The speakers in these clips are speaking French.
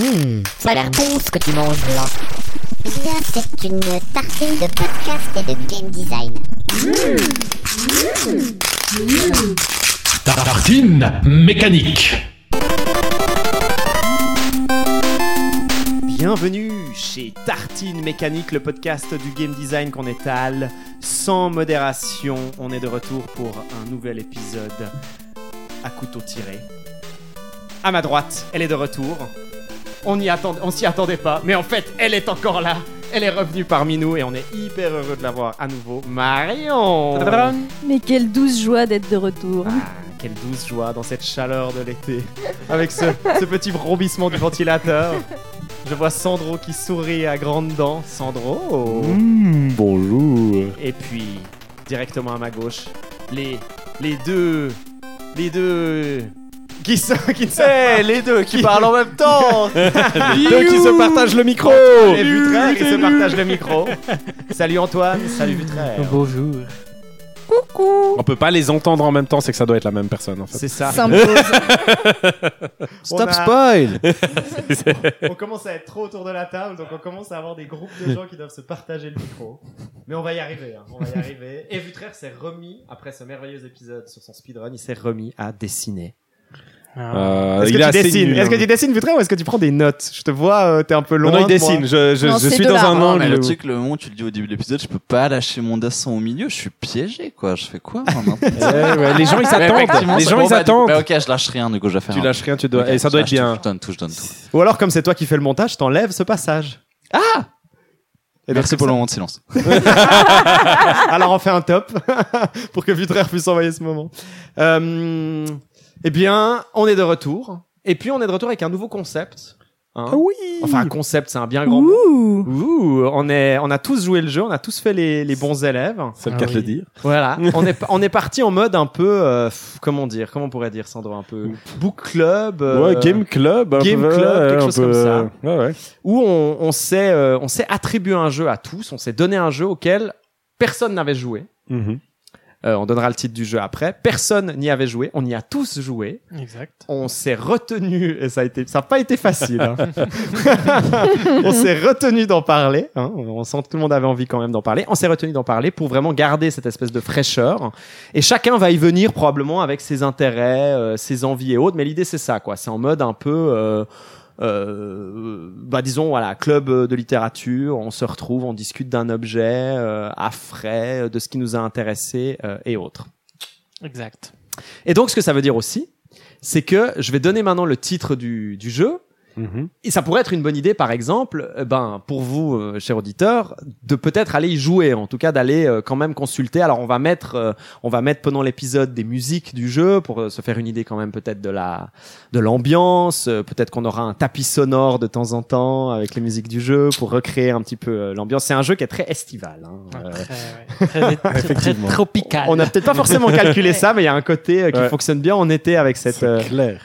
Hum, ça a l'air bon ce que tu manges là. Bien, c'est une tartine de podcast et de game design. Tartine mécanique. Bienvenue chez Tartine Mécanique, le podcast du game design qu'on étale sans modération. On est de retour pour un nouvel épisode à couteau tiré. À ma droite, elle est de retour. On y attend, on s'y attendait pas, mais en fait, elle est encore là. Elle est revenue parmi nous et on est hyper heureux de la voir à nouveau. Marion Mais quelle douce joie d'être de retour. Ah, quelle douce joie dans cette chaleur de l'été. Avec ce, ce petit vrombissement du ventilateur. Je vois Sandro qui sourit à grandes dents. Sandro Mmh, bonjour. Et puis, directement à ma gauche, les, les deux... Les deux... Qui sont... Qui ne sont Eh, les deux qui parlent en même temps les deux qui se partagent le micro Et Vutraire qui se partagent le micro. Salut Antoine, salut Vutraire. Bonjour. On peut pas les entendre en même temps, c'est que ça doit être la même personne en fait. C'est ça. Stop spoil On commence à être trop autour de la table, donc on commence à avoir des groupes de gens qui doivent se partager le micro. Mais on va y arriver, hein, on va y arriver. Et Vutraire s'est remis, après ce merveilleux épisode sur son speedrun, il s'est remis à dessiner. Euh, Est-ce que est Est-ce que tu dessines Vutraire ou est-ce que tu prends des notes? Je te vois, euh, t'es un peu loin. Non, non, il dessine. Je, je, Non, je c'est suis dans un Non, angle. mais le truc, le moment où tu le dis au début de l'épisode, je peux pas lâcher mon dessin au milieu, je suis piégé, quoi. Je fais quoi maintenant Ouais, ouais, les gens ils s'attendent. Les gens bon, ils bah, attendent. bah, ok, je lâche rien, du coup, je vais faire. Tu un- lâches rien, tu dois. Et ça doit être bien. tout, Je donne tout, je donne tout. Ou alors, comme c'est toi qui fais le montage, t'enlèves ce passage. Ah Et donc, Merci c'est pour le ça. moment de silence. Alors on fait un top pour que Vutraire puisse envoyer ce moment. Euh, eh bien, on est de retour. Et puis on est de retour avec un nouveau concept. hein. Ah oui. Enfin, un concept, c'est un bien grand mot. Ouh. Ouh, on est, on a tous joué le jeu, on a tous fait les, les bons élèves. C'est le Ah cas de le oui. dire. Voilà, on est, on est parti en mode un peu, euh, comment dire, comment on pourrait dire, Sandro, un peu book club. euh, Ouais, Game Club. Game peu, Club, quelque chose peu, comme ça. euh, Ouais, ouais. où on, on s'est, euh, on s'est attribué un jeu à tous, on s'est donné un jeu auquel personne n'avait joué. Mhm. Euh, on donnera le titre du jeu après. Personne n'y avait joué. On y a tous joué. Exact. On s'est retenu et ça a été, ça n'a pas été facile. hein. on s'est retenu d'en parler. hein. On sent que tout le monde avait envie quand même d'en parler. On s'est retenu d'en parler pour vraiment garder cette espèce de fraîcheur. Et chacun va y venir probablement avec ses intérêts, euh, ses envies et autres. Mais l'idée c'est ça, quoi. C'est en mode un peu. Euh, euh, bah disons voilà club euh, de littérature on se retrouve on discute d'un objet euh, à frais de ce qui nous a intéressé euh, et autres Exact. et donc, ce que ça veut dire aussi, c'est que je vais donner maintenant le titre du, du jeu. Mhm. Et ça pourrait être une bonne idée, par exemple, euh, ben pour vous, euh, chers auditeurs, de peut-être aller y jouer, en tout cas d'aller euh, quand même consulter. Alors on va mettre, euh, on va mettre pendant l'épisode des musiques du jeu pour euh, se faire une idée quand même peut-être de la, de l'ambiance. Euh, peut-être qu'on aura un tapis sonore de temps en temps avec les musiques du jeu pour recréer un petit peu euh, l'ambiance. C'est un jeu qui est très estival. Hein. Euh, Très, très, très, tropical. on n'a peut-être pas forcément calculé ça, mais il y a un côté euh, qui Ouais. fonctionne bien en été avec cette. Euh,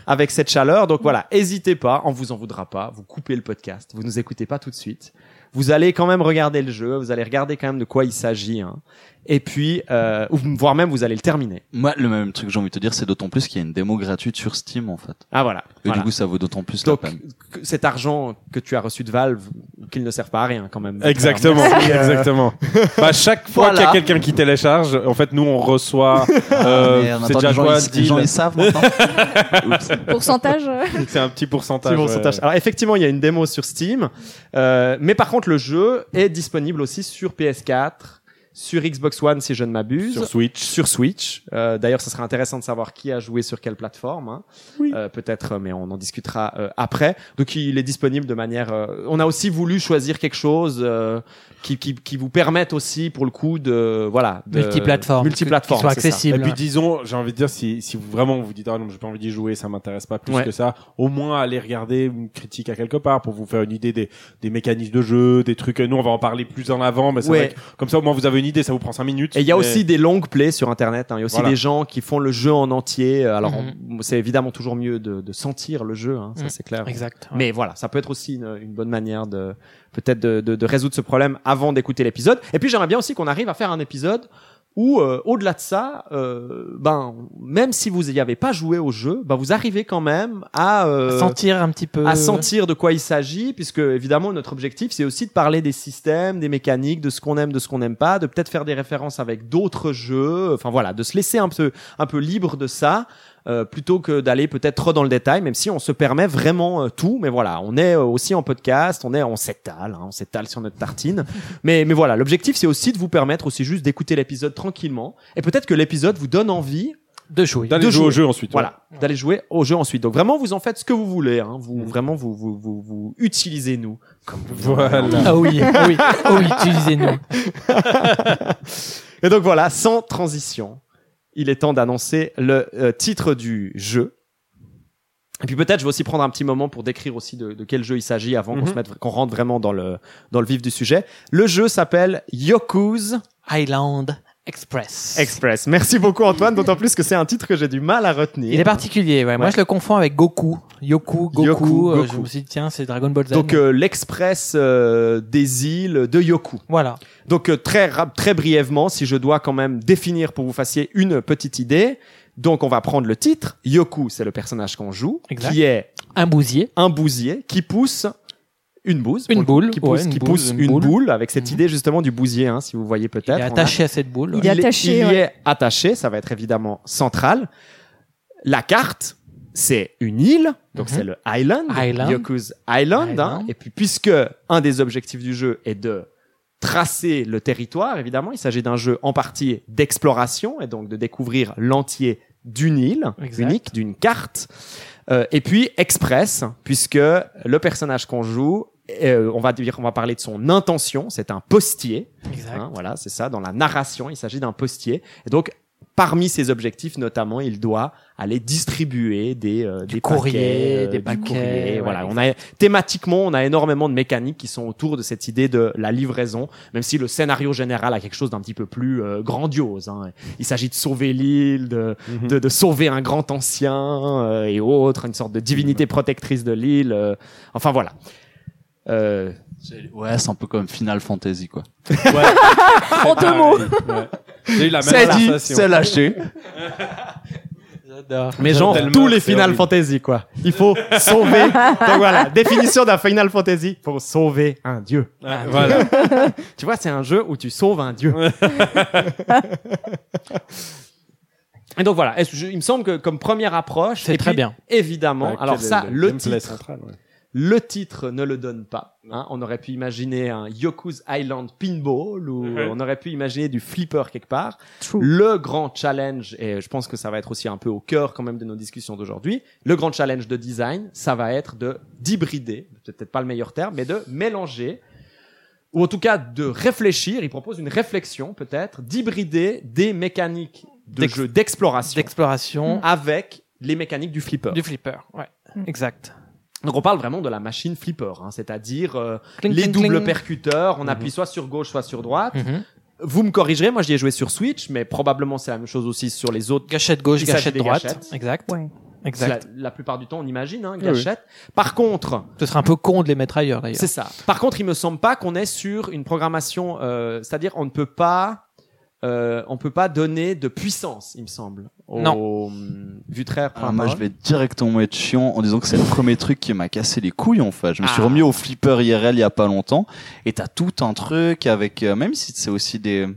avec cette chaleur. Donc voilà, hésitez pas, on vous en voudra pas. Vous coupez le podcast, vous nous écoutez pas tout de suite. Vous allez quand même regarder le jeu, vous allez regarder quand même de quoi il s'agit. Hein. Et puis, euh, ou voire même vous allez le terminer. Moi, le même truc que j'ai envie de te dire, c'est d'autant plus qu'il y a une démo gratuite sur Steam, en fait. Ah voilà. Et Voilà. du coup, ça vaut d'autant plus Donc la peine. cet argent que tu as reçu de Valve, qu'il ne sert pas à rien quand même. Exactement, euh, exactement. Bah, chaque fois Voilà. qu'il y a quelqu'un qui télécharge, en fait, nous on reçoit. Ah, euh, c'est déjà les gens, quoi, ils, les gens, 10, ils savent maintenant. Pourcentage C'est un petit pourcentage. Petit ouais. pourcentage. Alors effectivement, il y a une démo sur Steam, euh, mais par contre le jeu est disponible aussi sur PS4, sur Xbox One si je ne m'abuse, Sur Switch. sur Switch. Euh, D'ailleurs, ce serait intéressant de savoir qui a joué sur quelle plateforme. Hein. Euh, Peut-être, mais on en discutera euh, après. Donc, il est disponible de manière. euh, on a aussi voulu choisir quelque chose euh, qui, qui, qui vous permette aussi, pour le coup, de voilà, de, Multiplateforme. multiplateforme, soit c'est ça. Et accessible. puis disons, j'ai envie de dire, si, si vous vraiment vous dites ah non, j'ai pas envie d'y jouer, ça m'intéresse pas plus Ouais. que ça, au moins allez regarder une critique à quelque part pour vous faire une idée des, des mécanismes de jeu, des trucs. Nous, on va en parler plus en avant, mais c'est Ouais. vrai que comme ça au moins vous avez une idée, ça vous prend 5 minutes. Et il y a mais- aussi des longues plays sur Internet. hein. Il y a aussi Voilà. des gens qui font le jeu en entier. Euh, Alors, Mhm. on- c'est évidemment toujours mieux de, de sentir le jeu, hein, ça Mhm. c'est clair. Exact. ouais. Mais voilà, ça peut être aussi une, une bonne manière de peut-être de, de, de résoudre ce problème avant d'écouter l'épisode. Et puis j'aimerais bien aussi qu'on arrive à faire un épisode où euh, au-delà de ça, euh, ben même si vous n'y avez pas joué au jeu, ben vous arrivez quand même à euh, sentir un petit peu. à sentir de quoi il s'agit, puisque évidemment notre objectif c'est aussi de parler des systèmes, des mécaniques, de ce qu'on aime, de ce qu'on n'aime pas, de peut-être faire des références avec d'autres jeux, enfin voilà, de se laisser un peu un peu libre de ça. Euh, plutôt que d'aller peut-être trop dans le détail, même si on se permet vraiment euh, tout, mais voilà, on est euh, aussi en podcast, on est, on s'étale, hein, on s'étale sur notre tartine, mais mais voilà, l'objectif c'est aussi de vous permettre aussi juste d'écouter l'épisode tranquillement, et peut-être que l'épisode vous donne envie de jouer. D'aller de jouer au jeu ensuite. ouais. voilà, d'aller jouer au jeu ensuite. Donc vraiment, vous en faites ce que vous voulez. Hein. Vous Mm. vraiment, vous vous vous, vous utilisez nous comme vous Voilà. Ah oui, ah oui, ah oui, utilisez-nous. Et donc voilà, sans transition, il est temps d'annoncer le euh, titre du jeu. Et puis peut-être je vais aussi prendre un petit moment pour décrire aussi de, de quel jeu il s'agit avant qu'on Mhm. se mette, qu'on rentre vraiment dans le dans le vif du sujet. Le jeu s'appelle Yoku's Highland Express. Express. Merci beaucoup Antoine, d'autant plus que c'est un titre que j'ai du mal à retenir. Il est particulier, ouais. Moi, Ouais. je le confonds avec Goku. Yoku, Goku. Yoku, euh, Goku. je me suis dit, tiens, c'est Dragon Ball Z. Donc euh, l'express euh, des îles de Yoku. voilà. Donc très très brièvement, si je dois quand même définir pour vous fassiez une petite idée. Donc on va prendre le titre. Yoku, c'est le personnage qu'on joue, Exact. qui est Un bousier. un bousier qui pousse une bouse, Une boule, qui ouais, pousse, une qui pousse une une, boule. boule. avec cette Mhm. idée justement du bousier, hein, si vous voyez Il peut-être. est On a- attaché à cette boule. Il est attaché, il y ouais. est attaché, ça va être évidemment central. La carte, c'est une île, donc Mhm. c'est le island, Island. Yoku's Island. hein. Island. et puis puisque un des objectifs du jeu est de tracer le territoire, évidemment, il s'agit d'un jeu en partie d'exploration et donc de découvrir l'entier d'une île Exact. unique, d'une carte. Euh, et puis express, puisque le personnage qu'on joue, euh, on va dire, on va parler de son intention, c'est un postier. Exact. Hein, voilà, c'est ça. Dans la narration, il s'agit d'un postier. Et donc, parmi ses objectifs, notamment, il doit aller distribuer des, euh, des courrier, paquets, euh, des paquets, courrier. ouais, voilà, on a thématiquement, on a énormément de mécaniques qui sont autour de cette idée de la livraison, même si le scénario général a quelque chose d'un petit peu plus euh, grandiose. hein. Il s'agit de sauver l'île, de, Mhm. de, de sauver un grand ancien euh, et autres, une sorte de divinité protectrice de l'île. euh, enfin voilà. Euh, Ouais, c'est un peu comme Final Fantasy, quoi. En deux mots. Ouais. J'ai eu la même C'est dit, c'est lâché. J'adore. Mais genre tous les Final horrible. Fantasy quoi. Il faut sauver. Donc voilà, définition d'un Final Fantasy, faut sauver un dieu. Ouais, voilà. Tu vois, c'est un jeu où tu sauves un dieu. Et donc voilà, je- il me semble que comme première approche, C'est très puis, bien. Évidemment. Ouais, Alors ça, le titre, central, ouais. Le titre ne le donne pas. hein. On aurait pu imaginer un Yoku's Island Pinball ou on aurait pu imaginer du flipper quelque part. True. Le grand challenge, et je pense que ça va être aussi un peu au cœur quand même de nos discussions d'aujourd'hui, le grand challenge de design, ça va être de d'hybrider, peut-être pas le meilleur terme, mais de mélanger, ou en tout cas de réfléchir, il propose une réflexion peut-être, d'hybrider des mécaniques de jeu d'exploration D'exploration. avec les mécaniques du flipper. Du flipper. Ouais. Exact. Donc on parle vraiment de la machine flipper, hein, c'est-à-dire euh, les cling, doubles cling. percuteurs, on Mhm. appuie soit sur gauche, soit sur droite. Mhm. Vous me corrigerez, moi j'y ai joué sur Switch, mais probablement c'est la même chose aussi sur les autres Gâchette gauche, gâchette droite. gâchettes. Exact. Ouais. Exact. La, la plupart du temps, on imagine, hein, oui. gâchette. Par contre, Ce serait un peu con de les mettre ailleurs d'ailleurs. c'est ça. Par contre, il me semble pas qu'on est sur une programmation, euh, c'est-à-dire on ne peut pas, euh, on peut pas donner de puissance, il me semble, au hum, Vutraire. Alors moi, je vais directement être chiant en disant que c'est le premier truc qui m'a cassé les couilles en fait. Je me suis Ah. remis au flipper IRL il y a pas longtemps et t'as tout un truc avec euh, même si c'est aussi des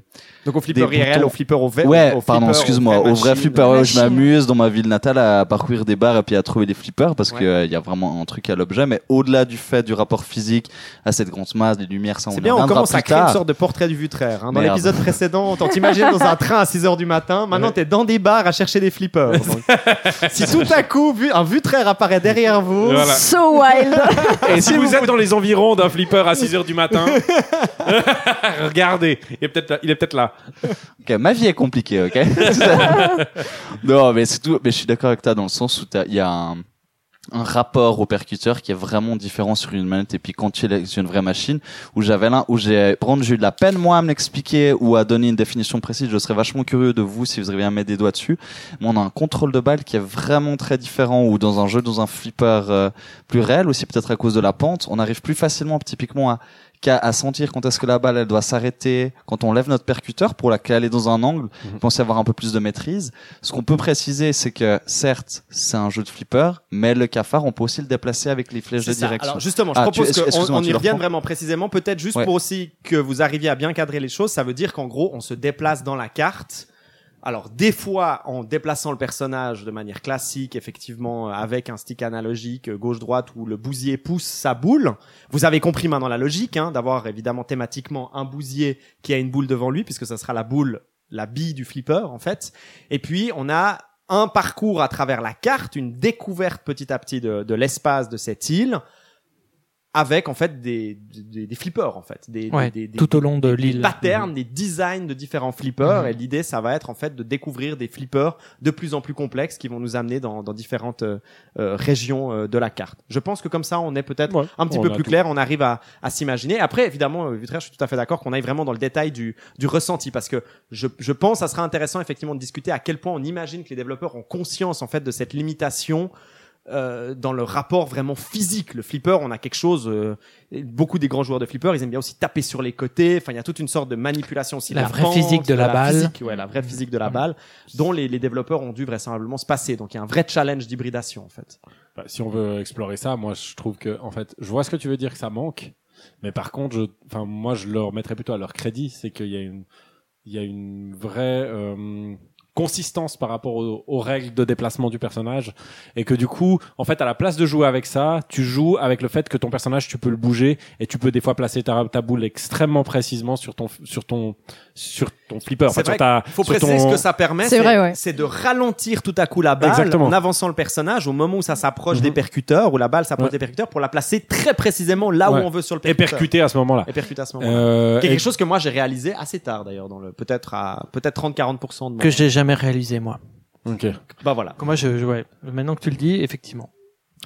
Donc au flipper IRL, boutons. au flipper au vrai. ouais au pardon flipper, excuse-moi au vrai flipper ouais, où je m'amuse dans ma ville natale à parcourir des bars et puis à trouver des flippers parce Ouais. que euh, il y a vraiment un truc à l'objet mais au-delà du fait du rapport physique à cette grande masse des lumières ça on C'est bien, on commence à créer une sorte de portrait du Vutraire. Hein. Dans l'épisode précédent, on t'imagine dans un train à 6 heures du matin. Maintenant, Ouais. t'es dans des bars à chercher des flippers. Donc, si tout à coup, vu, un Vutraire apparaît derrière vous, Voilà. So wild. Et si vous êtes dans les environs d'un flipper à 6 heures du matin, regardez, il est peut-être là. Ok, ma vie est compliquée, ok Non, mais c'est tout. Mais je suis d'accord avec toi dans le sens où il y a un, rapport au percuteur qui est vraiment différent sur une manette et puis quand tu es sur une vraie machine où j'avais là où j'ai j'ai eu de la peine moi à me l'expliquer ou à donner une définition précise. Je serais vachement curieux de vous si vous arrivez à mettre des doigts dessus. Mais on a un contrôle de balle qui est vraiment très différent ou dans un jeu, dans un flipper euh, plus réel aussi peut-être à cause de la pente, on arrive plus facilement typiquement à qu'à à sentir quand est-ce que la balle elle doit s'arrêter, quand on lève notre percuteur pour la caler dans un angle, Mhm. penser avoir un peu plus de maîtrise. Ce qu'on peut préciser, c'est que certes, c'est un jeu de flipper, mais le cafard, on peut aussi le déplacer avec les flèches de ça. direction. Alors justement, je Ah, propose qu'on y revienne vraiment précisément, peut-être juste Ouais. pour aussi que vous arriviez à bien cadrer les choses. Ça veut dire qu'en gros, on se déplace dans la carte. Alors des fois, en déplaçant le personnage de manière classique, effectivement, euh, avec un stick analogique euh, gauche-droite où le bousier pousse sa boule. Vous avez compris maintenant la logique, hein, d'avoir évidemment thématiquement un bousier qui a une boule devant lui, puisque ça sera la boule, la bille du flipper en fait. Et puis on a un parcours à travers la carte, une découverte petit à petit de, de l'espace de cette île, avec en fait des, des, des flippers en fait, des, Ouais, des, des- tout au long de des l'île. patterns, des designs de différents flippers. Mhm. Et l'idée, ça va être en fait de découvrir des flippers de plus en plus complexes qui vont nous amener dans, dans différentes euh, euh, régions euh, de la carte. Je pense que comme ça, on est peut-être Ouais, un petit peu a plus tout. clair, on arrive à, à s'imaginer. Après, évidemment, euh, Vutraire, je suis tout à fait d'accord qu'on aille vraiment dans le détail du, du ressenti, parce que je, je pense, ça sera intéressant effectivement de discuter à quel point on imagine que les développeurs ont conscience en fait de cette limitation. Euh, dans le rapport vraiment physique, le flipper, on a quelque chose. euh, beaucoup des grands joueurs de flipper, ils aiment bien aussi taper sur les côtés. Enfin, il y a toute une sorte de manipulation aussi. La vraie pente, physique de la balle. physique, ouais, la vraie physique de la balle, dont les, les développeurs ont dû vraisemblablement se passer. Donc, il y a un vrai challenge d'hybridation en fait. Bah, si on veut explorer ça, moi je trouve que en fait, je vois ce que tu veux dire que ça manque, mais par contre, je, enfin moi je leur mettrais plutôt à leur crédit, c'est qu'il y a une, il y a une vraie euh, consistance par rapport aux, règles de déplacement du personnage et que du coup, en fait, à la place de jouer avec ça, tu joues avec le fait que ton personnage, tu peux le bouger et tu peux des fois placer ta, ta boule extrêmement précisément sur ton, sur ton, sur ton flipper, C'est enfin, sur vrai ta, Il faut préciser ton- ce que ça permet, C'est ouais. c'est de ralentir tout à coup la balle Exactement. en avançant le personnage au moment où ça s'approche Mhm. des percuteurs, où la balle s'approche Ouais. des percuteurs pour la placer très précisément là Ouais. où on veut sur le et percuteur. percuter à ce moment-là. Et percuter à ce moment-là. Euh, est et- quelque chose que moi j'ai réalisé assez tard d'ailleurs dans le peut-être à peut-être 30-40% de mon Que j'ai jamais réalisé, moi. Ok. bah voilà Moi, je, je- ouais. Maintenant que tu le dis, effectivement.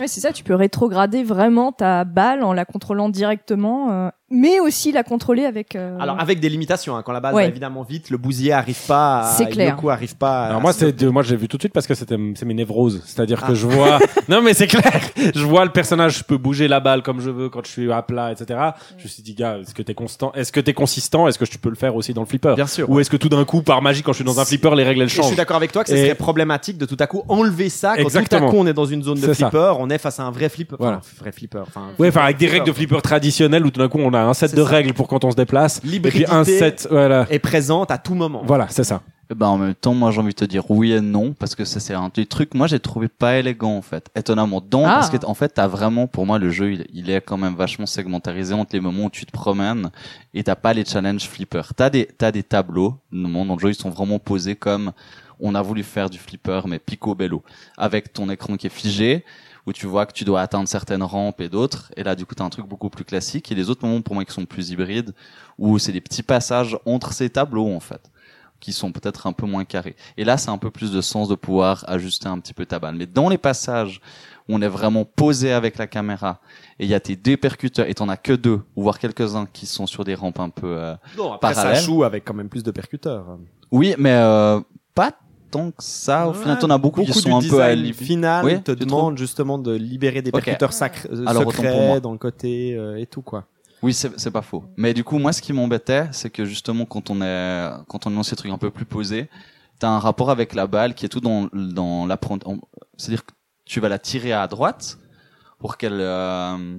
Ouais, c'est ça, tu peux rétrograder vraiment ta balle en la contrôlant directement, euh, mais aussi la contrôler avec. euh, alors avec des limitations hein. quand la balle Ouais. va évidemment vite le bousier arrive pas à, C'est clair. le coup arrive pas à- Alors moi c'est moi j'ai vu tout de suite parce que c'était c'est mes névroses, c'est-à-dire Ah. que je vois non mais c'est clair, je vois le personnage, je peux bouger la balle comme je veux quand je suis à plat, etc. Je me suis dit gars, est-ce que t'es constant, est-ce que t'es consistant, est-ce que tu peux le faire aussi dans le flipper, bien sûr ou est-ce que tout d'un coup par magie quand je suis dans un flipper les règles elles Et je suis changent? d'accord avec toi que ce Et- serait problématique de tout à coup enlever ça quand tout Exactement. à coup on est dans une zone de ça. flipper, on est face à un vrai flipper, Voilà. enfin, vrai flipper, enfin Ouais, enfin avec des règles de flipper traditionnelles où tout d'un coup on a un set de ça. règles pour quand on se déplace, et puis un set, voilà, est présente à tout moment. voilà c'est ça. Eh ben, en même temps, moi, j'ai envie de te dire oui et non, parce que ça, c'est un des trucs, moi, j'ai trouvé pas élégant, en fait. Étonnamment. Donc, Ah. parce que, en fait, t'as vraiment, pour moi, le jeu, il, il est quand même vachement segmentarisé entre les moments où tu te promènes et t'as pas les challenges flipper. T'as des, t'as des tableaux, dans le jeu, ils sont vraiment posés comme on a voulu faire du flipper, mais picobello. Avec ton écran qui est figé, où tu vois que tu dois atteindre certaines rampes et d'autres. Et là, du coup, t'as un truc beaucoup plus classique. Et les autres moments, pour moi, qui sont plus hybrides, où c'est des petits passages entre ces tableaux, en fait qui sont peut-être un peu moins carrés. Et là, c'est un peu plus de sens de pouvoir ajuster un petit peu ta balle. Mais dans les passages où on est vraiment posé avec la caméra et il y a tes deux percuteurs et t'en as que deux, ou voire quelques-uns qui sont sur des rampes un peu... euh, Non, après Parallèle. ça joue avec quand même plus de percuteurs. Oui, mais euh, pas tant que ça. Au final, t'en as beaucoup, qui du sont un peu à final Oui, te demande justement de libérer des percuteurs sacrés, Alors, pour moi. dans le côté euh, et tout quoi. Oui, c'est c'est pas faux. Mais du coup, moi, ce qui m'embêtait, c'est que justement, quand on est, quand on est dans ces trucs un peu plus posés, t'as un rapport avec la balle qui est tout dans, dans l'apprentissage. C'est-à-dire que tu vas la tirer à droite pour qu'elle, euh,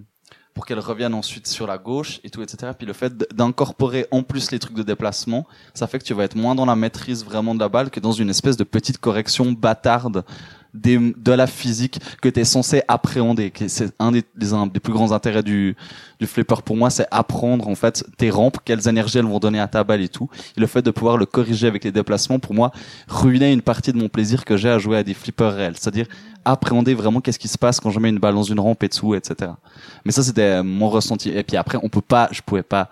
pour qu'elle revienne ensuite sur la gauche et tout, etc. Puis le fait d'incorporer en plus les trucs de déplacement, ça fait que tu vas être moins dans la maîtrise vraiment de la balle que dans une espèce de petite correction bâtarde de la physique que tu es censé appréhender. C'est un des, plus grands intérêts du, flipper pour moi, c'est apprendre en fait tes rampes, quelles énergies elles vont donner à ta balle et tout. Et le fait de pouvoir le corriger avec les déplacements, pour moi, ruinait une partie de mon plaisir que j'ai à jouer à des flippers réels. C'est-à-dire appréhender vraiment qu'est-ce qui se passe quand je mets une balle dans une rampe et dessous, etc. Mais ça, c'était mon ressenti. Et puis après, on peut pas, je pouvais pas,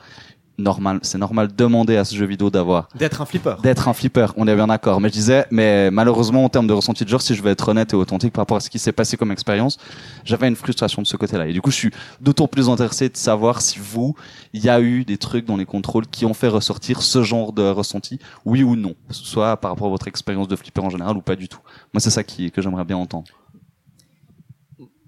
normal, c'est normal de demander à ce jeu vidéo d'avoir D'être un flipper. d'être un flipper, on est bien d'accord. Mais je disais, mais malheureusement, en termes de ressenti de genre, si je veux être honnête et authentique par rapport à ce qui s'est passé comme expérience, j'avais une frustration de ce côté-là. Et du coup, je suis d'autant plus intéressé de savoir si vous, il y a eu des trucs dans les contrôles qui ont fait ressortir ce genre de ressenti, oui ou non. Soit par rapport à votre expérience de flipper en général ou pas du tout. Moi, c'est ça qui, que j'aimerais bien entendre.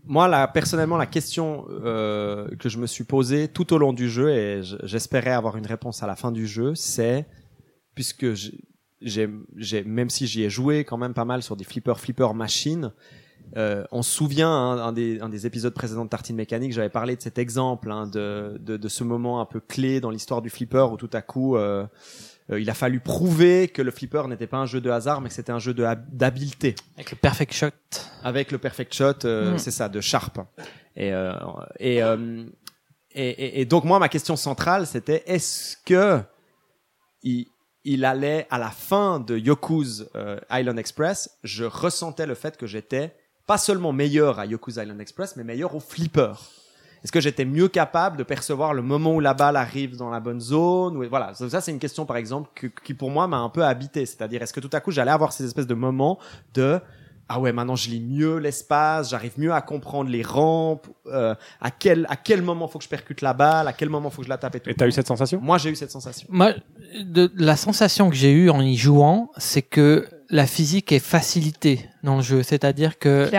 Moi, là, personnellement, la question euh, que je me suis posée tout au long du jeu, et j'espérais avoir une réponse à la fin du jeu, c'est puisque même si j'y ai joué quand même pas mal sur des flippers, flipper machines, euh, on se souvient hein, un, des, des épisodes précédents de Tartine Mécanique, j'avais parlé de cet exemple, hein, de, de, de ce moment un peu clé dans l'histoire du flipper où tout à coup, euh, euh, il a fallu prouver que le flipper n'était pas un jeu de hasard, mais que c'était un jeu d'habileté Avec le perfect shot. avec le perfect shot, euh, Mm. c'est ça, de Sharp. Et euh, et, euh, et, et- et donc moi, ma question centrale, c'était est-ce que il, il allait à la fin de Yoku's euh, Island Express, je ressentais le fait que j'étais pas seulement meilleur à Yoku's Island Express, mais meilleur au flipper? Est-ce que j'étais mieux capable de percevoir le moment où la balle arrive dans la bonne zone ou, Voilà, ça ça, c'est une question par exemple que- qui pour moi m'a un peu habité. C'est-à-dire est-ce que tout à coup j'allais avoir ces espèces de moments de ah ouais maintenant je lis mieux l'espace, j'arrive mieux à comprendre les rampes, euh, à quel à quel moment faut que je percute la balle, à quel moment faut que je la tape et tout. Et t'as eu cette sensation? Moi j'ai eu cette sensation. Moi, de, la sensation que j'ai eue en y jouant, c'est que la physique est facilitée dans le jeu. C'est-à-dire que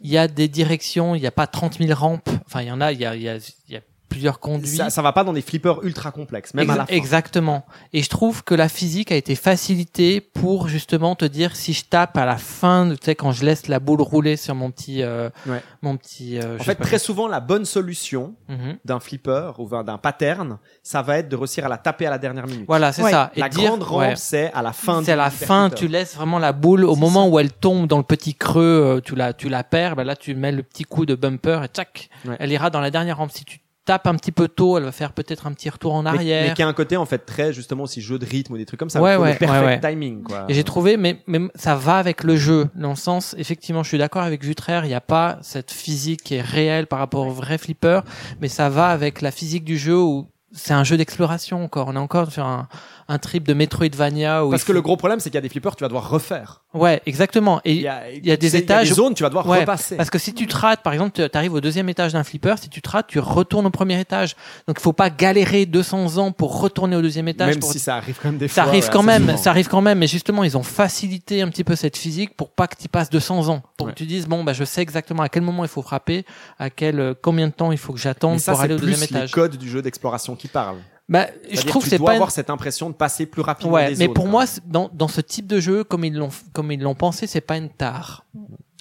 il y a des directions, il n'y a pas 30 000 rampes. Enfin, il y en a, il y a, y a, il y a plusieurs conduits. Ça, ça va pas dans des flippers ultra complexes, même à la fin. Exactement. Et je trouve que la physique a été facilitée pour justement te dire si je tape à la fin, tu sais, quand je laisse la boule rouler sur mon petit, euh, Ouais. mon petit. euh, En je fait, très souvent, la bonne solution Mhm. d'un flipper ou d'un pattern, ça va être de réussir à la taper à la dernière minute. Voilà, c'est Ouais. ça. Et La dire- grande rampe, ouais. c'est à la fin. C'est à la fin, tu laisses vraiment la boule au moment ça. où elle tombe dans le petit creux, euh, tu la, tu la perds, ben là tu mets le petit coup de bumper et tchac, Ouais. elle ira dans la dernière rampe. Si tu tapes un petit peu tôt, elle va faire peut-être un petit retour en arrière. mais qui a un côté en fait très justement aussi jeu de rythme ou des trucs comme ça. Ouais, ouais, le perfect ouais, ouais. timing quoi. Et j'ai trouvé, mais, mais ça va avec le jeu, dans le sens, effectivement, je suis d'accord avec Jutraire, il n'y a pas cette physique qui est réelle par rapport au vrai flipper, mais ça va avec la physique du jeu où c'est un jeu d'exploration encore. On est encore sur un, un trip de Metroidvania où Parce que faut- le gros problème c'est qu'il y a des flippers tu vas devoir refaire. Ouais, exactement. Et Il y a, il y a des étages il y a des zones tu vas devoir Ouais, repasser. Parce que si tu te rates, par exemple, tu arrives au deuxième étage d'un flipper, si tu te rates, tu retournes au premier étage. Donc il faut pas galérer 200 ans pour retourner au deuxième étage. Même pour- si ça arrive quand même des ça fois. arrive ouais, quand même, ça arrive quand même, mais justement ils ont facilité un petit peu cette physique pour pas que tu passes 200 ans, pour Ouais. que tu dises bon bah je sais exactement à quel moment il faut frapper, à quel euh, combien de temps il faut que j'attende ça pour aller c'est au plus deuxième les étage. codes du jeu d'exploration qui parlent. Bah je trouve que c'est dois pas une- avoir cette impression de passer plus rapidement ouais, des mais zones, pour moi dans dans ce type de jeu comme ils l'ont comme ils l'ont pensé, c'est pas une tare.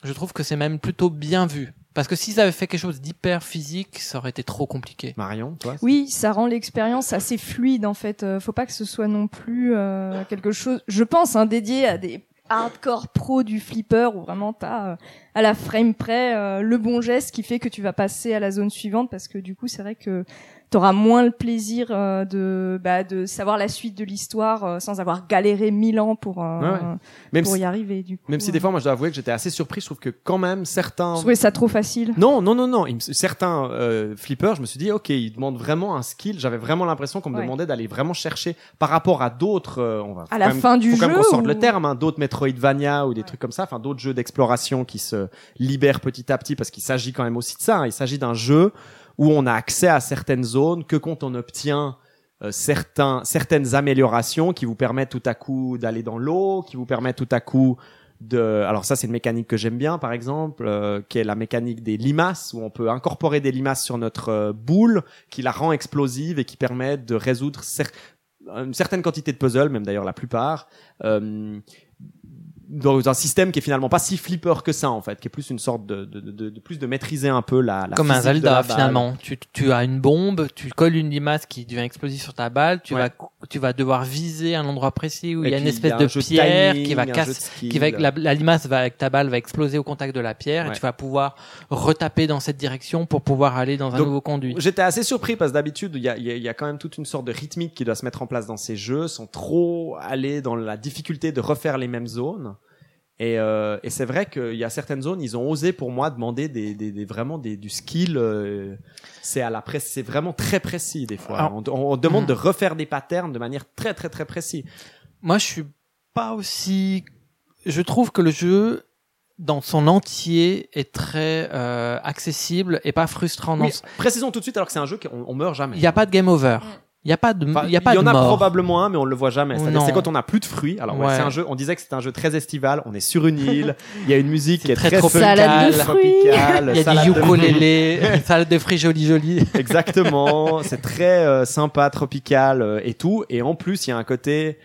Je trouve que c'est même plutôt bien vu. Parce que s'ils avaient fait quelque chose d'hyper physique, ça aurait été trop compliqué. Marion, toi Oui, ça rend l'expérience assez fluide en fait. Euh, faut pas que ce soit non plus euh, quelque chose, je pense, hein, dédié à des hardcore pros du flipper où vraiment t'as euh, à la frame près euh, le bon geste qui fait que tu vas passer à la zone suivante parce que du coup c'est vrai que t'auras moins le plaisir euh, de bah, de savoir la suite de l'histoire euh, sans avoir galéré mille ans pour euh, Ouais, ouais. Même pour si, y arriver du coup. même si des fois moi je dois avouer que j'étais assez surpris, je trouve que quand même certains je trouvais ça trop facile. Non, non, non, non. Certains euh, flippers, je me suis dit, ok, ils demandent vraiment un skill. J'avais vraiment l'impression qu'on me Ouais. demandait d'aller vraiment chercher par rapport à d'autres. euh, on va À la même- fin du faut quand même jeu qu'on sorte ou- le terme, hein, d'autres Metroidvania ou des trucs comme ça, enfin d'autres jeux d'exploration qui se libèrent petit à petit parce qu'il s'agit quand même aussi de ça. hein. Il s'agit d'un jeu où on a accès à certaines zones que quand on obtient euh, certaines améliorations qui vous permettent tout à coup d'aller dans l'eau, qui vous permettent tout à coup de alors ça c'est une mécanique que j'aime bien par exemple euh, qui est la mécanique des limaces où on peut incorporer des limaces sur notre euh, boule qui la rend explosive et qui permet de résoudre une certaine quantité de puzzles même d'ailleurs la plupart dans un système qui est finalement pas si flipper que ça en fait qui est plus une sorte de, de, de, de- plus de maîtriser un peu la, la Comme un Zelda finalement. Tu, tu as une bombe, tu colles une limace qui devient explosive sur ta balle, tu Ouais. vas tu vas devoir viser un endroit précis où il y a une espèce un de pierre timing, qui va casser qui va la, la limace va avec ta balle va exploser au contact de la pierre Ouais. et tu vas pouvoir retaper dans cette direction pour pouvoir aller dans un Donc, nouveau conduit. J'étais assez surpris parce que d'habitude, il y a, y a- il y a quand même toute une sorte de rythmique qui doit se mettre en place dans ces jeux sans trop aller dans la difficulté de refaire les mêmes zones. Et, euh, et c'est vrai qu'il y a certaines zones, ils ont osé pour moi demander des, des, des- vraiment des, du skill. euh, c'est à la presse, c'est vraiment très précis des fois. Alors- on, on demande Mhm. de refaire des patterns de manière très très très précis. Moi, je suis pas aussi. Je trouve que le jeu, dans son entier, est très euh, accessible et pas frustrant. Oui, précisons tout de suite alors que c'est un jeu qu'on on meurt jamais. Il n'y a pas de game over. Il y a pas de, Enfin, il y a pas en de a mort. probablement un, mais on le voit jamais. C'est-à-dire c'est quand on a plus de fruits. Alors ouais, Ouais. c'est un jeu. On disait que c'était un jeu très estival. On est sur une île. Il y a une musique qui est très très, tropical. Salade de fruits. tropicale, Il y a du ukulélé, une salade de fruits jolie jolie. Exactement. c'est très euh, sympa, tropical euh, et tout. Et en plus, il y a un côté.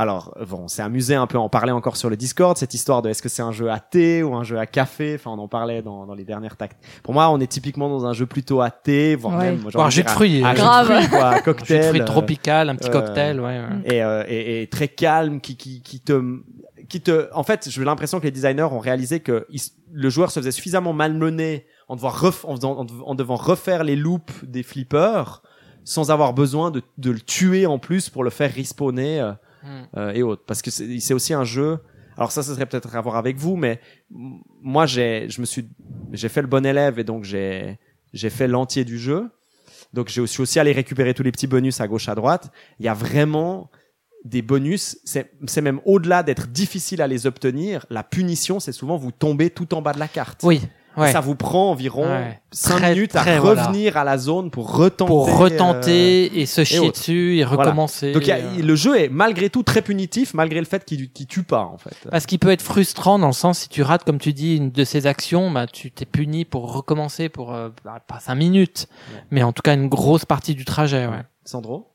Alors, bon, c'est amusé un peu à en parler encore sur le Discord, cette histoire de est-ce que c'est un jeu à thé ou un jeu à café. Enfin, on en parlait dans, dans les dernières tactes. Pour moi, on est typiquement dans un jeu plutôt à thé, voire Ouais. même. Voire envie jus de fruits. à jus de Grave. fruits, quoi, à Un jus de cocktail. fruits euh, tropical, un petit euh, cocktail, ouais. ouais. et, euh, et, et très calme qui, qui, qui te qui te en fait j'ai l'impression que les designers ont réalisé que ils- le joueur se faisait suffisamment malmené en devant ref, en, faisant- en en devant refaire les loops des flippers sans avoir besoin de, de le tuer en plus pour le faire respawner euh, Hmm. euh, et autres. Parce que c'est aussi un jeu. Alors ça ce serait peut-être à voir avec vous mais moi j'ai je me suis j'ai fait le bon élève et donc j'ai j'ai fait l'entier du jeu. Donc j'ai aussi aussi allé récupérer tous les petits bonus à gauche à droite. Il y a vraiment des bonus, c'est c'est même au-delà d'être difficile à les obtenir, la punition, c'est souvent vous tombez tout en bas de la carte. Oui, ouais. Ça vous prend environ Ouais. 5 Très, minutes à voilà. revenir à la zone pour retenter. Pour euh, retenter et se chier autres. dessus et Voilà. recommencer. Donc a- euh. le jeu est malgré tout très punitif, malgré le fait qu'il tue pas en fait. Parce qu'il peut être frustrant dans le sens si tu rates, comme tu dis, une de ces actions, bah tu t'es puni pour recommencer pour euh, bah, pas cinq minutes, Ouais. mais en tout cas une grosse partie du trajet. Ouais. Sandro?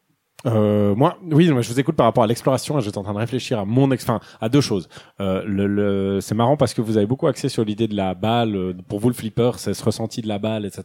Euh, moi, oui, je vous écoute par rapport à l'exploration et j'étais en train de réfléchir à mon, ex- enfin, à deux choses. Euh, le, le, c'est marrant parce que vous avez beaucoup axé sur l'idée de la balle. euh, Pour vous, le flipper, c'est ce ressenti de la balle, etc.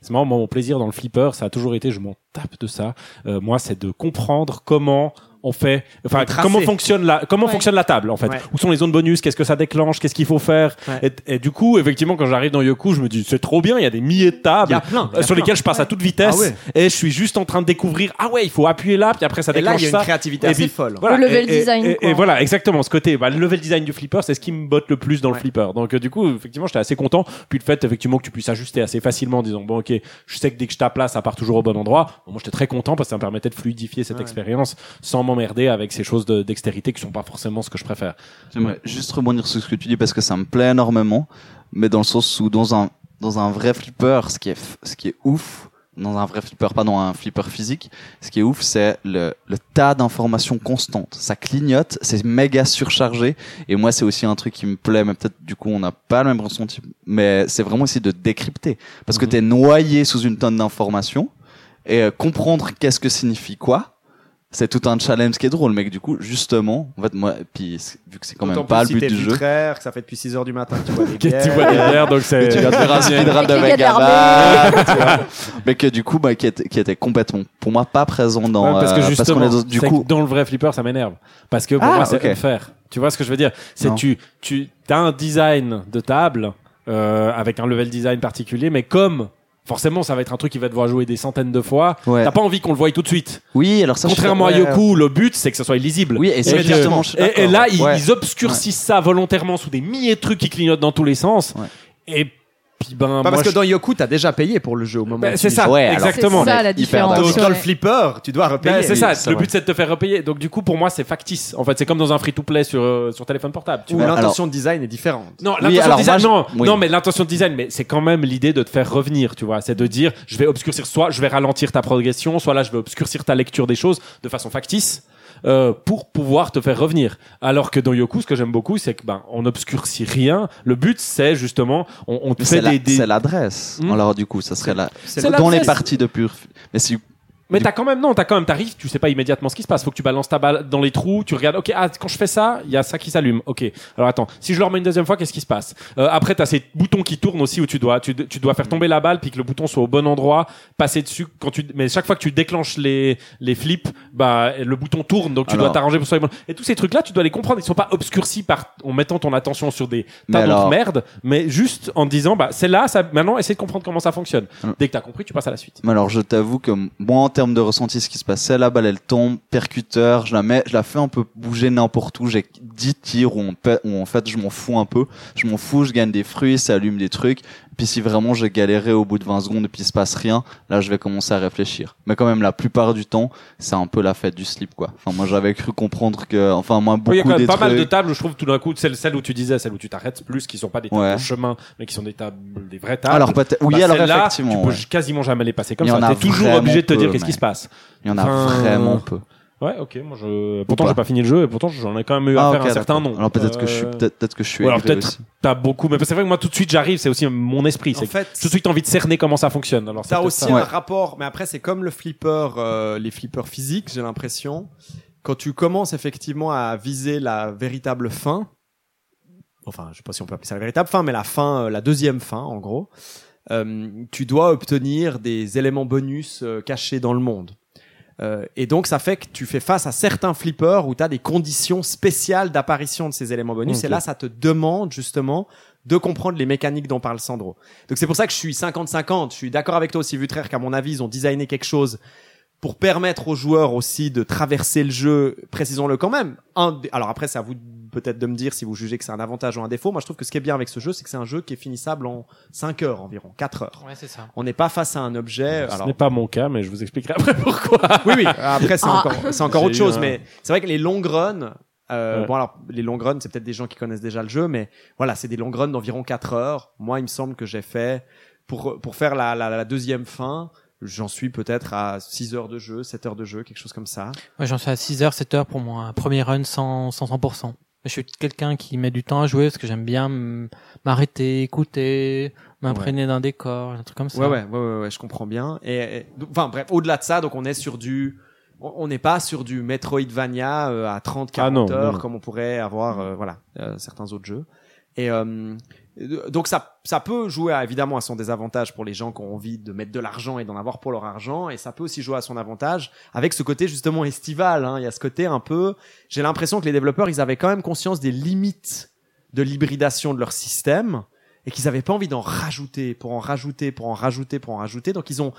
C'est marrant, moi, mon plaisir dans le flipper, ça a toujours été, je m'en tape de ça. Euh, moi, c'est de comprendre comment on fait, enfin, comment fonctionne la, comment Ouais. fonctionne la table, en fait. Ouais. Où sont les zones bonus, qu'est-ce que ça déclenche, qu'est-ce qu'il faut faire. Ouais. Et, et du coup, effectivement, quand j'arrive dans Yoku, je me dis, c'est trop bien, il y a des milliers de Il tables. y a plein. il y a sur plein. lesquelles je passe à toute vitesse Ah ouais. et je suis juste en train de découvrir ah ouais il faut appuyer là puis après ça Et là, déclenche il y a une ça créativité Et assez puis, folle. voilà. Le level design, Et, quoi. et voilà, exactement, ce côté, bah, le level design du flipper, c'est ce qui me botte le plus dans le flipper. Donc, euh, du coup, effectivement, j'étais assez content. Puis le fait, effectivement, que tu puisses ajuster assez facilement en disant, bon, ok, je sais que dès que je tape là, ça part toujours au bon endroit. Bon, moi, j'étais très content parce que ça me permettait de fluidifier cette Ouais. expérience sans m'emmerder avec ces choses de dextérité qui sont pas forcément ce que je préfère. J'aimerais juste rebondir sur ce que tu dis parce que ça me plaît énormément, mais dans le sens où dans un dans un vrai flipper, ce qui est ce qui est ouf, dans un vrai flipper, pas dans un flipper physique, ce qui est ouf, c'est le, le tas d'informations constantes. Ça clignote, c'est méga surchargé, et moi c'est aussi un truc qui me plaît, mais peut-être du coup on n'a pas le même ressenti, mais c'est vraiment aussi de décrypter, parce que Mhm. t'es noyé sous une tonne d'informations et euh, comprendre qu'est-ce que signifie quoi c'est tout un challenge qui est drôle, mais que du coup, justement, en fait, moi, puis vu que c'est quand même pas plus le but du jeu, que ça fait depuis 6 heures du matin que tu vois des Tu bières. vois des verres, donc c'est. tu viens de faire un speedrun de tu vois. mais que du coup, bah, qui était, qui était complètement, pour moi, pas présent dans, Ouais, parce que euh, justement, qu'on est dans- du coup, que dans le vrai flipper, ça m'énerve. Parce que pour Ah, moi, c'est ok. unfair. Tu vois ce que je veux dire? C'est tu, tu as un design de table euh, avec un level design particulier, mais comme forcément, ça va être un truc qui va devoir jouer des centaines de fois. ouais. T'as pas envie qu'on le voie tout de suite. Oui, alors ça, je Contrairement ouais, à Yoku, le but c'est que ça soit illisible. Oui, et je et, là, ils, obscurcissent ça volontairement sous des milliers de trucs qui clignotent dans tous les sens. Ouais. Et puis ben, Pas parce que je- dans Yoku, t'as déjà payé pour le jeu au moment Ben, où c'est ça. Ouais, exactement. C'est ça la différence. Donc dans le flipper, tu dois repayer. Ben, c'est ça, le but c'est de te faire repayer. Donc du coup pour moi c'est factice. En fait c'est comme dans un free-to-play sur, euh, sur téléphone portable. Tu Où vois. alors- l'intention de design est différente. Non, Oui, l'intention de design, moi, non, oui. non, mais l'intention de design, mais c'est quand même l'idée de te faire revenir, tu vois. C'est de dire, je vais obscurcir, soit je vais ralentir ta progression, soit là je vais obscurcir ta lecture des choses de façon factice. Euh, pour pouvoir te faire revenir. Alors que dans Yoku, ce que j'aime beaucoup, c'est que ben on obscurcit rien. Le but, c'est justement, on, on te fait la- des, des- c'est l'adresse. Hmm. Alors du coup, ça serait là. C'est C'est Dans les parties de pur. Mais si Mais t'as quand même, non, t'as quand même, t'arrives, tu sais pas immédiatement ce qui se passe. Faut que tu balances ta balle dans les trous, tu regardes, ok, ah, quand je fais ça, il y a ça qui s'allume. Ok. Alors attends, si je le remets une deuxième fois, qu'est-ce qui se passe? Euh, Après, t'as ces boutons qui tournent aussi où tu dois, tu, tu dois faire tomber la balle puis que le bouton soit au bon endroit, passer dessus. Quand tu, mais chaque fois que tu déclenches les les flips, bah le bouton tourne, donc tu Alors- dois t'arranger pour soit. Et tous ces trucs-là, tu dois les comprendre. Ils sont pas obscurcis par en mettant ton attention sur des tas d'autres alors- merde, mais juste en disant, bah c'est là, ça. Maintenant, essaie de comprendre comment ça fonctionne. Hum. Dès que t'as compris, tu passes à la suite. Mais alors, je t'avoue que moi, en termes de ressenti, ce qui se passe, c'est la balle, elle tombe, percuteur, je la mets, je la fais un peu bouger n'importe où. J'ai 10 tirs on où en fait, je m'en fous un peu. Je m'en fous, je gagne des fruits, ça allume des trucs. Puis si vraiment j'ai galéré au bout de 20 secondes et puis il se passe rien, là je vais commencer à réfléchir. Mais quand même la plupart du temps, c'est un peu la fête du slip quoi. Enfin moi j'avais cru comprendre que enfin moi beaucoup Oui, il y a quand même pas mal de tables où je trouve tout d'un coup, celles, celles où tu disais, celles où tu t'arrêtes plus, qui sont pas des tables Ouais. de chemin, mais qui sont des tables, des vraies tables. Alors peut-être oui Bah, alors effectivement. tu peux ouais. quasiment jamais les passer comme ça. a T'es toujours obligé de te dire qu'est-ce qui se passe. Il y en a Enfin, vraiment peu. Ouais, ok. Moi, je. Pourtant, pas j'ai pas fini le jeu et pourtant, j'en ai quand même eu à Ah, faire un certain nombre. Alors peut-être que je suis Euh, peut-être peut-être que je suis ou alors peut-être aussi. T'as beaucoup, mais c'est vrai que moi tout de suite j'arrive, c'est aussi mon esprit. En fait, tout de suite envie de cerner comment ça fonctionne. Alors c'est T'as aussi ça. un Ouais. rapport, mais après c'est comme le flipper, euh, les flippers physiques, j'ai l'impression. Quand tu commences effectivement à viser la véritable fin, enfin je sais pas si on peut appeler ça la véritable fin, mais la fin, euh, la deuxième fin en gros, euh, tu dois obtenir des éléments bonus euh, cachés dans le monde. Euh, et donc ça fait que tu fais face à certains flippers où tu as des conditions spéciales d'apparition de ces éléments bonus. Et là, ça te demande justement de comprendre les mécaniques dont parle Sandro. Donc c'est pour ça que je suis 50-50. Je suis d'accord avec toi aussi, Vutraire, qu'à mon avis, ils ont designé quelque chose pour permettre aux joueurs aussi de traverser le jeu, précisons-le quand même. Un, alors après, c'est à vous peut-être de me dire si vous jugez que c'est un avantage ou un défaut. Moi, je trouve que ce qui est bien avec ce jeu, c'est que c'est un jeu qui est finissable en 5 heures environ, 4 heures. Ouais, c'est ça. On n'est pas face à un objet. Ce alors, n'est pas mon cas, mais je vous expliquerai après pourquoi. oui, oui. Après, c'est encore, c'est encore autre chose, un- mais c'est vrai que les long runs, euh, Ouais. bon alors, les long runs, c'est peut-être des gens qui connaissent déjà le jeu, mais voilà, c'est des long runs d'environ 4 heures. Moi, il me semble que j'ai fait, pour, pour faire la, la, la deuxième fin, j'en suis peut-être à 6 heures de jeu, 7 heures de jeu, quelque chose comme ça. Moi, j'en suis à 6 heures, 7 heures pour moi. Un premier run sans, sans 100%. Je suis quelqu'un qui met du temps à jouer parce que j'aime bien m'arrêter, écouter, m'imprégner d'un décor, un truc comme ça. Ouais, ouais, ouais, ouais, ouais, je comprends bien. Et, et- donc, enfin, bref, au-delà de ça, donc on est sur du, on n'est pas sur du Metroidvania euh, à 30, 40 Ah non, heures non. comme on pourrait avoir, euh, voilà, euh, certains autres jeux. Et euh, donc ça, ça peut jouer à- évidemment à son désavantage pour les gens qui ont envie de mettre de l'argent et d'en avoir pour leur argent, et ça peut aussi jouer à son avantage avec ce côté justement estival. Hein. Il y a ce côté un peu. J'ai l'impression que les développeurs, ils avaient quand même conscience des limites de l'hybridation de leur système et qu'ils avaient pas envie d'en rajouter pour en rajouter pour en rajouter pour en rajouter. Donc ils ont,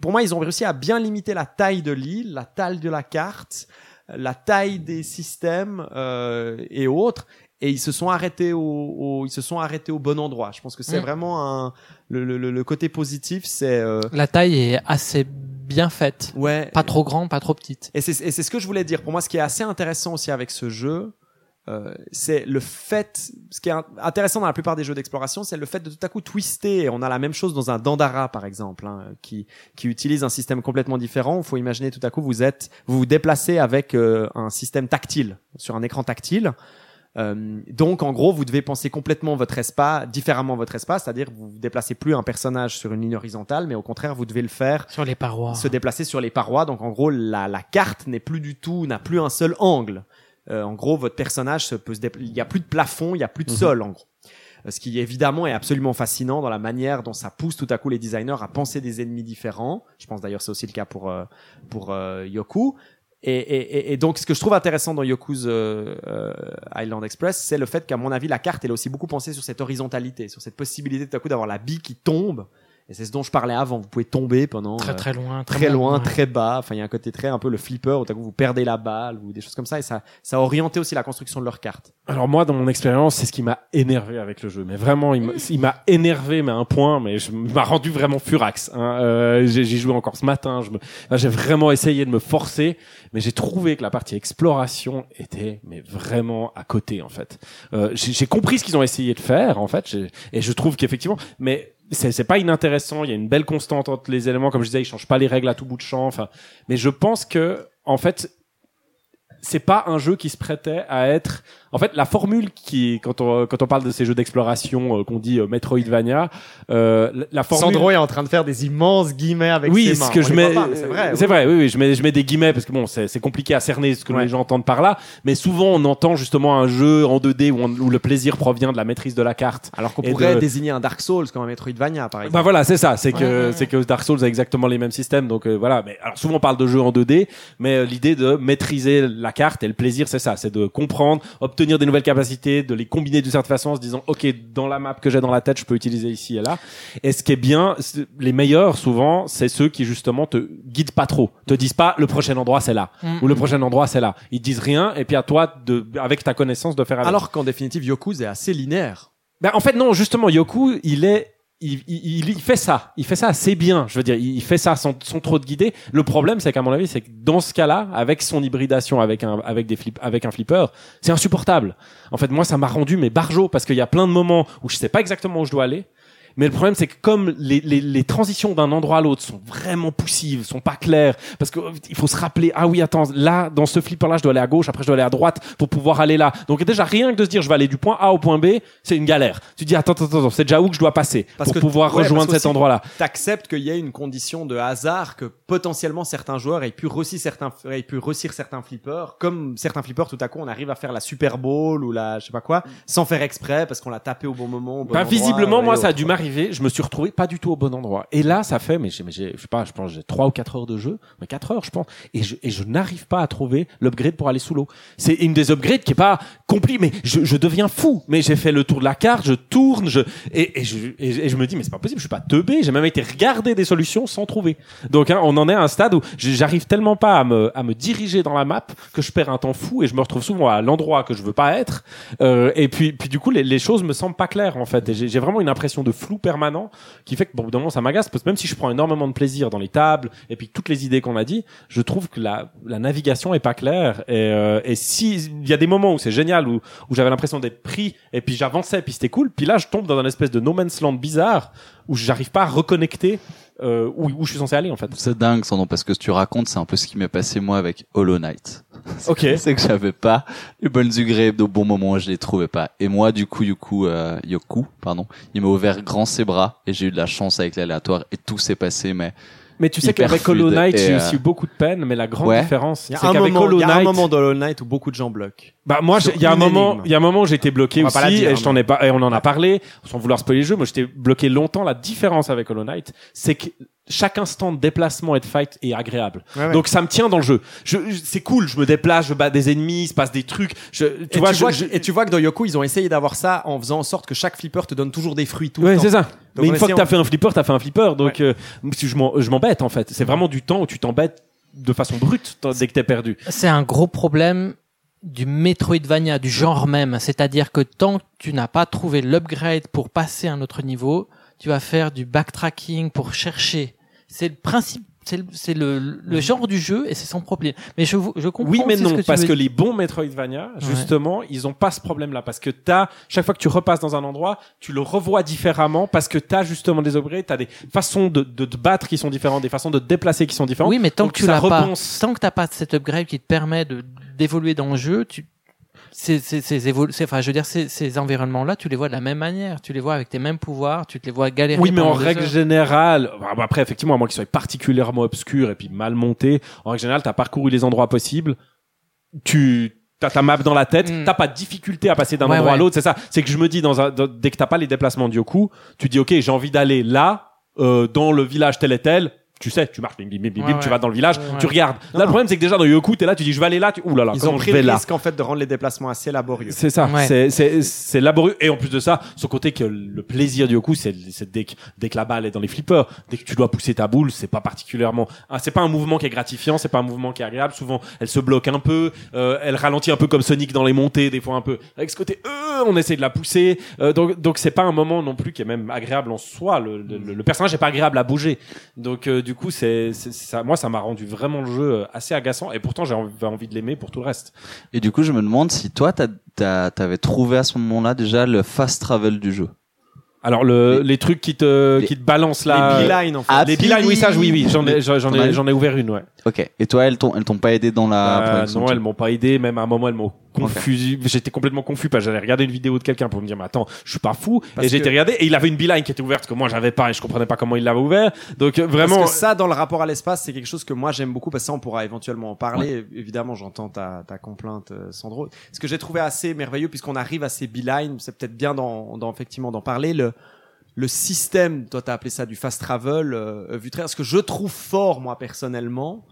pour moi, ils ont réussi à bien limiter la taille de l'île, la taille de la carte, la taille des systèmes euh, et autres. Et ils se sont arrêtés au, au- ils se sont arrêtés au bon endroit. Je pense que c'est Mm. vraiment un le, le, le- côté positif, c'est euh, La taille est assez bien faite. ouais. Pas trop grande, pas trop petite. Et c'est et c'est ce que je voulais dire. Pour moi, ce qui est assez intéressant aussi avec ce jeu, euh, c'est le fait, ce qui est in- intéressant dans la plupart des jeux d'exploration, c'est le fait de tout à coup twister. On a la même chose dans un Dandara, par exemple, hein, qui qui utilise un système complètement différent. Il faut imaginer tout à coup vous êtes, vous vous déplacez avec euh, un système tactile sur un écran tactile. Euh, donc, en gros, vous devez penser complètement votre espace, différemment votre espace, c'est-à-dire vous vous déplacez plus un personnage sur une ligne horizontale, mais au contraire, vous devez le faire Sur les parois. se déplacer sur les parois. Donc en gros, la, la carte n'est plus du tout, n'a plus un seul angle. Euh, en gros, votre personnage se peut se il y a plus de plafond, il y a plus de sol en gros. Euh, Ce qui évidemment est absolument fascinant dans la manière dont ça pousse tout à coup les designers à penser des ennemis différents. Je pense d'ailleurs c'est aussi le cas pour euh, pour euh, Yoku. Et, et, et- donc ce que je trouve intéressant dans Yoku's euh, euh, Island Express, c'est le fait qu'à mon avis la carte elle est aussi beaucoup pensée sur cette horizontalité, sur cette possibilité tout à coup d'avoir la bille qui tombe. Et c'est ce dont je parlais avant. Vous pouvez tomber pendant Très euh, très loin. très loin, très bas. Enfin, il y a un côté très un peu le flipper où coup vous perdez la balle ou des choses comme ça et ça, ça a orienté aussi la construction de leur carte. Alors moi, dans mon expérience, c'est ce qui m'a énervé avec le jeu. Mais vraiment, il m'a- m'a énervé, mais à un point, mais je il m'a rendu vraiment furax. Hein. Euh, j'ai j'y joué encore ce matin. Je me, enfin, j'ai vraiment essayé de me forcer, mais j'ai trouvé que la partie exploration était mais vraiment à côté en fait. Euh, j'ai j'ai compris ce qu'ils ont essayé de faire en fait, j'ai- et je trouve qu'effectivement, mais c'est pas inintéressant. Il y a une belle constante entre les éléments, comme je disais, ils changent pas les règles à tout bout de champ. Enfin, mais je pense que en fait c'est pas un jeu qui se prêtait à être en fait la formule qui quand on quand on parle de ces jeux d'exploration euh, qu'on dit euh, Metroidvania euh, la- formule Sandro est en train de faire des immenses guillemets avec oui, ses mains. ce que On je mets, c'est vrai. c'est vrai, oui, oui, je mets, je mets des guillemets parce que bon, c'est, c'est compliqué à cerner ce que Ouais. les gens entendent par là, mais souvent on entend justement un jeu en 2D où, on- où le plaisir provient de la maîtrise de la carte. Alors qu'on pourrait de- désigner un Dark Souls comme un Metroidvania, par exemple. Bah voilà, c'est ça, c'est que Ouais, ouais, c'est que Dark Souls a exactement les mêmes systèmes, donc euh, voilà. Mais alors souvent on parle de jeux en 2D, mais euh, l'idée de maîtriser la carte et le plaisir, c'est ça, c'est de comprendre, obtenir des nouvelles capacités, de les combiner d'une certaine façon en se disant, ok, dans la map que j'ai dans la tête, je peux utiliser ici et là. Et ce qui est bien, les meilleurs souvent, c'est ceux qui justement te guident pas trop, te disent pas le prochain endroit c'est là Mm. ou le prochain endroit c'est là. Ils disent rien et puis à toi de avec ta connaissance de faire avec. Alors qu'en définitive, Yoku's est assez linéaire. Ben, en fait, non, justement, Yoku, il est il, il, il fait ça, il fait ça assez bien. Je veux dire, il fait ça sans, sans trop de guider. Le problème, c'est qu'à mon avis, c'est que dans ce cas-là, avec son hybridation avec un avec des flip, avec un flipper, c'est insupportable. En fait, moi, ça m'a rendu mes barjots parce qu'il y a plein de moments où je sais pas exactement où je dois aller. Mais le problème, c'est que comme les, les, les transitions d'un endroit à l'autre sont vraiment poussives, sont pas claires, parce que euh, il faut se rappeler, ah oui, attends, là, dans ce flipper-là, je dois aller à gauche, après je dois aller à droite pour pouvoir aller là. Donc déjà, rien que de se dire, je vais aller du point A au point B, c'est une galère. Tu dis, attends, attends, attends, c'est déjà où que je dois passer Parce pour que- pouvoir ouais, rejoindre parce cet endroit-là? T'acceptes qu'il y ait une condition de hasard que potentiellement certains joueurs aient pu réussir certains, aient pu réussir certains flippers, comme certains flippers tout à coup on arrive à faire la Super Bowl ou la je sais pas quoi, sans faire exprès parce qu'on l'a tapé au bon moment. Au bon endroit, visiblement, moi, ça a dû m'arriver. Je me suis retrouvé pas du tout au bon endroit. Et là, ça fait, mais je sais pas, je pense, j'ai trois ou quatre heures de jeu, mais quatre heures, je pense. Et je, n'arrive pas à trouver l'upgrade pour aller sous l'eau. C'est une des upgrades qui est pas compliquée, mais je, deviens fou. Mais j'ai fait le tour de la carte, je tourne, je, et, je, me dis, mais c'est pas possible, je suis pas teubé. J'ai même été regarder des solutions sans trouver. Donc, hein, on en est à un stade où j'arrive tellement pas à me, à me diriger dans la map que je perds un temps fou et je me retrouve souvent à l'endroit que je veux pas être. Euh, et puis, du coup, les, les choses me semblent pas claires en fait. J'ai vraiment une impression de flou permanent qui fait que bon, d'un moment, ça m'agace parce que même si je prends énormément de plaisir dans les tables et puis toutes les idées qu'on a dit, je trouve que la, la navigation est pas claire. Et, euh, et si il y a des moments où c'est génial où, où j'avais l'impression d'être pris et puis j'avançais et puis c'était cool, puis là je tombe dans un espèce de no man's land bizarre où j'arrive pas à reconnecter euh, où, où je suis censé aller en fait. C'est dingue, Sandon, parce que ce que tu racontes, c'est un peu ce qui m'est passé moi avec Hollow Knight. Ok. c'est que j'avais pas les bonnes upgrades au bon moment, je les trouvais pas. Et moi, du coup, Yoku, euh, Yoku, pardon, il m'a ouvert grand ses bras et j'ai eu de la chance avec l'aléatoire et tout s'est passé, mais Mais tu sais qu'avec Hollow Knight, j'ai euh, aussi eu beaucoup de peine, mais la grande Ouais. différence, Il y c'est a un qu'avec moment, Hollow il y a un Knight, moment dans Hollow Knight où beaucoup de gens bloquent. Bah moi, il y a un moment, il y a un moment où j'étais bloqué On aussi, dire, et je t'en mais- ai pas, et on en a parlé, sans vouloir spoiler le jeu. Moi, j'étais bloqué longtemps. La différence avec Hollow Knight, c'est que chaque instant de déplacement et de fight est agréable. Ouais, ouais. Donc ça me tient dans le jeu. Je, je- c'est cool. Je me déplace, je bats des ennemis, il se passe des trucs. Je, tu et, vois, tu je- vois je- que- et tu vois que dans Yoku, ils ont essayé d'avoir ça en faisant en sorte que chaque flipper te donne toujours des fruits tout Ouais, le temps. c'est ça. Donc, Mais en une fois que t'as fait un flipper, t'as fait un flipper. Donc, euh, je m'en- je m'embête en fait. C'est vraiment du temps où tu t'embêtes de façon brute t- dès que t'es perdu. C'est un gros problème du Metroidvania, du genre même. C'est-à-dire que tant que tu n'as pas trouvé l'upgrade pour passer à un autre niveau, tu vas faire du backtracking pour chercher. C'est le principe, c'est le, le, le genre du jeu et c'est son problème. Mais je, je comprends Oui, mais ce non, que parce que les bons Metroidvania, justement, ils ont pas ce problème-là, parce que t'as chaque fois que tu repasses dans un endroit, tu le revois différemment, parce que t'as justement des upgrades, t'as des façons de, de te battre qui sont différentes, des façons de te déplacer qui sont différentes. Oui, mais tant Donc que tu l'as pas, tant que t'as pas cet upgrade qui te permet de d'évoluer dans le jeu, tu ces, ces, ces, enfin, je veux dire, ces, ces environnements-là, tu les vois de la même manière. Tu les vois avec tes mêmes pouvoirs, tu te les vois galérer. Oui, mais en règle heures. générale, après, effectivement, à moins qu'ils soient particulièrement obscurs et puis mal montés, en règle générale, t'as parcouru les endroits possibles, tu t'as ta map dans la tête, Mm. t'as pas de difficulté à passer d'un Ouais, endroit à l'autre, c'est ça. C'est que je me dis, dans un, dans- dès que t'as pas les déplacements de Yoku, tu dis, ok, j'ai envie d'aller là, euh, dans le village tel et tel, tu sais, tu marches, bim, bim, bim, bim, Ouais, tu ouais. vas dans le village, Ouais. tu regardes. Non, là, le problème, c'est que déjà dans Yoku, t'es là, tu dis, je vais aller là, tu, ouh là là, Ils ont pris le là? risque en fait de rendre les déplacements assez laborieux. C'est ça, Ouais. c'est c'est c'est laborieux et en plus de ça, ce côté que le plaisir du Yoku, c'est c'est dès que dès que la balle est dans les flippers, dès que tu dois pousser ta boule, c'est pas particulièrement, ah, c'est pas un mouvement qui est gratifiant, c'est pas un mouvement qui est agréable. Souvent, elle se bloque un peu, euh, elle ralentit un peu comme Sonic dans les montées, des fois un peu. Avec ce côté, euh, on essaie de la pousser, euh, donc donc c'est pas un moment non plus qui est même agréable en soi. Le le, le personnage est pas agréable à bouger, donc euh, du coup c'est c'est- ça, moi ça m'a rendu vraiment le jeu euh, assez agaçant et pourtant j'ai envie, envie de l'aimer pour tout le reste. Et du coup, je me demande si toi, t'avais trouvé à ce moment-là déjà le fast travel du jeu. Alors le, Les- les, trucs qui te les- qui te balancent là. les beelines en fait. Ah, les beelines, oui ça oui oui j'en ai j'en ai j'en ai ouvert une ouais. Ok. Et toi, elles t'ont, elles t'ont pas aidé dans la. Euh, progression non elles m'ont pas aidé même à un moment elles m'ont confus j'étais complètement confus parce que j'allais regarder une vidéo de quelqu'un pour me dire mais attends je suis pas fou Parce et j'ai été regardé et il avait une beeline qui était ouverte que moi j'avais pas et je comprenais pas comment il l'avait ouvert donc euh, Parce vraiment que ça, dans le rapport à l'espace, c'est quelque chose que moi j'aime beaucoup parce que ça, on pourra éventuellement en parler. Évidemment, j'entends ta, ta complainte, euh, Sandro. Ce que j'ai trouvé assez merveilleux, puisqu'on arrive à ces beelines, c'est peut-être bien d'en, effectivement d'en parler. Le, le système, toi t'as appelé ça du fast travel, euh, vu très, ce que je trouve fort moi personnellement.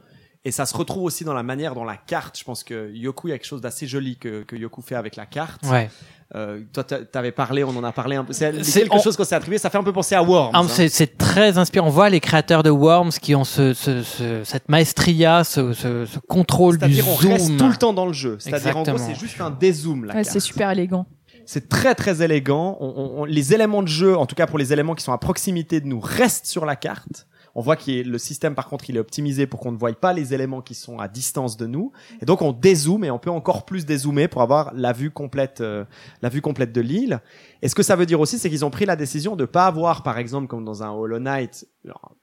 Et ça se retrouve aussi dans la manière dont la carte. Je pense que Yoku, il y a quelque chose d'assez joli que, que Yoku fait avec la carte. Ouais. Euh, toi, t'a- t'avais parlé, on en a parlé un peu. C'est C'est- quelque on- chose qu'on s'est attribué. Ça fait un peu penser à Worms. Ah, hein. c'est, c'est très inspirant. On voit les créateurs de Worms qui ont ce, ce, ce- cette maestria, ce, ce, ce contrôle du C'est-à-dire on zoom. reste tout le temps dans le jeu. C'est-à-dire en gros c'est juste un dézoom la Ouais, carte. c'est super élégant. C'est très très élégant. On, on- on- les éléments de jeu, en tout cas pour les éléments qui sont à proximité de nous, restent sur la carte. On voit que le système, par contre, il est optimisé pour qu'on ne voie pas les éléments qui sont à distance de nous. Et donc, on dézoome et on peut encore plus dézoomer pour avoir la vue complète, euh, la vue complète de l'île. Et ce que ça veut dire aussi, c'est qu'ils ont pris la décision de pas avoir, par exemple, comme dans un Hollow Knight,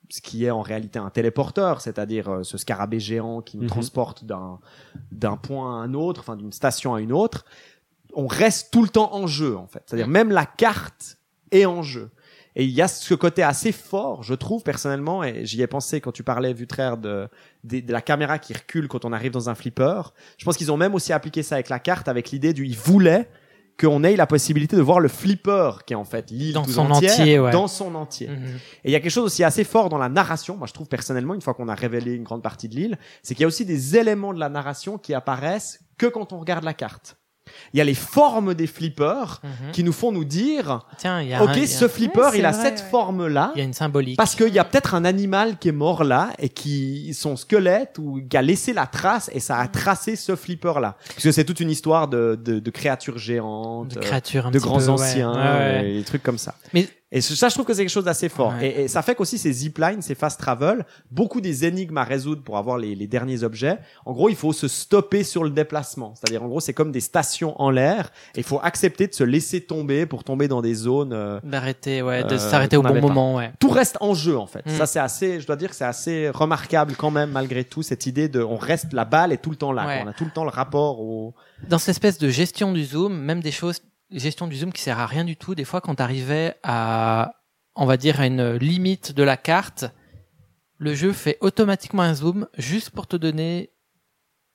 ce qui est en réalité un téléporteur, c'est-à-dire euh, ce scarabée géant qui nous Mhm. transporte d'un d'un point à un autre, enfin d'une station à une autre. On reste tout le temps en jeu, en fait. C'est-à-dire même la carte est en jeu. Et il y a ce côté assez fort, je trouve personnellement, et j'y ai pensé quand tu parlais, Vutraire, de, de, de la caméra qui recule quand on arrive dans un flipper. Je pense qu'ils ont même aussi appliqué ça avec la carte, avec l'idée du, ils voulaient qu'on ait la possibilité de voir le flipper, qui est en fait l'île Dans son entière, entier, ouais. dans son entier. Mhm. Et il y a quelque chose aussi assez fort dans la narration, moi je trouve personnellement, une fois qu'on a révélé une grande partie de l'île, c'est qu'il y a aussi des éléments de la narration qui apparaissent que quand on regarde la carte. Il y a les formes des flippers Mhm. qui nous font nous dire, Tiens, il y a, ok, un- il y a- ce flipper, Ouais, il a vrai, cette ouais. forme-là, il y a une symbolique. parce qu'il y a peut-être un animal qui est mort là et qui son squelette ou qui a laissé la trace et ça a tracé ce flipper là. Parce que c'est toute une histoire de, de, de créatures géantes, de créatures un de petit grands peu, ouais. anciens, Ouais, ouais. et des trucs comme ça. Mais- et ça, je trouve que c'est quelque chose d'assez fort. Ouais. Et, et ça fait qu'aussi ces ziplines, ces fast travel, beaucoup des énigmes à résoudre pour avoir les, les derniers objets. En gros, il faut se stopper sur le déplacement. C'est-à-dire, en gros, c'est comme des stations en l'air. Il faut accepter de se laisser tomber pour tomber dans des zones. euh, D'arrêter, ouais, de Euh, s'arrêter au bon pas. moment, ouais. tout reste en jeu en fait. Mm. Ça c'est assez, je dois dire que c'est assez remarquable quand même malgré tout cette idée de, on reste la balle est tout le temps là. Ouais. On a tout le temps le rapport au. Dans cette espèce de gestion du zoom, même des choses, gestion du zoom qui sert à rien du tout, des fois quand t'arrivais à, on va dire, à une limite de la carte, le jeu fait automatiquement un zoom juste pour te donner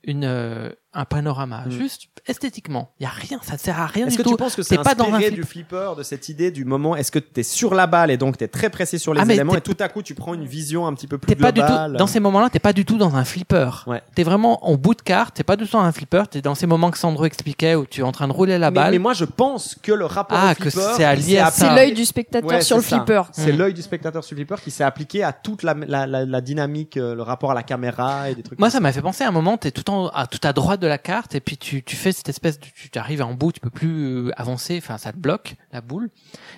une, euh, un panorama, Mm. juste esthétiquement. Il y a rien, ça ne sert à rien Est-ce que tout. tu penses que c'est pas dans un inspiré flip- du flipper, de cette idée du moment Est-ce que t'es sur la balle et donc t'es très pressé sur les Ah, mais éléments et tout à coup tu prends une vision un petit peu plus T'es pas du globale? tout, dans ces moments-là, t'es pas du tout dans un flipper. Ouais. T'es vraiment en bout de carte, t'es pas du tout dans un flipper, t'es dans ces moments que Sandro expliquait où tu es en train de rouler la mais, balle. mais moi je pense que le rapport Ah, au que flipper, c'est il lier s'est à. C'est l'œil du spectateur Ouais, sur le c'est ça. flipper. C'est Mm. l'œil du spectateur sur le flipper qui s'est appliqué à toute la, la, la, la dynamique, euh, le rapport à la caméra et des trucs. Moi, ça m'a fait penser à un moment, t'es tout en, à, tout à droite de la carte, et puis tu, tu fais cette espèce de, tu arrives en bout, tu peux plus euh, avancer, enfin, ça te bloque, la boule,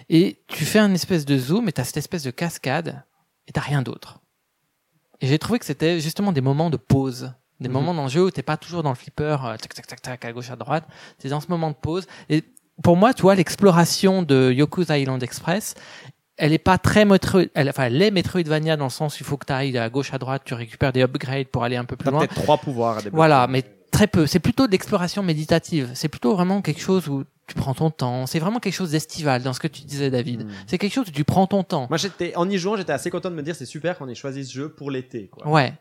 et tu fais un espèce de zoom, et t'as cette espèce de cascade, et t'as rien d'autre. Et j'ai trouvé que c'était justement des moments de pause. Des Mhm. moments dans le jeu où t'es pas toujours dans le flipper, euh, tac, tac, tac, tac, à gauche, à droite. T'es dans ce moment de pause. Et pour moi, tu vois, l'exploration de Yoku's Island Express, elle est pas très Metroid, elle, enfin, elle est Metroidvania dans le sens où il faut que tu ailles à gauche, à droite, tu récupères des upgrades pour aller un peu plus loin. peut-être trois pouvoirs à. Voilà, mais très peu. C'est plutôt de l'exploration méditative. C'est plutôt vraiment quelque chose où tu prends ton temps. C'est vraiment quelque chose d'estival dans ce que tu disais, David. Mm. C'est quelque chose où tu prends ton temps. Moi, j'étais en y jouant, j'étais assez content de me dire c'est super qu'on ait choisi ce jeu pour l'été. Quoi. Ouais.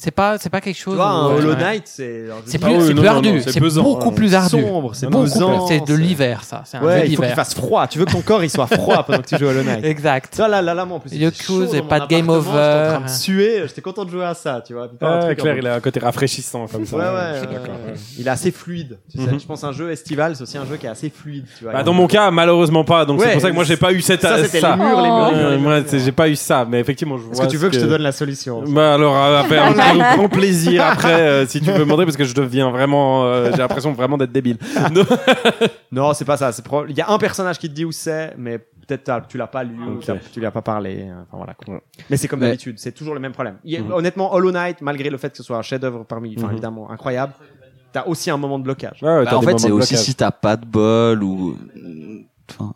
C'est pas, c'est pas quelque Tu chose. vois, un où- Hollow. Knight, c'est C'est plus, c'est plus ardu. c'est beaucoup hein. plus ardu. sombre, c'est pesant. C'est de l'hiver, ça. C'est un jeu Ouais, il faut qu'il fasse froid. Tu veux que ton corps il soit froid pendant que tu joues à Hollow Knight. Exact. Ça, là, là, là, moi, en plus, il et dans pas de game J'étais en train over. de suer. J'étais content de jouer à ça, tu vois. Ah, Claire, il a un côté rafraîchissant comme ça. Ouais, ouais, Je suis ouais, d'accord. ouais. Il est assez fluide. Tu sais, Mhm. je pense un jeu estival, c'est aussi un jeu qui est assez fluide. Tu vois. Bah, dans mon cas, malheureusement pas. Donc c'est pour ça que moi j'ai pas eu cette. ça, c'était les murs, les murs. Moi, j'ai pas eu ça, mais effectivement, je vois. Est-ce que tu veux que je te donne la solution Bah alors, euh, avec un grand plaisir après, euh, si tu veux me demander, parce que je deviens vraiment, euh, j'ai l'impression vraiment d'être débile. Donc, Non, c'est pas ça. C'est Il y a un personnage qui te dit où c'est, mais peut-être tu l'as pas lu, ou Ok. t'as- tu lui as pas parlé. euh, Enfin voilà. Quoi. Ouais. Mais c'est comme Mais- d'habitude, c'est toujours le même problème. Il y a- Mhm. Honnêtement, Hollow Knight, malgré le fait que ce soit un chef-d'œuvre parmi, enfin Mhm. évidemment incroyable, t'as aussi un moment de blocage. ouais, ouais, Bah, en fait, c'est aussi si t'as pas de bol ou. Enfin.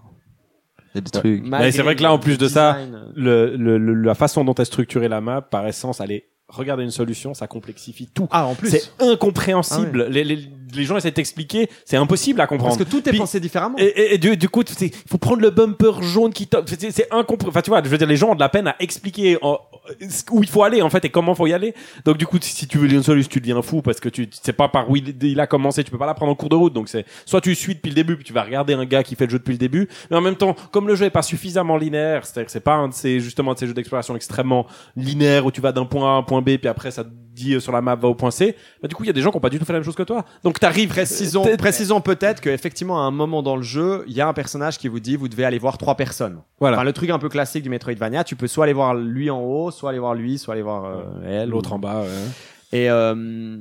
Il y a des trucs. Mais c'est vrai que là, en plus de ça, design, Le, le, le- la façon dont est structurée la map, par essence, elle est regarder une solution, ça complexifie tout. Ah, en plus. C'est incompréhensible. les, les, les gens essaient de t'expliquer, c'est impossible à comprendre. Parce que tout est Puis- pensé différemment. Et, et- et du, du coup, il faut prendre le bumper jaune qui top. C'est incompréhensible. Enfin, tu vois, je veux dire, les gens ont de la peine à expliquer en- où il faut aller, en fait, et comment faut y aller. Donc, du coup, si tu veux une solution, tu deviens fou parce que tu tu sais pas par où il, il a commencé. Tu peux pas la prendre en cours de route. Donc, c'est soit tu suis depuis le début, puis tu vas regarder un gars qui fait le jeu depuis le début. Mais en même temps, comme le jeu est pas suffisamment linéaire, c'est-à-dire que c'est pas un de ces, justement, de ces jeux d'exploration extrêmement linéaires où tu vas d'un point A à un point B, puis après, ça dit euh, sur la map, va au point C. Bah, du coup, il y a des gens qui ont pas du tout fait la même chose que toi. Donc, t'arrives. Précisons, t'es- précisons peut-être qu'effectivement, à un moment dans le jeu, il y a un personnage qui vous dit vous devez aller voir trois personnes. Voilà. Enfin, le truc un peu classique du Metroidvania, tu peux soit aller voir lui en haut, soit aller voir lui, soit aller voir euh, elle. L'autre en bas, ouais. Et, euh,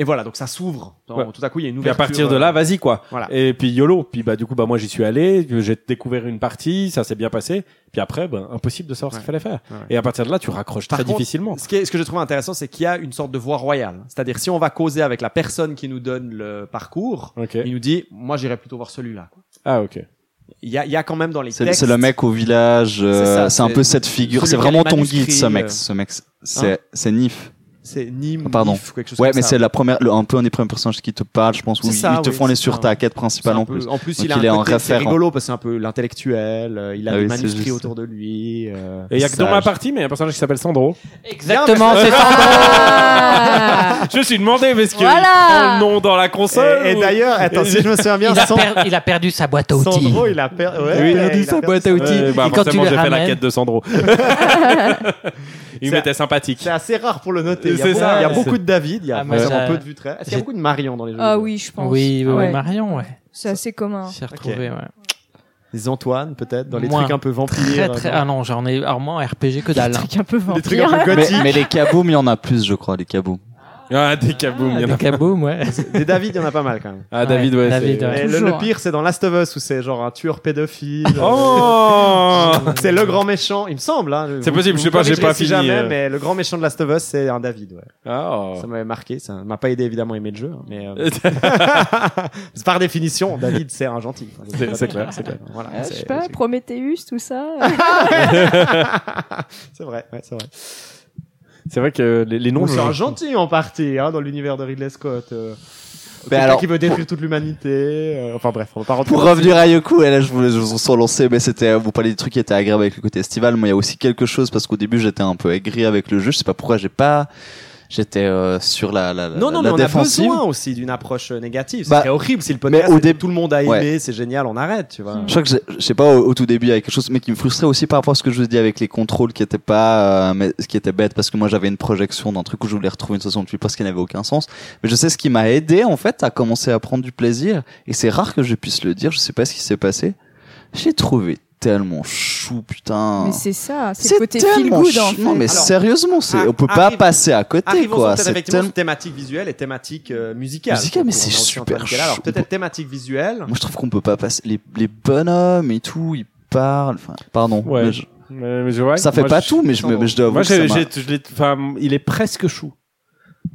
et voilà, donc ça s'ouvre. Ouais. Tout à coup, il y a une Puis à ouverture. partir de là, euh, vas-y quoi. Voilà. Et puis YOLO. Puis bah du coup bah moi j'y suis allé, j'ai découvert une partie, ça s'est bien passé. Puis après, bah, impossible de savoir ce qu'il fallait faire. Ouais. Et à partir de là, tu raccroches Par très contre, difficilement. Ce, qui est, ce que je trouve intéressant, c'est qu'il y a une sorte de voie royale. C'est-à-dire, si on va causer avec la personne qui nous donne le parcours, Ok. il nous dit, moi, j'irais plutôt voir celui-là. quoi. Ah ok. Il y a, il y a quand même dans les C'est textes. c'est le mec au village, euh, C'est c'est un peu cette figure, c'est vraiment ton guide, ce mec. euh. Ce mec, c'est c'est Nif. C'est Nîmes, Ah, pardon. Nif, ou quelque chose Ouais, comme mais c'est la première, le- un peu un des premiers personnages qui te parle, je pense, où ils ça, ils te oui, font les c'est sur ça. ta quête C'est principale un en peu- plus. En plus, Donc il a il est un en côté, c'est rigolo parce que c'est un peu l'intellectuel, euh, il a Ah des oui, manuscrits juste. autour de lui. euh, Et il y a que dans ma partie, mais il y a un personnage qui s'appelle Sandro. Exactement, c'est. Ah Je me suis demandé, mais est-ce qu'il Voilà. le nom dans la console Et, et d'ailleurs, attends, si je me souviens bien, Il a, Sand- per- il a perdu sa boîte à outils. Sandro, il a per- ouais, Oui, il a perdu sa boîte à outils. Euh, bah, Et quand tu j'ai fait la quête de Sandro. il m'était sympathique. C'est assez rare pour le noter. C'est ça, il y a beaucoup de David, il y a Ah, vraiment peu de Vutraire. Est-ce qu'il y a beaucoup de Marion dans les jeux Ah oui, je pense. Oui, oui, oui, Ouais. Marion, ouais. C'est assez commun. J'ai retrouvé, ouais. Des Antoine, peut-être, dans les Moins. trucs un peu vampires. Très, très, euh, ah non, j'en ai, alors moi, en RPG que dalle. Des trucs un peu Des trucs un vampires. peu Mais, mais les kaboom, il y en a plus, je crois, les kaboom. Ah, des kaboom, il y en Des a. kaboom, ouais. Des David, il y en a pas mal quand même. Ah, David, ouais. David, ouais. Et le, pire, c'est dans Last of Us où c'est genre un tueur pédophile. Oh c'est le grand méchant, il me semble. Hein. C'est possible, vous je sais pas, j'ai pas si fini, jamais, euh. mais le grand méchant de Last of Us, c'est un David. Ouais. Ah. Ça m'avait marqué, ça m'a pas aidé évidemment à aimer le jeu, hein, mais euh, par définition, David c'est un gentil. C'est- clair, c'est clair. Voilà, Je c'est- sais pas, Prometheus, tout ça. c'est vrai, ouais, c'est vrai. C'est vrai que les, les noms. C'est un gentil en partie, hein, dans l'univers de Ridley Scott. Euh, Mais quelqu'un alors- qui veut détruire toute l'humanité. euh, enfin bref, on va pas rentrer. Pour revenir à Yoku, et là je voulais je vous en lancer, mais c'était vous parlez des trucs qui étaient agréables avec le côté estival. Moi, il y a aussi quelque chose parce qu'au début j'étais un peu aigri avec le jeu. Je sais pas pourquoi j'ai pas. J'étais euh, sur la la, Non, non, la mais on défensive. a besoin aussi d'une approche euh, négative. C'est Bah, horrible si le mais podcast, au c'est- début- tout le monde a aimé, Ouais. c'est génial, on arrête, tu vois. Je crois que je sais pas au, au tout début il y avait quelque chose mais qui me frustrait aussi par rapport à ce que je vous dis avec les contrôles qui étaient pas euh, mais ce qui était bête parce que moi j'avais une projection d'un truc où je voulais retrouver une 68 parce qu'il n'avait aucun sens mais je sais ce qui m'a aidé en fait à commencer à prendre du plaisir et c'est rare que je puisse le dire je sais pas ce qui s'est passé j'ai trouvé tellement chou putain Mais c'est ça, c'est le côté feel tellement good en chou. fait. non mais Alors, sérieusement c'est on peut pas passer à côté quoi c'est effectivement tellement sur thématique visuelle et thématique euh, musicale. Musicale, mais c'est super là. Alors chou. peut-être thématique visuelle. moi je trouve qu'on peut pas passer les, les bonhommes et tout ils parlent enfin pardon Ouais. mais je- Mais- mais je- ouais, ça fait moi, pas je- tout mais je, me, mais je dois avouer Moi, je l'ai- enfin, il est presque chou.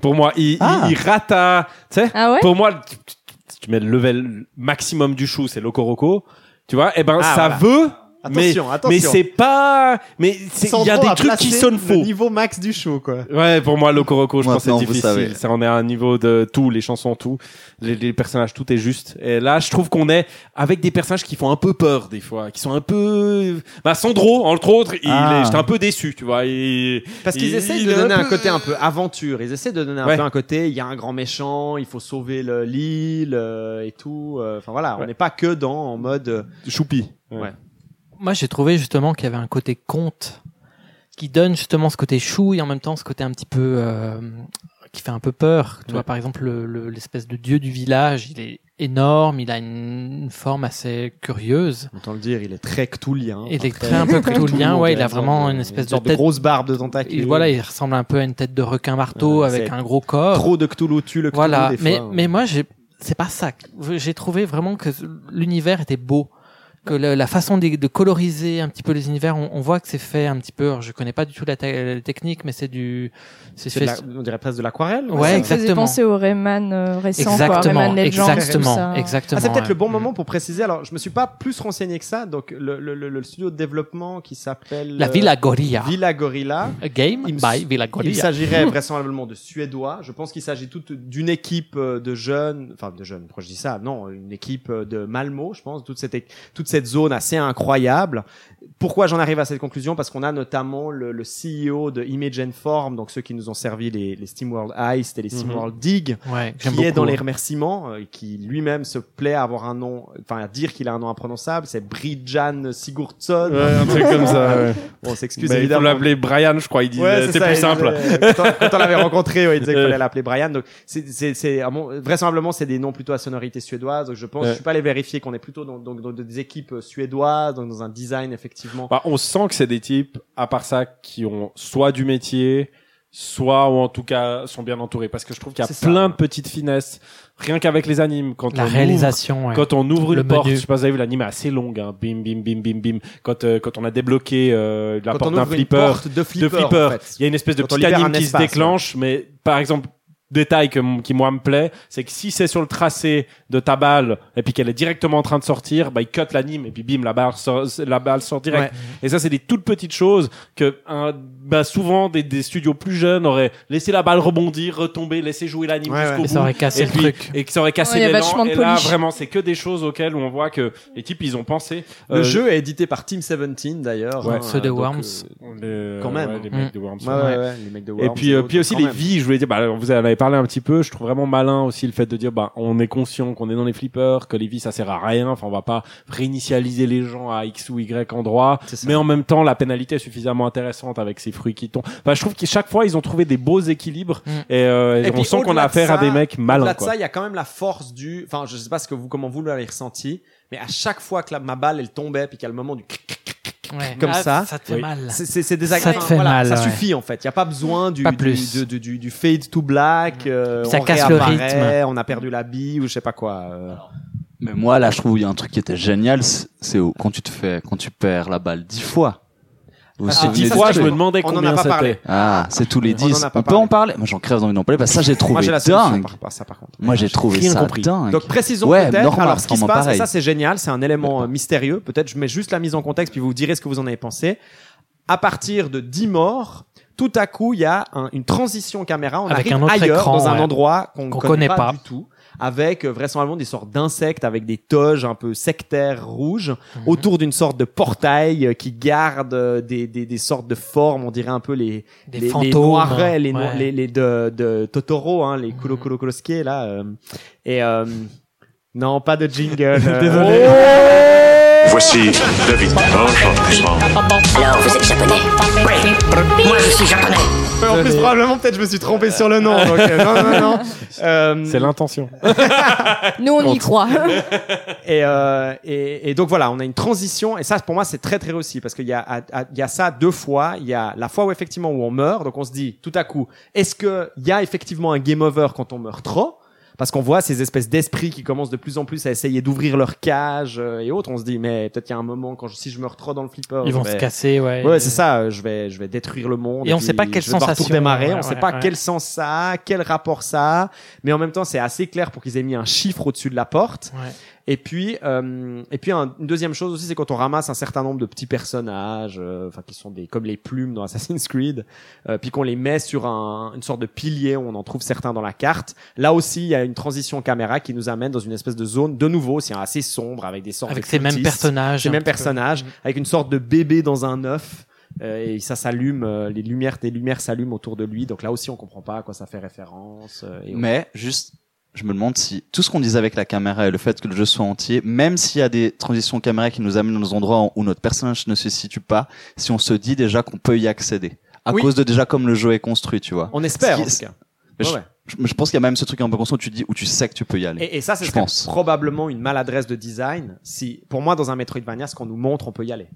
Pour moi, il, Ah. il, il rate à, tu sais, Ah ouais? Pour moi, tu, tu- tu mets le level maximum du chou, c'est Locoroco. Tu vois, et ben, Ah, ça voilà. veut, mais, Attention, attention. mais c'est pas, mais c'est, il y a des trucs qui sonnent Le faux. niveau max du show, quoi. Ouais, pour moi, Locoroco, je pense que c'est difficile. Ça, on est à un niveau de tout, les chansons, tout, les, les personnages, tout est juste. Et là, je trouve qu'on est avec des personnages qui font un peu peur, des fois, qui sont un peu, bah, Sandro, entre autres, il Ah. est- j'étais un peu déçu, tu vois. Il, Parce qu'ils il- essaient il de donner un, peu- côté un peu aventure. Ils essaient de donner un Ouais. peu un côté, il y a un grand méchant, il faut sauver le- l'île euh, et tout. euh, Enfin voilà, on n'est pas que dans en mode. euh, choupi. Ouais. Moi, j'ai trouvé justement qu'il y avait un côté conte qui donne justement ce côté chou et en même temps ce côté un petit peu euh, qui fait un peu peur. Tu Ouais. vois, par exemple, le- le- l'espèce de dieu du village, il est énorme, il a une, une forme assez curieuse. Autant le dire, il est très cthulhien. Il est très un peu cthulhien, ouais, il a une vraiment de- une espèce de sorte tête. grosse barbe de tentacules. Et voilà, il ressemble un peu à une tête de requin marteau Ouais, avec un gros corps. Trop de Cthulhu tue le Cthulhu Voilà, des mais fois. hein. mais moi j'ai c'est pas ça. J'ai trouvé vraiment que l'univers était beau, que le- la façon de, de coloriser un petit peu les univers, on, on voit que c'est fait un petit peu. alors, je connais pas du tout la, te- la technique, mais c'est du c'est fait. la- on dirait presque de l'aquarelle. Ouais, ça exactement. penser au Rayman euh, récent, quoi. Exactement, Rayman Legends, tout exactement, ça. exactement. Ah, c'est peut-être ouais. le bon moment pour préciser. Alors, je me suis pas plus renseigné que ça. Donc, le, le, le, le studio de développement qui s'appelle La euh, Villa Gorilla. Villa Gorilla. A game Il by Villa Il Gorilla. s'agirait vraisemblablement de Suédois. Je pense qu'il s'agit toute d'une équipe euh, de jeunes, enfin de jeunes. Pourquoi je dis ça? Non, une équipe euh, de Malmo, je pense. Toute cette toute cette zone assez incroyable. Pourquoi j'en arrive à cette conclusion? Parce qu'on a notamment le, le CEO de Image and Form, donc ceux qui nous ont servi les, les SteamWorld Heist et les SteamWorld Dig, Ouais, qui est beaucoup. dans les remerciements, euh, qui lui-même se plaît à avoir un nom, enfin à dire qu'il a un nom imprononçable. C'est Bridjan Sigurdsson. Ouais, un truc comme ça, ouais. Bon, on s'excuse Bah, il évidemment. l'appeler Brian, je crois. Il dit, Ouais, c'est plus simple. disait- quand, on- quand on l'avait rencontré, ouais, il disait qu'il fallait l'appeler Brian. Donc, c'est, vraisemblablement, c'est des noms plutôt à sonorité suédoise. Donc, je pense, Ouais. je suis pas allé vérifier qu'on est plutôt dans, donc, dans des équipes suédoises, donc dans un design, effectivement. Bah, on sent que c'est des types, à part ça, qui ont soit du métier, soit ou en tout cas sont bien entourés parce que je trouve qu'il y a C'est ça. plein de petites finesses rien qu'avec les animes quand La on réalisation, ouvre, ouais. quand on ouvre Le une porte menu. je sais pas si vous avez vu l'anime est assez longue hein, bim bim bim bim bim quand euh, quand on a débloqué euh, la Quand porte d'un flipper porte de flipper, de flipper en fait. il y a une espèce de Quand anime qui espace, se déclenche mais par exemple détail que, qui moi me plaît, c'est que si c'est sur le tracé de ta balle et puis qu'elle est directement en train de sortir, bah il cut l'anime et puis bim la balle sort, la balle sort direct. Ouais. Et ça c'est des toutes petites choses que un, bah souvent des, des studios plus jeunes auraient laissé la balle rebondir, retomber, laisser jouer l'anime Ouais, jusqu'au bout. Et ça aurait cassé et le puis- truc. Et que ça aurait cassé Ouais, l'élan. Et là vraiment c'est que des choses auxquelles on voit que les types ils ont pensé. Le Euh, jeu est édité par Team 17 d'ailleurs. Ouais. hein, Ceux de Worms. euh, les, Quand même. ouais, les mecs de Worms. Ouais, ouais, ouais, les mecs de Et puis, euh, puis aussi les vies, je voulais dire, bah, vous en avez parlé un petit peu, je trouve vraiment malin aussi le fait de dire, bah, on est conscient qu'on est dans les flippers, que les vies ça sert à rien, enfin, on va pas réinitialiser les gens à X ou Y endroit, mais en même temps, la pénalité est suffisamment intéressante avec ces fruits qui tombent. Enfin, je trouve qu'à chaque fois, ils ont trouvé des beaux équilibres, Mm. et, euh, Et on sent qu'on a affaire à des mecs malins, Au-delà de ça, il y a quand même la force du. Enfin, je sais pas ce que vous, comment vous l'avez ressenti, mais à chaque fois que la, ma balle elle tombait, puis a le moment du. Ouais. Comme Ah, ça. Ça te fait Oui. mal. C'est- désagréable. Ça te fait voilà, mal, Ça ouais. suffit en fait. Il y a pas besoin du Pas du, du, du fade to black. euh, Ça on casse le réapparaît, On a perdu la bille ou je sais pas quoi. euh. Mais moi, là, je trouve il y a un truc qui était génial, c'est quand tu te fais, quand tu perds la balle dix fois. Vous Ah, fois, je me demandais On en a combien pas parlé. Ah, c'est tous les On en 10. a On, pas peut en parler Moi, j'en crève d'envie d'en parler parce que ça, j'ai trouvé Moi j'ai la dingue. par, par ça par contre. Moi, j'ai trouvé Rien ça compris. dingue. Donc précisons Ouais, peut-être. normal, Alors ce qui se passe, et ça c'est génial, c'est un élément euh, mystérieux. Peut-être je mets juste la mise en contexte puis vous vous direz ce que vous en avez pensé. À partir de 10 morts, tout à coup il y a un- une transition caméra. On Avec arrive un autre ailleurs écran, dans un ouais. endroit qu'on Qu'on connaît connaît pas, pas. du tout. Avec euh, vraisemblablement des sortes d'insectes avec des toges un peu sectaires rouges Mhm. autour d'une sorte de portail euh, qui garde euh, des, des, des sortes de formes, on dirait un peu les Des les, les fantômes. noirs, les, no- Ouais. les, les de, de Totoro, hein, les. Kulo Kulo Kulosuke, là. euh, et euh, non, pas de jingle. euh, Désolé. Voici David. Enchanté. Alors, vous êtes japonais Oui, moi je suis japonais. En plus, probablement, peut-être, je me suis trompé sur le nom. Donc, euh, non, non, non. Euh, C'est l'intention. Nous, on y croit. et, euh, et, et donc voilà, on a une transition. Et ça, pour moi, c'est très très réussi parce qu'il y a, à- à- il y a ça deux fois. Il y a la fois où effectivement où on meurt. Donc on se dit tout à coup, est-ce que il y a effectivement un game over quand on meurt trop? Parce qu'on voit ces espèces d'esprits qui commencent de plus en plus à essayer d'ouvrir leur cage euh, et autres. On se dit, mais peut-être qu'il y a un moment quand je- si je meurs trop dans le flipper, Ils vont vais- se casser, ouais. Ouais, c'est ça. euh, Je vais, je vais détruire le monde. Et on puis sait pas quelle sensation, démarrer. ouais, on sait ouais, pas quel sens ça a, quel rapport ça a. Mais en même temps, c'est assez clair pour qu'ils aient mis un chiffre au-dessus de la porte. Et puis, euh, et puis un- une deuxième chose aussi, c'est quand on ramasse un certain nombre de petits personnages, euh, enfin qui sont des comme les plumes dans Assassin's Creed, euh, puis qu'on les met sur un, une sorte de pilier où on en trouve certains dans la carte. Là aussi, il y a une transition caméra qui nous amène dans une espèce de zone de nouveau, c'est assez sombre avec des sortes Avec de ces mêmes personnages. ces mêmes peu. personnages, avec une sorte de bébé dans un œuf. euh, et ça s'allume, euh, les lumières, des lumières s'allument autour de lui. Donc là aussi, on comprend pas à quoi ça fait référence. euh, et Mais juste, je me demande si tout ce qu'on disait avec la caméra et le fait que le jeu soit entier, même s'il y a des transitions caméra qui nous amènent dans des endroits où notre personnage ne se situe pas, si on se dit déjà qu'on peut y accéder. À Oui. cause de déjà comme le jeu est construit, tu vois. on espère en tout cas. Mais Ouais, je, ouais. je- je pense qu'il y a même ce truc un peu constant où tu dis, où tu sais que tu peux y aller. Et, et ça, ce Je serait pense. probablement une maladresse de design. Si, pour moi, dans un Metroidvania, ce qu'on nous montre, on peut y aller.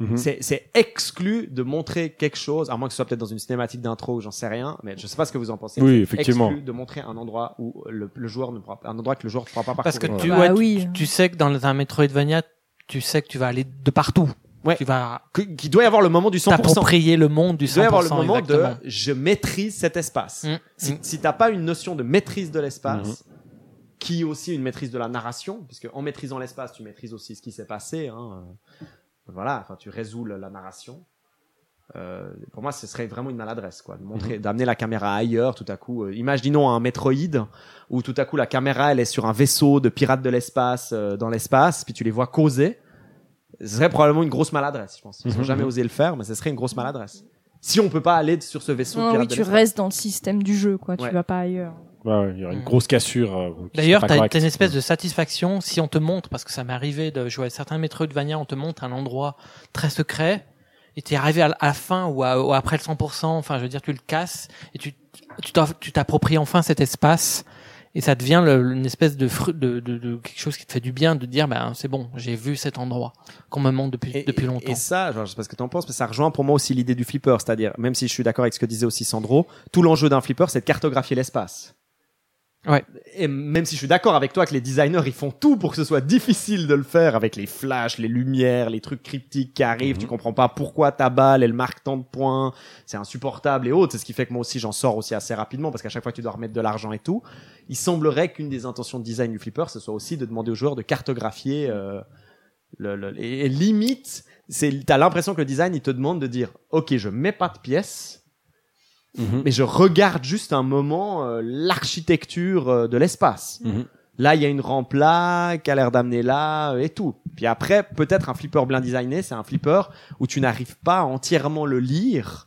Mhm. C'est- C'est exclu de montrer quelque chose, à moins que ce soit peut-être dans une cinématique d'intro ou j'en sais rien, mais je sais pas ce que vous en pensez. Oui, C'est effectivement. Exclu de montrer un endroit où le, le joueur ne pourra, un endroit que le joueur ne pourra pas Parce que parcourir. tu, Bah ouais, tu- oui. tu, sais que dans un Metroidvania, tu sais que tu vas aller de partout. Ouais. Tu vas Que- qu'il doit y avoir le moment du 100%. t'approprier le monde du 100%. Il doit y avoir le moment exactement. de je maîtrise cet espace. Mm, Si, mm. si t'as pas une notion de maîtrise de l'espace, Mhm. qui est aussi une maîtrise de la narration, puisque en maîtrisant l'espace, tu maîtrises aussi ce qui s'est passé. Hein, euh, voilà, enfin, tu résous la, la narration. Euh, pour moi, ce serait vraiment une maladresse, quoi, de montrer, Mhm. d'amener la caméra ailleurs, tout à coup. Euh, imaginons un Metroid où tout à coup la caméra elle est sur un vaisseau de pirates de l'espace euh, dans l'espace, puis tu les vois causer. Ce serait probablement une grosse maladresse, je pense. Ils n'ont Mhm. jamais osé le faire, mais ce serait une grosse maladresse. Si on peut pas aller sur ce vaisseau Non, pirates oui, de tu restes dans le système du jeu, quoi. Ouais. Tu vas pas ailleurs. Ouais, ouais, il y aura une grosse cassure. euh, D'ailleurs, t'as correcte. une espèce de satisfaction si on te montre, parce que ça m'est arrivé de jouer à certains Metroidvania, on te montre un endroit très secret, et t'es arrivé à, la- fin ou, à- ou après le 100%, enfin, je veux dire, tu le casses, et tu tu tu t'appropries enfin cet espace, et ça devient le- une espèce de, fru- de, de, de quelque chose qui te fait du bien de dire ben c'est bon j'ai vu cet endroit qu'on me montre depuis Et, depuis et- longtemps Et ça, genre, je sais pas ce que tu en penses, mais ça rejoint pour moi aussi l'idée du flipper. C'est-à-dire, même si je suis d'accord avec ce que disait aussi Sandro, tout l'enjeu d'un flipper, c'est de cartographier l'espace. Ouais. Et même si je suis d'accord avec toi que les designers, ils font tout pour que ce soit difficile de le faire avec les flashs, les lumières, les trucs cryptiques qui arrivent, tu comprends pas pourquoi ta balle, elle marque tant de points, c'est insupportable et autres. C'est ce qui fait que moi aussi, j'en sors aussi assez rapidement parce qu'à chaque fois, tu dois remettre de l'argent et tout. Il semblerait qu'une des intentions de design du flipper, ce soit aussi de demander aux joueurs de cartographier euh, le, le- et, et limite, c'est t'as l'impression que le design il te demande de dire ok je mets pas de pièces Mhm. mais je regarde juste un moment euh, l'architecture euh, de l'espace. Mhm. là il y a une rampe là qui a l'air d'amener là euh, et tout. Puis après peut-être un flipper bien designé c'est un flipper où tu n'arrives pas à entièrement le lire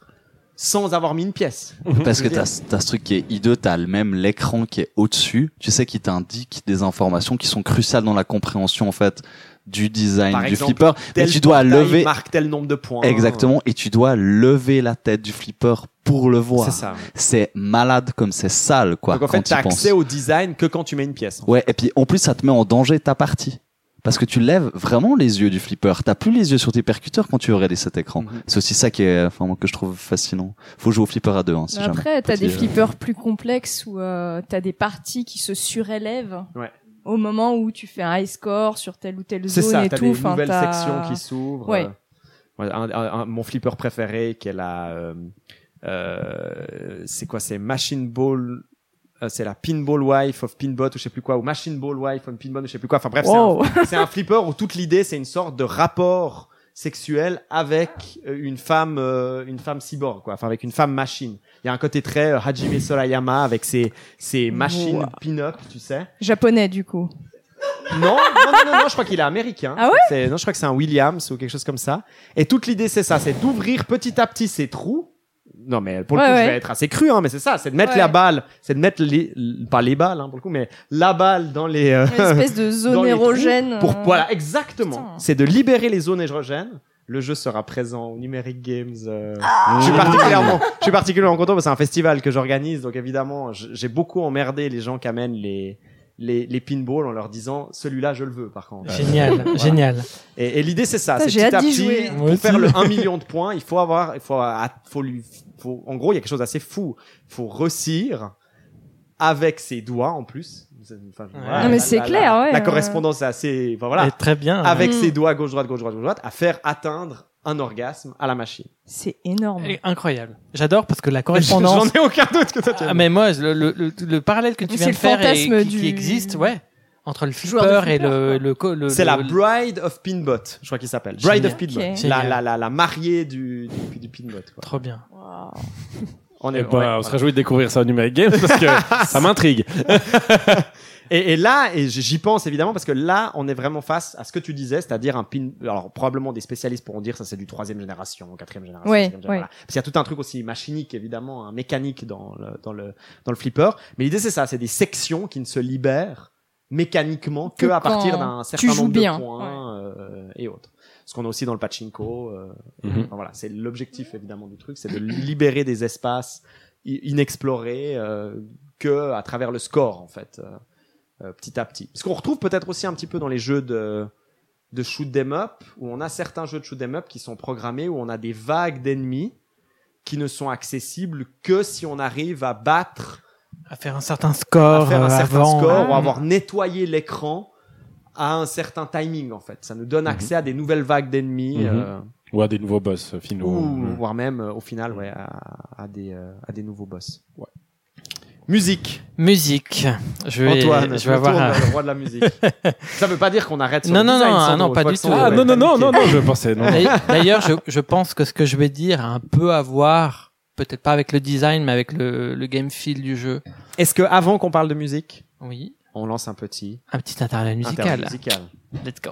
sans avoir mis une pièce. Parce Je que t'as, t'as ce truc qui est hideux, t'as le même l'écran qui est au-dessus, tu sais, qui t'indique des informations qui sont cruciales dans la compréhension, en fait, du design Par du exemple, flipper. Mais Tel tu dois lever, marque tel nombre de points. Exactement, et tu dois lever la tête du flipper pour le voir. c'est ça C'est malade comme c'est sale, quoi, donc en fait t'as accès au design que quand tu mets une pièce Ouais, et puis en plus, ça te met en danger ta partie. Parce que tu lèves vraiment les yeux du flipper. T'as plus les yeux sur tes percuteurs quand tu regardes cet écran. Mhm. C'est aussi ça qui est, enfin, moi, que je trouve fascinant. Faut jouer au flipper à deux, hein, si Mais jamais. Après, t'as Petit, des euh, flippers plus complexes où euh, t'as des parties qui se surélèvent Ouais. au moment où tu fais un high score sur telle ou telle C'est zone ça, et t'as tout. des Enfin, nouvelles t'as- sections qui s'ouvrent. Ouais. euh, ouais, un- un- un- mon flipper préféré, qui est la, euh, c'est quoi, c'est Machine Ball, euh, c'est la Pinball Wife of Pinbot ou je sais plus quoi, ou Machine Ball Wife of Pinbot ou je sais plus quoi. Enfin bref, c'est un- Wow. c'est un, flipper où toute l'idée, c'est une sorte de rapport sexuel avec euh, une femme, euh, une femme cyborg, quoi. Enfin avec une femme machine. Il y a un côté très euh, Hajime Sorayama avec ses, ses machines Wow. pin-up, tu sais. Japonais, du coup. Non, non, non, non, non, je crois qu'il est américain. Ah ouais? Non, je crois que c'est un Williams ou quelque chose comme ça. Et toute l'idée, c'est ça, c'est d'ouvrir petit à petit ces trous. Non, mais pour le Ouais, coup, je vais être assez cru, hein, mais c'est ça, c'est de mettre Ouais. la balle, c'est de mettre les, pas les balles, hein, pour le coup, mais la balle dans les, euh, Une espèce de zone érogène. Pour, euh, voilà, exactement. C'est de libérer les zones érogènes. Le jeu sera présent au Numeric Games. euh, Ah. Je suis particulièrement, je suis particulièrement content parce que c'est un festival que j'organise, donc évidemment, j'ai beaucoup emmerdé les gens qui amènent les les, les pinballs en leur disant celui-là je le veux par contre. génial génial Et, et l'idée c'est ça, c'est petit à petit jouer. Pour faire le 1 million de points, il faut avoir, il faut, faut lui, faut, en gros il y a quelque chose d'assez fou, il faut réussir avec ses doigts en plus. Enfin, Non, mais la- c'est la- clair, la, ouais, La euh. correspondance est assez, enfin, voilà, Et très bien avec Mm. ses doigts gauche droite gauche droite gauche droite à faire atteindre un orgasme à la machine. C'est énorme. Et incroyable j'adore parce que la J'en correspondance ai aucun doute que toi tu ah, mais moi le, le, le, le parallèle que tu viens c'est de le faire et qui, qui existe ouais entre le flipper et le le, co- le C'est le- la le- Bride of Pinbot, je crois qu'il s'appelle. Bride of. Pinbot. La, la, la, la mariée du, du, du Pinbot. Quoi. trop bien. On Eh est, ben, ouais, on ouais. se réjouit de découvrir ça au Numeric Games parce que ça m'intrigue. Et, et là, et j'y pense évidemment parce que là, on est vraiment face à ce que tu disais, c'est-à-dire un pin. Alors probablement des spécialistes pourront dire ça c'est du troisième génération, quatrième génération. Voilà. Parce qu'il y a tout un truc aussi machinique évidemment, un mécanique dans le dans le dans le flipper. Mais l'idée c'est ça, c'est des sections qui ne se libèrent mécaniquement que, Que à partir d'un certain nombre bien, de points euh, et autres. Ce qu'on a aussi dans le pachinko. Euh, enfin, voilà, c'est l'objectif évidemment du truc, c'est de libérer des espaces inexplorés euh, que à travers le score en fait. euh, euh, petit à petit. Ce qu'on retrouve peut-être aussi un petit peu dans les jeux de de shoot 'em up où on a certains jeux de shoot 'em up qui sont programmés où on a des vagues d'ennemis qui ne sont accessibles que si on arrive à battre, à faire un certain score à faire un euh, certain avant score ou euh, avoir nettoyé l'écran à un certain timing en fait. Ça nous donne accès à des nouvelles vagues d'ennemis Mhm. euh, Ou à des nouveaux boss euh, finaux. ou Mm. voire même euh, au final ouais à, à des euh, à des nouveaux boss. Ouais. Musique. musique je vais Antoine, je vais avoir un- le roi de la musique. ça veut pas dire qu'on arrête sur Non, le non, design, non, Sandro, non, pas du tout. Ah non, non, non, non, non, je pensais. Non. D'ailleurs, je, je pense que ce que je vais dire a un peu à voir, peut-être pas avec le design, mais avec le, le game feel du jeu. Est-ce que avant qu'on parle de musique, Oui. on lance un petit Un petit interlude musical. interlude musical. Let's go.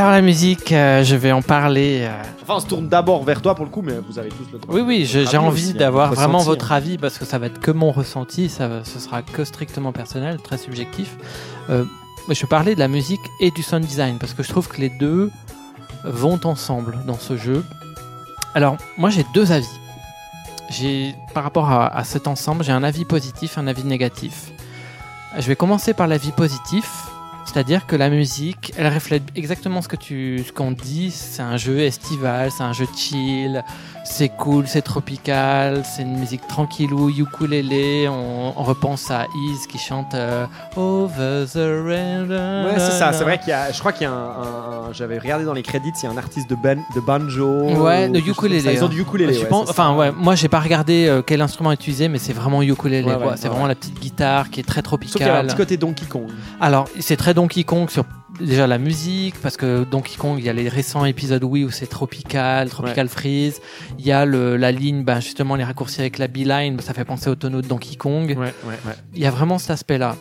Alors la musique, euh, je vais en parler. euh, Enfin, on se tourne d'abord vers toi pour le coup, mais vous avez tous le droit. Oui, oui, je- j'ai avis envie aussi, hein, d'avoir vraiment votre avis parce que ça va être que mon ressenti, ça, va- ce sera que strictement personnel, très subjectif. Euh, je vais parler de la musique et du sound design parce que je trouve que les deux vont ensemble dans ce jeu. Alors, moi j'ai deux avis. J'ai, par rapport à, à cet ensemble, j'ai un avis positif, un avis négatif. Je vais commencer par l'avis positif. C'est-à-dire que la musique, elle reflète exactement ce que tu, ce qu'on dit. C'est un jeu estival, c'est un jeu chill, c'est cool, c'est tropical, c'est une musique tranquillou, ukulélé. On, on repense à Is qui chante euh, Over the Rain. Ouais, c'est ça. C'est vrai qu'il y a. Je crois qu'il y a un. J'avais regardé dans les crédits, il y a un artiste de, ban, de banjo. Ouais, ou de ukulélé. Ils ont hein. du ukulélé. Je ouais, pense- c'est enfin, ouais, moi j'ai pas regardé euh, quel instrument utiliser, mais c'est vraiment ukulélé. Ouais, c'est vraiment la petite guitare qui est très Sauf qu'il y avait un tropicale. petit côté Donkey Kong. Alors, c'est très Donkey Kong sur déjà la musique, parce que Donkey Kong, il y a les récents épisodes Wii où c'est tropical, tropical freeze. Il y a le, la ligne, ben, justement, les raccourcis avec la beeline, ben, ça fait penser au tonneau de Donkey Kong. Ouais, ouais, ouais. Il y a vraiment cet aspect-là.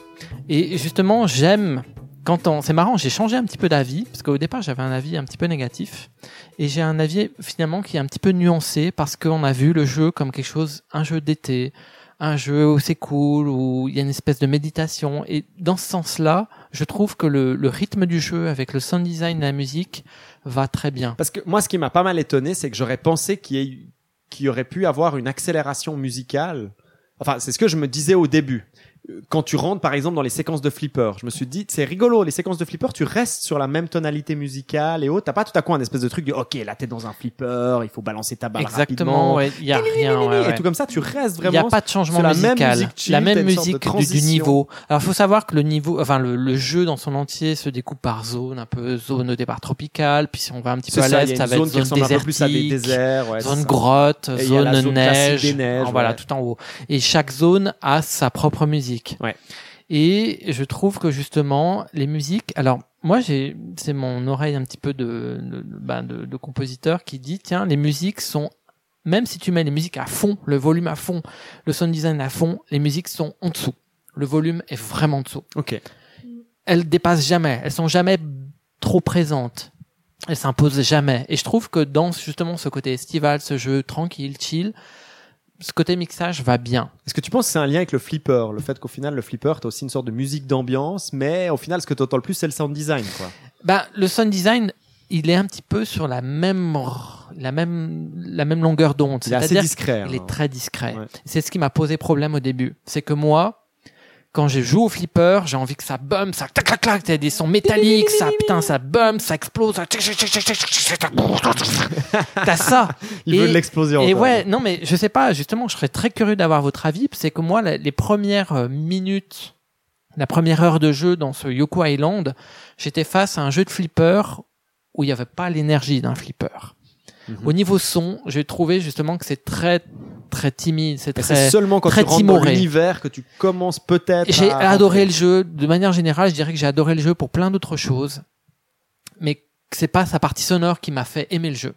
Et justement, j'aime quand on, c'est marrant, j'ai changé un petit peu d'avis, parce qu'au départ, j'avais un avis un petit peu négatif. Et j'ai un avis, finalement, qui est un petit peu nuancé, parce qu'on a vu le jeu comme quelque chose, un jeu d'été, un jeu où c'est cool, où il y a une espèce de méditation. Et dans ce sens-là, je trouve que le, rythme du jeu avec le sound design et la musique va très bien. Parce que moi, ce qui m'a pas mal étonné, c'est que j'aurais pensé qu'il y aurait pu avoir une accélération musicale. Enfin, c'est ce que je me disais au début. Quand tu rentres, par exemple, dans les séquences de flipper, je me suis dit, c'est rigolo, les séquences de flipper, tu restes sur la même tonalité musicale et autres. T'as pas tout à coup un espèce de truc de, ok, là, t'es dans un flipper, il faut balancer ta balle Exactement, rapidement. ouais, il y a rien, ouais, Et tout comme ça, tu restes Il n'y a vraiment. pas de changement sur la même musical. musique chill, la même musique du, niveau. Alors, faut savoir que le niveau, enfin, le, le jeu dans son entier se découpe par zone, un peu zone au départ tropicale, puis si on va un petit peu à y l'est, ça va zone être zone plus à des désertique, déserts. Zone grotte, y zone neige, des neiges, voilà, tout en haut. Et chaque zone a sa propre musique. Ouais. Et je trouve que justement, les musiques, alors, moi, j'ai, c'est mon oreille un petit peu de, de, de- ben, de- de compositeur qui dit, tiens, les musiques sont, même si tu mets les musiques à fond, le volume à fond, le sound design à fond, les musiques sont en dessous. Le volume est vraiment en dessous. Ok. Elles dépassent jamais. Elles sont jamais trop présentes. Elles s'imposent jamais. Et je trouve que dans justement ce côté estival, ce jeu tranquille, chill, ce côté mixage va bien. Est-ce que tu penses que c'est un lien avec le flipper Le fait qu'au final, le flipper, t'as aussi une sorte de musique d'ambiance, mais au final, ce que t'entends le plus, c'est le sound design, quoi. Ben, le sound design, il est un petit peu sur la même, la même, la même longueur d'onde. Il est assez discret. Il hein. est très discret. Ouais. C'est ce qui m'a posé problème au début. C'est que moi, quand je joue au flipper, j'ai envie que ça bum, ça clac clac clac, t'as des sons métalliques, ça putain, ça bum, ça explose, ça. T'as ça. Il Et- veut de l'explosion. Et ouais, non mais je sais pas, justement, je serais très curieux d'avoir votre avis, c'est que moi, les premières euh, minutes, la première heure de jeu dans ce Yoko Island, j'étais face à un jeu de flipper où il n'y avait pas l'énergie d'un flipper. Mhm. Au niveau son, j'ai trouvé justement que c'est très très timide, c'est très seulement quand très tu rentres dans l'univers que tu commences peut-être. j'ai à adoré le jeu. De manière générale, je dirais que j'ai adoré le jeu pour plein d'autres choses. Mais c'est pas sa partie sonore qui m'a fait aimer le jeu.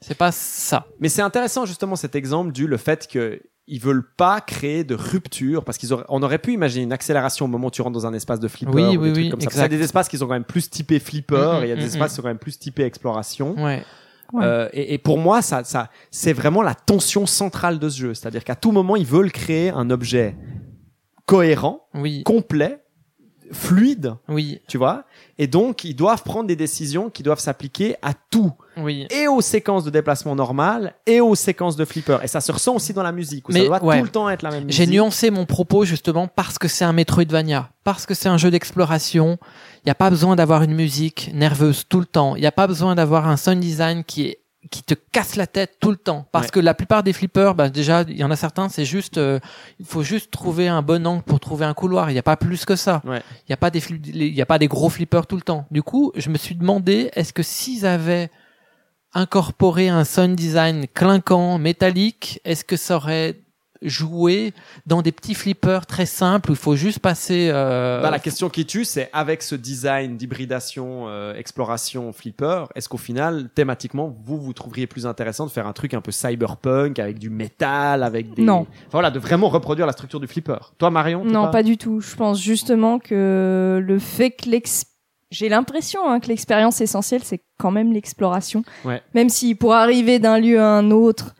C'est pas ça. Mais c'est intéressant justement cet exemple du le fait que ils veulent pas créer de rupture parce qu'ils auraient, on aurait pu imaginer une accélération au moment où tu rentres dans un espace de flipper Oui, ou des oui, trucs oui, comme ça. qu'il y a des espaces qui sont quand même plus typés flipper Mhm, et il y a des mhm, espaces qui sont quand même plus typés exploration. Ouais. Ouais. Euh, et, et pour moi, ça, ça, c'est vraiment la tension centrale de ce jeu. C'est-à-dire qu'à tout moment, ils veulent créer un objet cohérent, Oui. complet, fluide, Oui. tu vois. Et donc, ils doivent prendre des décisions qui doivent s'appliquer à tout, Oui. et aux séquences de déplacement normal, et aux séquences de flipper. Et ça se ressent aussi dans la musique, où Mais, ça doit ouais. tout le temps être la même musique. J'ai nuancé mon propos justement parce que c'est un Metroidvania, parce que c'est un jeu d'exploration. Il n'y a pas besoin d'avoir une musique nerveuse tout le temps. Il n'y a pas besoin d'avoir un sound design qui est qui te casse la tête tout le temps. Parce Ouais. que la plupart des flippers, bah déjà, il y en a certains, c'est juste, euh, il faut juste trouver un bon angle pour trouver un couloir. Il n'y a pas plus que ça. Ouais. Il n'y a pas des il y a pas des gros flippers tout le temps. Du coup, je me suis demandé, est-ce que s'ils avaient incorporé un sound design clinquant, métallique, est-ce que ça aurait joué dans des petits flippers très simples où il faut juste passer euh, Bah, la question qui tue, c'est avec ce design d'hybridation, euh, exploration, flipper, est-ce qu'au final, thématiquement, vous, vous trouveriez plus intéressant de faire un truc un peu cyberpunk, avec du métal, avec des... Non. Enfin, voilà, de vraiment reproduire la structure du flipper. Toi, Marion Non, pas... du tout. Je pense justement que le fait que l'ex- j'ai l'impression hein, que l'expérience essentielle, c'est quand même l'exploration. Ouais. Même si pour arriver d'un lieu à un autre,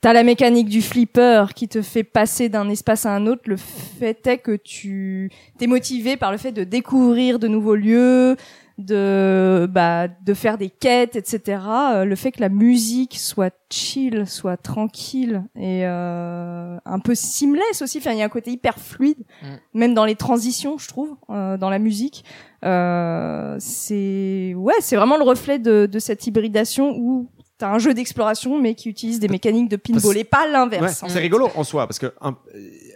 t'as la mécanique du flipper qui te fait passer d'un espace à un autre, le fait est que tu t'es motivé par le fait de découvrir de nouveaux lieux, de bah de faire des quêtes, etc. Euh, le fait que la musique soit chill, soit tranquille et euh, un peu seamless aussi. Enfin, il y a un côté hyper fluide, Mm. même dans les transitions, je trouve, euh, dans la musique. Euh, c'est ouais, c'est vraiment le reflet de, de cette hybridation où t'as un jeu d'exploration mais qui utilise des mécaniques de pinball et pas l'inverse. en c'est rigolo en soi parce que un-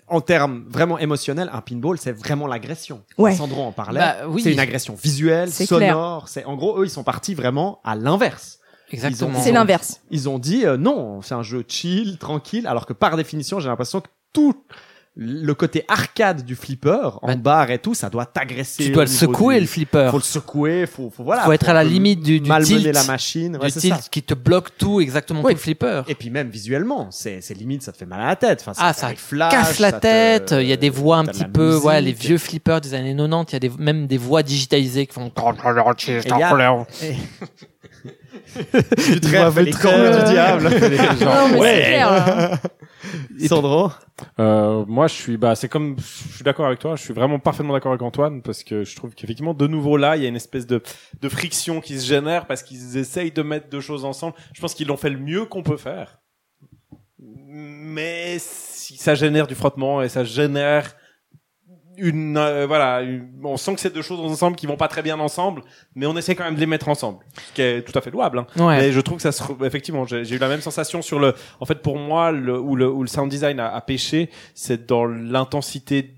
en termes vraiment émotionnels, un pinball c'est vraiment l'agression. Ouais. Sandro en parlait. Bah, oui. C'est une agression visuelle, C'est sonore. C'est en gros eux ils sont partis vraiment à l'inverse. Exactement. C'est l'inverse. Ils ont dit euh, non, c'est un jeu chill, tranquille, alors que par définition j'ai l'impression que tout le côté arcade du flipper en Bah, bar et tout, ça doit t'agresser. Tu dois le secouer du- le flipper. Faut le secouer, faut, faut voilà. Faut être à la limite du- du malmener tilt. la machine. Ouais, du c'est tilt ça. qui te bloque tout exactement Oui. tout le flipper. Et puis même visuellement, c'est c'est limite, ça te fait mal à la tête. Enfin, Ah, ça des flashs, casse la ça tête. Il y a des voix un petit peu, ouais, les musique. vieux flippers des années 90. Il y a des, même des voix digitalisées qui font. Du les cornes du diable. Non, Sandro Euh, moi, je suis, bah, c'est comme, je suis d'accord avec toi. Je suis vraiment parfaitement d'accord avec Antoine parce que je trouve qu'effectivement, de nouveau là, il y a une espèce de, de friction qui se génère parce qu'ils essayent de mettre deux choses ensemble. Je pense qu'ils l'ont fait le mieux qu'on peut faire. Mais si ça génère du frottement et ça génère une, euh, voilà, une- on sent que c'est deux choses ensemble qui vont pas très bien ensemble, mais on essaie quand même de les mettre ensemble, ce qui est tout à fait louable. Hein. Ouais. Mais je trouve que ça se, effectivement, j'ai eu la même sensation sur le, en fait, pour moi, le, où le, où le sound design a, a pêché, c'est dans l'intensité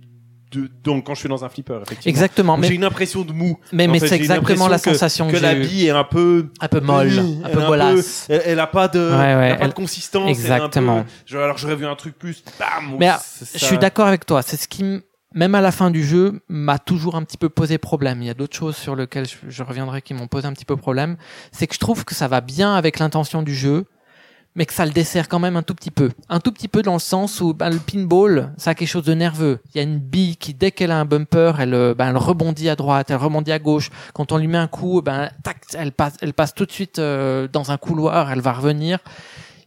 de, donc quand je suis dans un flipper, effectivement. Exactement. J'ai une impression de mou. mais, mais c'est exactement la que- sensation que, que la bille est un peu, Un peu molle, Oui, un peu est bolasse. elle, elle a pas de, Ouais, ouais, elle a pas de consistance. peu- Exactement. genre, alors j'aurais vu un truc plus, bam. Mais, Je suis d'accord avec toi. C'est ce qui, même à la fin du jeu, m'a toujours un petit peu posé problème. Il y a d'autres choses sur lesquelles je, reviendrai qui m'ont posé un petit peu problème. C'est que je trouve que ça va bien avec l'intention du jeu, mais que ça le dessert quand même un tout petit peu. Un tout petit peu dans le sens où ben, le pinball, ça a quelque chose de nerveux. Il y a une bille qui, dès qu'elle a un bumper, elle, ben, elle rebondit à droite, elle rebondit à gauche. Quand on lui met un coup, ben, tac, elle passe, elle passe tout de suite euh, dans un couloir, elle va revenir.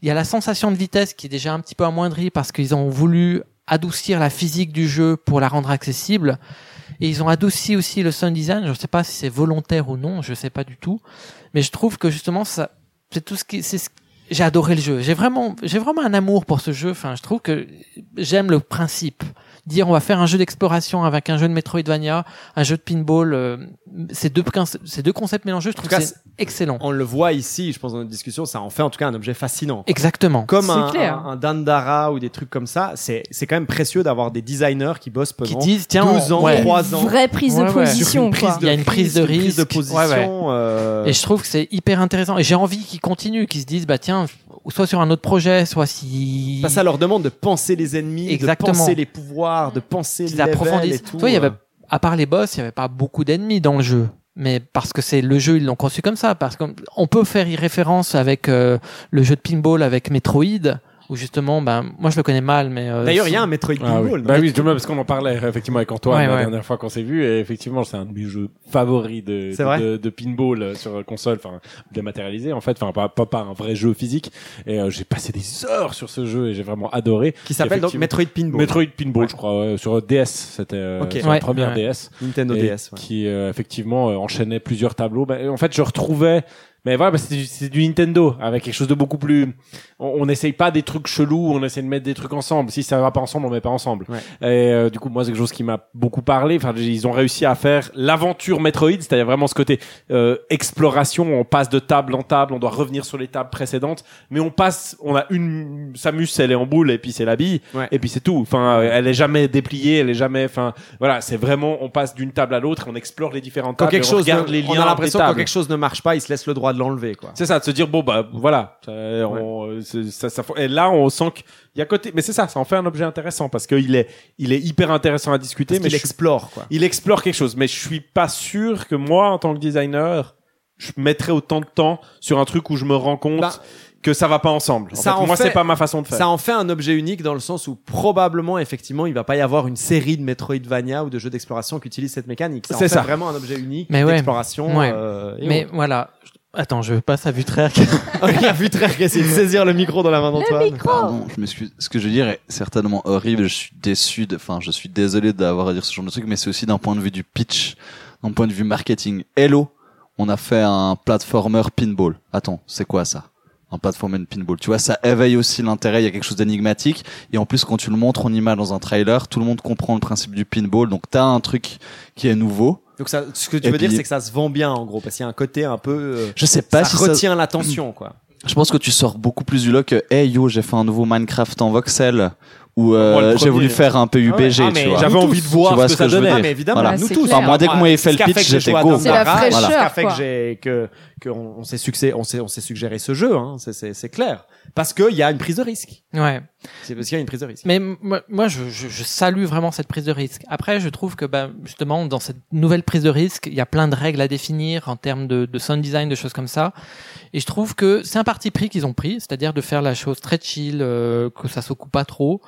Il y a la sensation de vitesse qui est déjà un petit peu amoindrie parce qu'ils ont voulu adoucir la physique du jeu pour la rendre accessible. Et ils ont adouci aussi le sound design. Je ne sais pas si c'est volontaire ou non, je sais pas du tout. Mais je trouve que justement, ça, c'est tout ce qui, c'est ce- j'ai adoré le jeu. J'ai vraiment, j'ai vraiment un amour pour ce jeu. Enfin, je trouve que j'aime le principe. Dire on va faire un jeu d'exploration avec un jeu de Metroidvania, un jeu de pinball, euh, ces deux, ces deux concepts mélangés, je trouve cas, que c'est excellent. On le voit ici, je pense dans notre discussion, ça en fait en tout cas un objet fascinant. Exactement. Comme un, clair. un, un Dandara ou des trucs comme ça, c'est c'est quand même précieux d'avoir des designers qui bossent Qui pendant disent tiens, deux on- ans, ouais. trois ans. Vraie prise de ouais. position, quoi. Il y a une prise de une prise de risque. position. Ouais, ouais. euh, Et je trouve que c'est hyper intéressant. Et j'ai envie qu'ils continuent, qu'ils se disent, bah tiens, soit sur un autre projet, soit si Bah, ça leur demande de penser les ennemis, Exactement. de penser les pouvoirs, de penser qu'ils approfondissent. vois, il y avait, euh. à part les boss, il y avait pas beaucoup d'ennemis dans le jeu. Mais parce que c'est le jeu, ils l'ont conçu comme ça. Parce qu'on peut faire y référence avec euh, le jeu de pinball avec Metroid, où justement, ben moi je le connais mal, mais euh, D'ailleurs, il y a un Metroid Ah oui. Pinball. Bah oui, je- parce qu'on en parlait effectivement avec Antoine Ouais, la ouais. dernière fois qu'on s'est vu et effectivement c'est un de mes jeux favoris de de, de pinball euh, sur console, enfin dématérialisé en fait, enfin pas, pas pas un vrai jeu physique. Et euh, j'ai passé des heures sur ce jeu et j'ai vraiment adoré. qui s'appelle donc. Metroid Pinball. Metroid Pinball, Ouais. je crois, ouais, sur DS, c'était euh, Ok. sur Ouais, la première ouais. DS. Nintendo DS. ouais. qui euh, effectivement euh, enchaînait plusieurs tableaux. Bah, en fait, je retrouvais, mais voilà, bah, c'est du, Nintendo avec quelque chose de beaucoup plus. On n'essaye pas des trucs chelous, on essaie de mettre des trucs ensemble. Si ça va pas ensemble, on met pas ensemble. Ouais. Et euh, du coup, moi, c'est quelque chose qui m'a beaucoup parlé. Enfin, ils ont réussi à faire l'aventure Metroid, c'est-à-dire vraiment ce côté euh, exploration. On passe de table en table, on doit revenir sur les tables précédentes, mais on passe, on a une Samus, elle est en boule et puis c'est la bille, Ouais. et puis c'est tout. Enfin, euh, elle est jamais dépliée, elle est jamais. Enfin, voilà, c'est vraiment, on passe d'une table à l'autre, on explore les différentes Quand tables, quelque on chose, regarde ne- les liens on a l'impression quand quelque chose ne marche pas, il se laisse le droit de l'enlever, quoi. C'est ça, de se dire bon bah voilà. Ça, on- c'est- ça, ça- et là, on sent qu'il y a côté, mais c'est ça, ça en fait un objet intéressant parce qu'il est, il est hyper intéressant à discuter, Parce mais suis- explore, quoi. il explore quelque chose. Mais je suis pas sûr que moi, en tant que designer, je mettrais autant de temps sur un truc où je me rends compte Bah, que ça va pas ensemble. En Ça fait, en moi, fait- c'est pas ma façon de faire. Ça en fait un objet unique dans le sens où probablement, effectivement, il va pas y avoir une série de Metroidvania ou de jeux d'exploration qui utilisent cette mécanique. Ça en C'est fait ça. vraiment un objet unique Mais ouais. d'exploration. Ouais. euh, Mais voilà. Attends, je passe à Vutraire. A vu très qui essaie de saisir le micro dans la main d'Antoine. Pardon, je m'excuse. Ce que je veux dire est certainement horrible. Je suis déçu. de- Enfin, je suis désolé d'avoir à dire ce genre de truc, mais c'est aussi d'un point de vue du pitch, d'un point de vue marketing. Hello, on a fait un platformer pinball. Attends, c'est quoi ça? Un platformer pinball. Tu vois, ça éveille aussi l'intérêt. Il y a quelque chose d'énigmatique. Et en plus, quand tu le montres en image dans un trailer, tout le monde comprend le principe du pinball. Donc, t'as un truc qui est nouveau. Donc ça, ce que tu Et veux dire, puis- c'est que ça se vend bien en gros, parce qu'il y a un côté un peu. euh, Je sais pas ça si ça retient l'attention, quoi. Je pense que tu sors beaucoup plus du lot que Hey yo, j'ai fait un nouveau Minecraft en voxel ou euh, Moi, j'ai voulu faire un PUBG, Ah, mais tu vois. J'avais envie de voir tu vois ce ce que ça que je veux donnait. dire. Ah, mais évidemment, Voilà. nous tous. Enfin, moi, dès que vous m'avez fait ce le pitch, j'ai j'étais go. C'est la fraîcheur, Ce qui a fait que que on, s'est succès, on s'est on s'est suggéré ce jeu, hein. C'est c'est c'est clair. Parce qu'il y a une prise de risque. ouais. C'est parce qu'il y a une prise de risque. Mais moi, je, je, je salue vraiment cette prise de risque. Après, je trouve que bah, justement, dans cette nouvelle prise de risque, il y a plein de règles à définir en termes de, de sound design, de choses comme ça. Et je trouve que c'est un parti pris qu'ils ont pris, c'est-à-dire de faire la chose très chill, euh, que ça se coupe pas trop.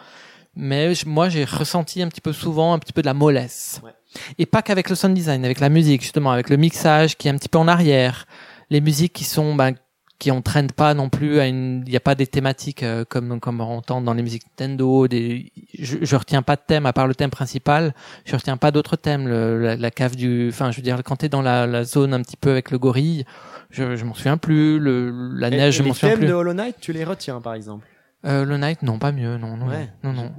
Mais je- moi, j'ai ressenti un petit peu souvent un petit peu de la mollesse. Ouais. Et pas qu'avec le sound design, avec la musique justement, avec le mixage qui est un petit peu en arrière, les musiques qui sont bah, qui entraînent pas non plus à une il y a pas des thématiques euh, comme comme on entend dans les musiques Nintendo des je, je retiens pas de thème à part le thème principal je retiens pas d'autres thèmes le, la, la cave du enfin je veux dire quand t'es dans la, la zone un petit peu avec le gorille je, je m'en souviens plus le la Et- neige et je m'en les souviens thèmes plus de Hollow Knight, tu les retiens par exemple? euh, le Knight non pas mieux non non Ouais. non non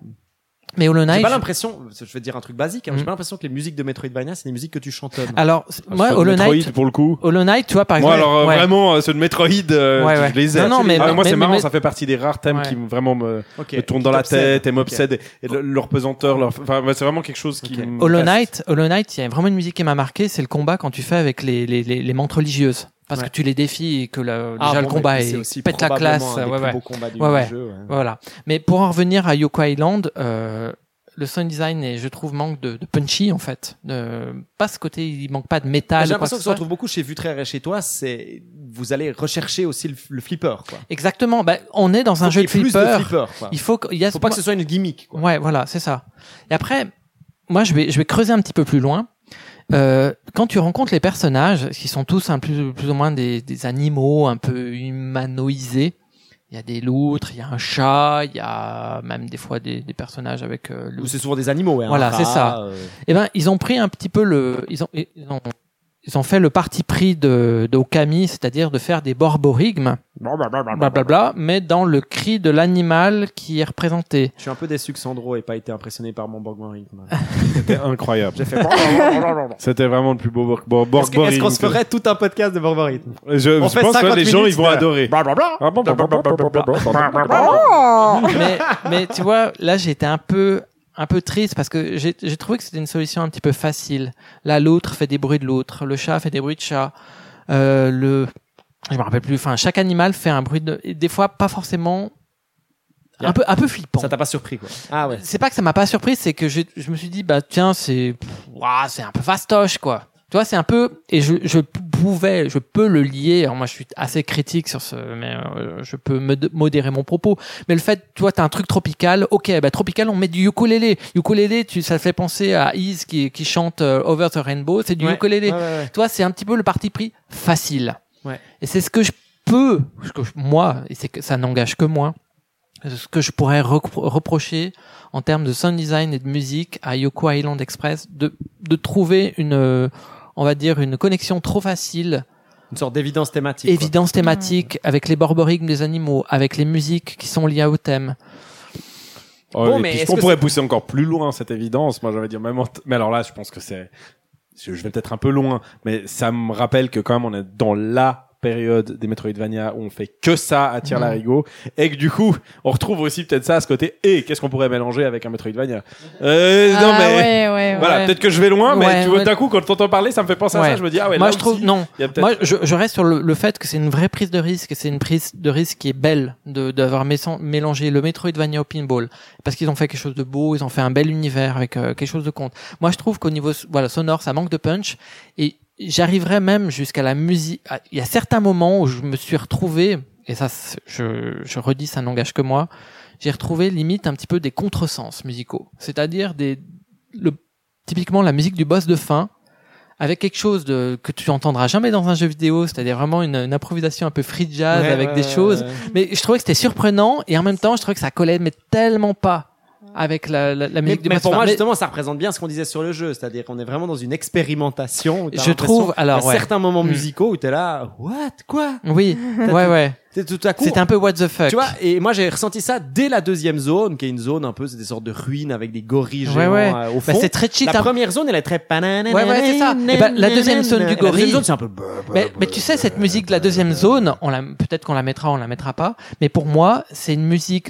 mais Hollow J'ai Knight pas je- l'impression, je vais dire un truc basique, hein, j'ai Mm. pas l'impression que les musiques de Metroidvania, c'est des musiques que tu chantonnes. alors c- moi Hollow Metroid, Knight pour le coup. Hollow Knight tu vois par Moi, exemple alors, euh, ouais. vraiment, euh, ceux de Metroid, euh, Ouais, ouais. je les ai. Non, non, mais- Ah, moi, c'est marrant, mais- ça fait partie des rares thèmes Ouais. qui vraiment me, Ok. me tournent dans la tête et m'obsèdent. Et, et le- leur pesanteur, leur, enfin, c'est vraiment quelque chose qui Ok. me Hollow. Knight, Hollow Knight, il y a vraiment une musique qui m'a marqué, c'est le combat quand tu fais avec les, les, les, les mantres religieuses. Parce Ouais. que tu les défies et que le, Ah, déjà le combat est, aussi pète la classe. un des ouais, plus ouais. beaux combats du jeu, ouais. Voilà. Mais pour en revenir à Yoko Island, euh, le sound design, et je trouve, manque de, de punchy, en fait. De, pas ce côté, il manque pas de métal. J'ai l'impression que que ça soit. retrouve beaucoup chez Vutraire et chez toi, c'est vous allez rechercher aussi le, le flipper quoi. Exactement. Bah, on est dans un jeu de flipper. flipper quoi. Il faut qu'il y a Faut pas que ce soit une gimmick quoi. Ouais, voilà, c'est ça. Et après, moi, je vais, je vais creuser un petit peu plus loin. Euh, quand tu rencontres les personnages, qui sont tous un plus, plus ou moins des, des animaux un peu humanoisés, il y a des loutres, il y a un chat, il y a même des fois des, des personnages avec euh, c'est souvent des animaux. ouais, Voilà, c'est ça. euh, Eh ben, ils ont pris un petit peu le, ils ont, ils ont, ils ont fait le parti pris de, de Okami, c'est-à-dire de faire des borborigmes, blablabla, mais dans le cri de l'animal qui est représenté. Je suis un peu déçu que Sandro ait pas été impressionné par mon Borgman C'était incroyable. J'ai fait. C'était vraiment le plus beau Borg Est-ce que- est-ce qu'on se ferait tout un podcast de Borgman Je, On je fait pense que 50 les gens, minutes ils vont de- adorer. Ah, bon, bon, bon, bon, bon, bon, bon, bon. mais, mais tu vois, là, j'étais un peu, un peu triste parce que j'ai j'ai trouvé que c'était une solution un petit peu facile. Là, l'autre fait des bruits de l'autre, le chat fait des bruits de chat, euh, le, je me rappelle plus. Enfin, chaque animal fait un bruit de, et des fois pas forcément, un peu, un peu flippant. Ça t'a pas surpris quoi Ah ouais. C'est pas que ça m'a pas surpris, c'est que je, je me suis dit bah tiens c'est, c'est un peu fastoche quoi. Tu vois, c'est un peu et je, je pouvais, je peux le lier. Alors moi, je suis assez critique sur ce, mais euh, je peux me modérer mon propos. Mais le fait, tu vois, t'as un truc tropical. Ok, bah tropical, on met du ukulélé. Ukulélé, tu, ça fait penser à Ease qui, qui chante euh, Over the Rainbow. C'est du Ouais. ukulélé. Ouais, ouais. Toi, c'est un petit peu le parti pris facile. Ouais. Et c'est ce que je peux, ce que je- moi, et c'est que ça n'engage que moi, ce que je pourrais repro- reprocher en termes de sound design et de musique à Yoko Island Express, de, de trouver une, euh, on va dire, une connexion trop facile, Une sorte d'évidence thématique. quoi. évidence thématique, avec les borborigmes des animaux, avec les musiques qui sont liées au thème. Oh, Bon, mais on pourrait pousser encore plus loin cette évidence. Moi, j'avais dire même. Mais alors là, je pense que c'est. Je vais peut-être un peu loin, mais ça me rappelle que quand même on est dans la période des Metroidvania où on fait que ça à tir larigot et que du coup on retrouve aussi peut-être ça à ce côté et qu'est-ce qu'on pourrait mélanger avec un Metroidvania? Euh, non Ah, mais ouais, ouais, voilà ouais. peut-être que je vais loin mais tu vois ouais. d'un coup quand t'entends parler ça me fait penser à ça je me dis ah ouais Moi, là je trouve, aussi, non. Moi, je, je reste sur le, le fait que c'est une vraie prise de risque, c'est une prise de risque qui est belle de d'avoir mélangé le Metroidvania au pinball, parce qu'ils ont fait quelque chose de beau, ils ont fait un bel univers avec euh, quelque chose de compte. Moi, je trouve qu'au niveau voilà sonore, ça manque de punch, et j'arriverais même jusqu'à la musique. Il y a certains moments où je me suis retrouvé et ça, je, je redis, ça n'engage que moi, j'ai retrouvé limite un petit peu des contresens musicaux. C'est-à-dire des, le, typiquement la musique du boss de fin, avec quelque chose de, que tu entendras jamais dans un jeu vidéo, c'est-à-dire vraiment une, une improvisation un peu free jazz Ouais, avec ouais, des ouais, choses. Mais je trouvais que c'était surprenant et en même temps, je trouvais que ça collait mais tellement pas avec la, la, la Mais, musique du mais pour moi, Mais justement, ça représente bien ce qu'on disait sur le jeu. C'est-à-dire qu'on est vraiment dans une expérimentation. je trouve, alors ouais, certains moments Mm. musicaux où t'es là, what, quoi? Oui, ouais, ouais, C'est tout à coup. c'était un peu what the fuck. Tu vois, et moi j'ai ressenti ça dès la deuxième zone, qui est une zone un peu, c'est des sortes de ruines avec des gorilles Ouais, géants ouais. euh, au Bah, fond. c'est très cheat. la hein. première zone, elle est très. Ouais, ouais, c'est ça. Et bah, la deuxième zone du Et La deuxième gorille- zone, c'est un peu. Mais, mais tu sais, cette musique de la deuxième zone, on la, peut-être qu'on la mettra, on la mettra pas. Mais pour moi, c'est une musique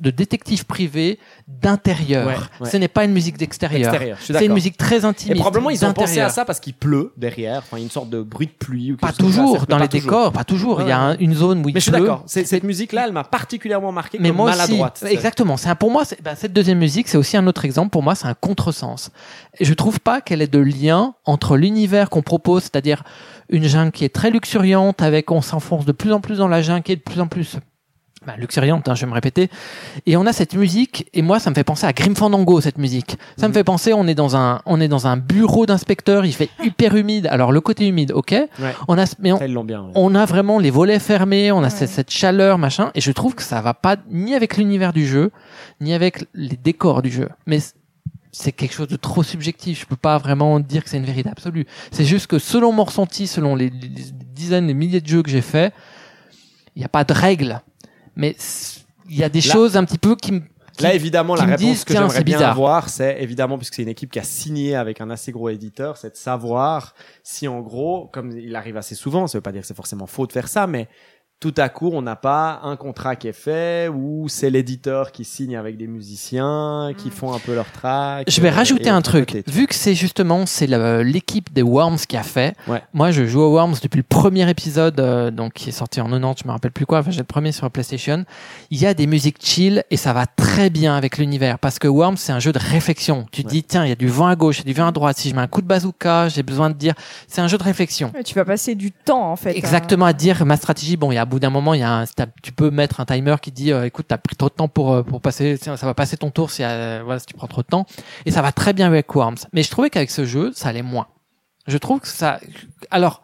de détective privé d'intérieur. Ouais, ouais. Ce n'est pas une musique d'extérieur. Extérieur, C'est une musique très Et intimiste. probablement ils ont pensé à ça parce qu'il pleut derrière, enfin une sorte de bruit de pluie ou Pas toujours dans les décors, pas toujours. Il y a un- une zone où il Mais je suis d'accord. Cette musique-là, elle m'a particulièrement marqué Mais comme moi aussi, maladroite. exactement. C'est pour moi, bah, cette deuxième musique, c'est aussi un autre exemple. Pour moi, c'est un contresens. Et je trouve pas qu'elle ait de lien entre l'univers qu'on propose, c'est-à-dire une jungle qui est très luxuriante, avec on s'enfonce de plus en plus dans la jungle, qui est de plus en plus bah, luxuriante, hein, je vais me répéter. Et on a cette musique, et moi, ça me fait penser à Grim Fandango, cette musique. Ça Mhm. me fait penser, on est dans un, on est dans un bureau d'inspecteur, il fait hyper humide. Alors, le côté humide, ok. Ouais. On a, mais on, bien. ouais. on a vraiment les volets fermés, on a Ouais. cette, cette chaleur, machin, et je trouve que ça va pas ni avec l'univers du jeu, ni avec les décors du jeu. Mais c'est quelque chose de trop subjectif. Je peux pas vraiment dire que c'est une vérité absolue. C'est juste que selon mon ressenti, selon les, dizaines, les milliers de jeux que j'ai faits, il n'y a pas de règles. Mais il y a des Là- choses un petit peu qui me... Là, évidemment, la réponse disent, que j'aimerais c'est bien bizarre. avoir, c'est évidemment, puisque c'est une équipe qui a signé avec un assez gros éditeur, c'est de savoir si en gros, comme il arrive assez souvent, ça veut pas dire que c'est forcément faux de faire ça, mais tout à coup, on n'a pas un contrat qui est fait ou c'est l'éditeur qui signe avec des musiciens qui font un peu leur track. Je vais euh, rajouter un truc. côté, Vu que c'est justement c'est l'équipe des Worms qui a fait. Ouais. Moi, je joue aux Worms depuis le premier épisode, euh, donc qui est sorti en 90, je me rappelle plus quoi. Enfin, j'ai le premier sur PlayStation. Il y a des musiques chill et ça va très bien avec l'univers parce que Worms c'est un jeu de réflexion. Tu te dis tiens, il y a du vent à gauche, il y a du vent à droite. Si je mets un coup de bazooka, j'ai besoin de dire. C'est un jeu de réflexion. Tu vas passer du temps en fait. Exactement à dire ma stratégie. Bon, il y a à bout d'un moment, il y a un, tu peux mettre un timer qui dit, euh, écoute, t'as pris trop de temps pour euh, pour passer, ça va passer ton tour si euh, voilà si tu prends trop de temps. Et ça va très bien avec Worms. Mais je trouvais qu'avec ce jeu, ça allait moins. Je trouve que ça. Alors,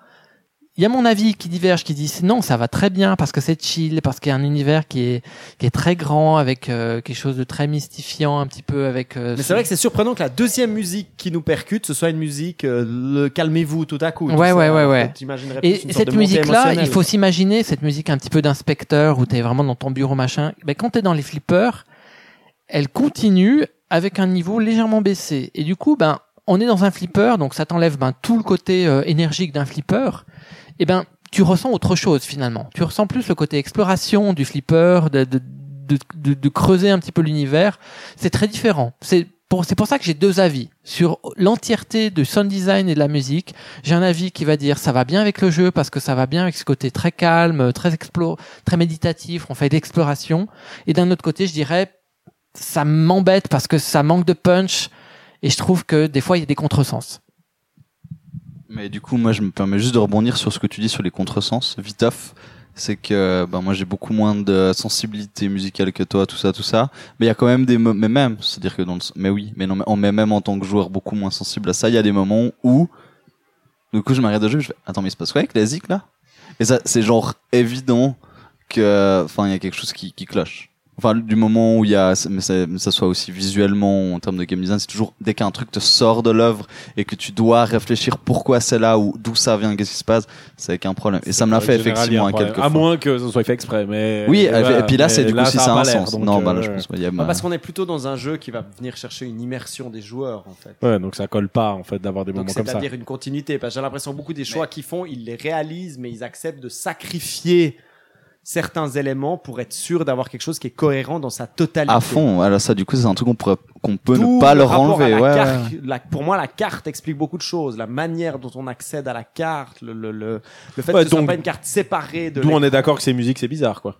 il y a mon avis qui diverge, qui dit non, ça va très bien parce que c'est chill, parce qu'il y a un univers qui est qui est très grand avec euh, quelque chose de très mystifiant, un petit peu avec. euh, Mais ce- c'est vrai que c'est surprenant que la deuxième musique qui nous percute, ce soit une musique euh, le calmez-vous tout à coup. Ouais, ouais, alors ouais, ouais. plus Et cette musique-là, il faut s'imaginer cette musique un petit peu d'inspecteur où t'es vraiment dans ton bureau machin. Ben, quand t'es dans les flippers, elle continue avec un niveau légèrement baissé. Et du coup, ben, on est dans un flipper, donc ça t'enlève ben, tout le côté euh, énergique d'un flipper. Et ben, tu ressens autre chose finalement. Tu ressens plus le côté exploration du flipper, de, de, de- de creuser un petit peu l'univers. C'est très différent. C'est pour, c'est pour ça que j'ai deux avis sur l'entièreté du sound design et de la musique. J'ai un avis qui va dire ça va bien avec le jeu parce que ça va bien avec ce côté très calme, très explo, très méditatif. On fait de l'exploration. Et d'un autre côté, je dirais ça m'embête parce que ça manque de punch et je trouve que des fois il y a des contresens. Mais du coup, moi, je me permets juste de rebondir sur ce que tu dis sur les contresens. Viteuf, c'est que ben, moi, j'ai beaucoup moins de sensibilité musicale que toi, tout ça, tout ça. Mais il y a quand même des... Mais même, c'est-à-dire que dans le... Mais oui, mais non, mais, même en tant que joueur beaucoup moins sensible à ça. Il y a des moments où... Du coup, je m'arrête de jeu, je fais... Attends, mais il se passe quoi avec la zik, là? Et ça, c'est genre évident que... Enfin, il y a quelque chose qui, qui cloche. Enfin, du moment où il y a, mais ça, mais ça soit aussi visuellement en termes de game design, c'est toujours dès qu'un truc te sort de l'œuvre et que tu dois réfléchir pourquoi c'est là ou d'où ça vient, qu'est-ce qui se passe, c'est avec un problème. Et ça me l'a fait général, effectivement à quelques À moins que ce soit fait exprès, mais. Oui, et, voilà. puis là, c'est du coup si ça ça a un sens. Non, bah là, euh, je pense qu'il y a. Ah, parce qu'on est plutôt dans un jeu qui va venir chercher une immersion des joueurs, en fait. Ouais, donc ça colle pas en fait d'avoir des Donc moments comme ça. c'est-à-dire une continuité. Parce que j'ai l'impression que beaucoup des choix qu'ils font, ils les réalisent, mais ils acceptent de sacrifier certains éléments pour être sûr d'avoir quelque chose qui est cohérent dans sa totalité. À fond. Alors ça, du coup, c'est un truc qu'on pourrait, qu'on peut ne pas le leur enlever. la Ouais, carte. ouais. La- pour moi, la carte explique beaucoup de choses. La manière dont on accède à la carte, le, le, le, le fait Ouais, que ce soit donc- pas une carte séparée de D'où on est d'accord que ces musiques c'est bizarre quoi.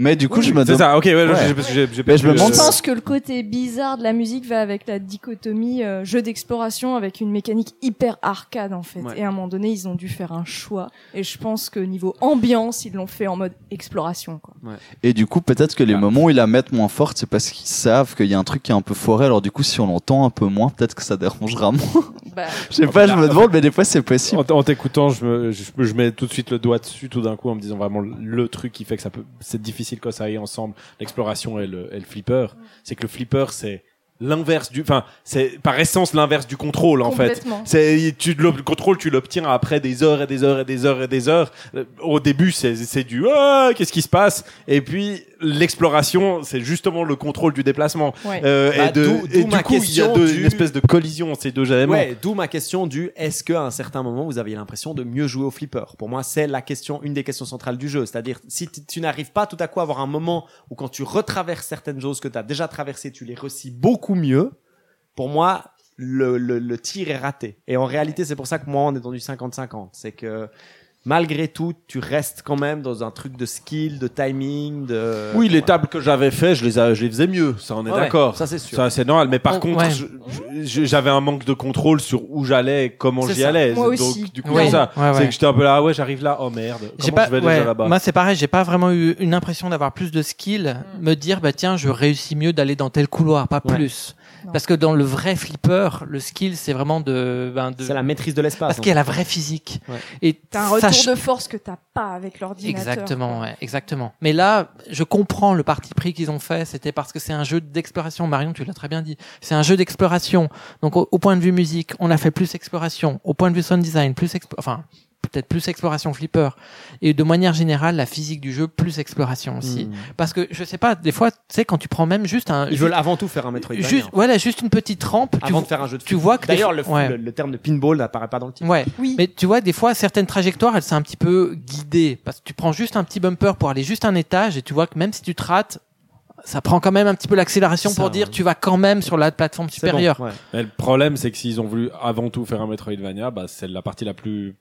Mais du coup, je me C'est demande. ça, ok, ouais, Ouais. j'ai- parce que j'ai, j'ai Mais je me demande Je pense que le côté bizarre de la musique va avec la dichotomie euh, jeu d'exploration avec une mécanique hyper arcade en fait. Ouais. Et à un moment donné, ils ont dû faire un choix. Et je pense que niveau ambiance, ils l'ont fait en mode exploration. Quoi. Et du coup, peut-être que les moments où ils la mettent moins forte, c'est parce qu'ils savent qu'il y a un truc qui est un peu foiré. Alors du coup, si on l'entend un peu moins, peut-être que ça dérangera moins. Bah, Je sais pas, je me demande, mais des fois c'est possible. En, en t'écoutant, je, me, je, je mets tout de suite le doigt dessus tout d'un coup en me disant vraiment le truc qui fait que ça peut, c'est difficile quand ça aille ensemble, l'exploration et le, et le flipper. C'est que le flipper, c'est l'inverse du, enfin, c'est par essence l'inverse du contrôle en fait. C'est tu le le contrôle, tu l'obtiens après des heures et des heures et des heures et des heures. Euh, Au début, c'est c'est du ah, qu'est-ce qui se passe? Et puis l'exploration, c'est justement le contrôle du déplacement. Ouais. Euh, Bah, et de, d'où- et du coup, il y a du- une espèce de collision ces deux éléments. Ouais, d'où ma question du est-ce qu'à un certain moment vous aviez l'impression de mieux jouer au flipper? Pour moi, c'est la question, une des questions centrales du jeu. C'est-à-dire, si tu- n'arrives pas tout à coup à avoir un moment où quand tu retraverses certaines choses que tu as déjà traversées, tu les réussis beaucoup mieux, pour moi, le, le, le tir est raté. Et en réalité, c'est pour ça que moi, on est dans du 50-50. C'est que malgré tout, tu restes quand même dans un truc de skill, de timing, de... Oui, les tables que j'avais fait, je les, a- je les faisais mieux. Ça, on est Ouais, d'accord. ça, c'est sûr. Ça, c'est normal. Mais par Oh, contre, ouais. j'avais un manque de contrôle sur où j'allais, et comment j'y ça. allais. Moi Donc, aussi. du coup, Ouais. c'est ça. Ouais, C'est que j'étais un peu là, ah ouais, j'arrive là. Oh merde. J'ai Comment pas, je vais ouais, déjà là-bas? moi c'est pareil, j'ai pas vraiment eu une impression d'avoir plus de skill, me dire bah tiens je réussis mieux d'aller dans tel couloir, pas Ouais. plus. Non. Parce que dans le vrai flipper, le skill c'est vraiment de, ben, de C'est la maîtrise de l'espace. parce qu'il y a la vraie physique. Ouais. Et T'as un retour sach- de force que t'as pas avec l'ordinateur. Exactement, ouais, exactement. Mais là, je comprends le parti pris qu'ils ont fait. C'était parce que c'est un jeu d'exploration. Marion, tu l'as très bien dit. C'est un jeu d'exploration. Donc, au, au point de vue musique, on a fait plus exploration. Au point de vue sound design, plus, exp- enfin, peut-être plus exploration flipper. Et de manière générale, la physique du jeu, plus exploration aussi. Mm. Parce que, je sais pas, des fois, tu sais, quand tu prends même juste un, Ils veulent avant tout faire un Metroidvania. juste, voilà, juste une petite rampe, tu, avant vo- de faire un jeu de tu vois que D'ailleurs, le, ouais. le, le terme de pinball n'apparaît pas dans le titre. ouais. Oui. Mais tu vois, des fois, certaines trajectoires, elles sont un petit peu guidées. Parce que tu prends juste un petit bumper pour aller juste un étage et tu vois que même si tu te rates, ça prend quand même un petit peu l'accélération pour dire tu vas quand même sur la plateforme bon, supérieure. ouais. Mais le problème, c'est que s'ils ont voulu avant tout faire un Metroidvania, bah, c'est la partie la plus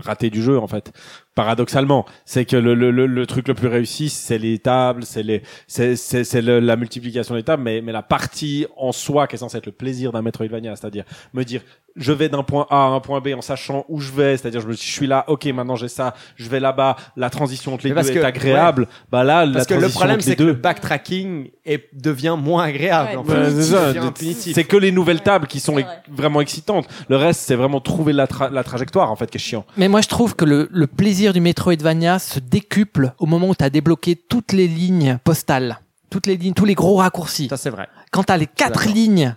ratée du jeu, en fait. Paradoxalement, c'est que le, le, le, truc le plus réussi, c'est les tables, c'est les, c'est, c'est, la multiplication des tables, mais, mais la partie en soi qui est censée être le plaisir d'un Metroidvania, c'est-à-dire me dire, je vais d'un point A à un point B en sachant où je vais, c'est-à-dire je, me, je suis là, ok, maintenant j'ai ça, je vais là-bas, la transition entre les deux parce est que- agréable. Bah là, la que le problème, c'est que le backtracking est, devient moins agréable. Ouais. en fait. Ouais, c'est que les nouvelles tables qui sont vraiment excitantes. Le reste, c'est vraiment trouver la, tra- la trajectoire, en fait, qui est chiant. Mais moi je trouve que le, le plaisir du Metroidvania se décuple au moment où tu as débloqué toutes les lignes postales. Toutes les lignes, tous les gros raccourcis. Ça, c'est vrai. Quand tu as les quatre lignes,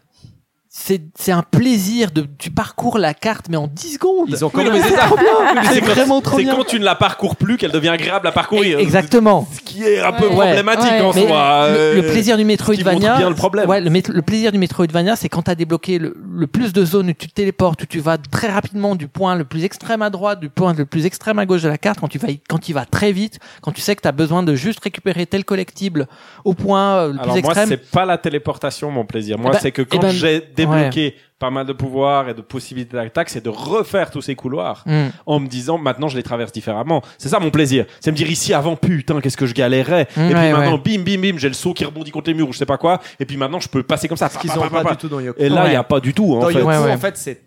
c'est c'est un plaisir de tu parcours la carte mais en 10 secondes. Ils ont mais commencé c'est c'est quand- vraiment trop C'est bien. quand tu ne la parcours plus qu'elle devient agréable à parcourir. Exactement. Ce qui est un peu Ouais. problématique Ouais, en mais soi. Le, Euh, le plaisir du Metroidvania, bien le problème. Ouais, le, plaisir du Metroidvania, c'est quand tu as débloqué le, le plus de zones où tu te téléportes, où tu vas très rapidement du point le plus extrême à droite, du point le plus extrême à gauche de la carte, quand tu vas, quand tu vas très vite, quand tu sais que tu as besoin de juste récupérer tel collectible au point euh, le Alors plus moi, extrême. c'est pas la téléportation mon plaisir. Moi, Eh ben- c'est que eh quand ben, j'ai débloqué pas mal de pouvoirs et de possibilités d'attaque, c'est de refaire tous ces couloirs Hmm. en me disant maintenant je les traverse différemment. C'est ça mon plaisir. C'est me dire ici avant putain qu'est-ce que je galérais. Mm, et puis ouais, maintenant ouais. bim bim bim j'ai le saut qui rebondit contre les murs ou je sais pas quoi. Et puis maintenant je peux passer comme ça. Ce qu'ils ont pas pa. du tout dans Yoko. Et là il Ouais. y a pas du tout en Dans fait. Yoko, Ouais, ouais. en fait, c'est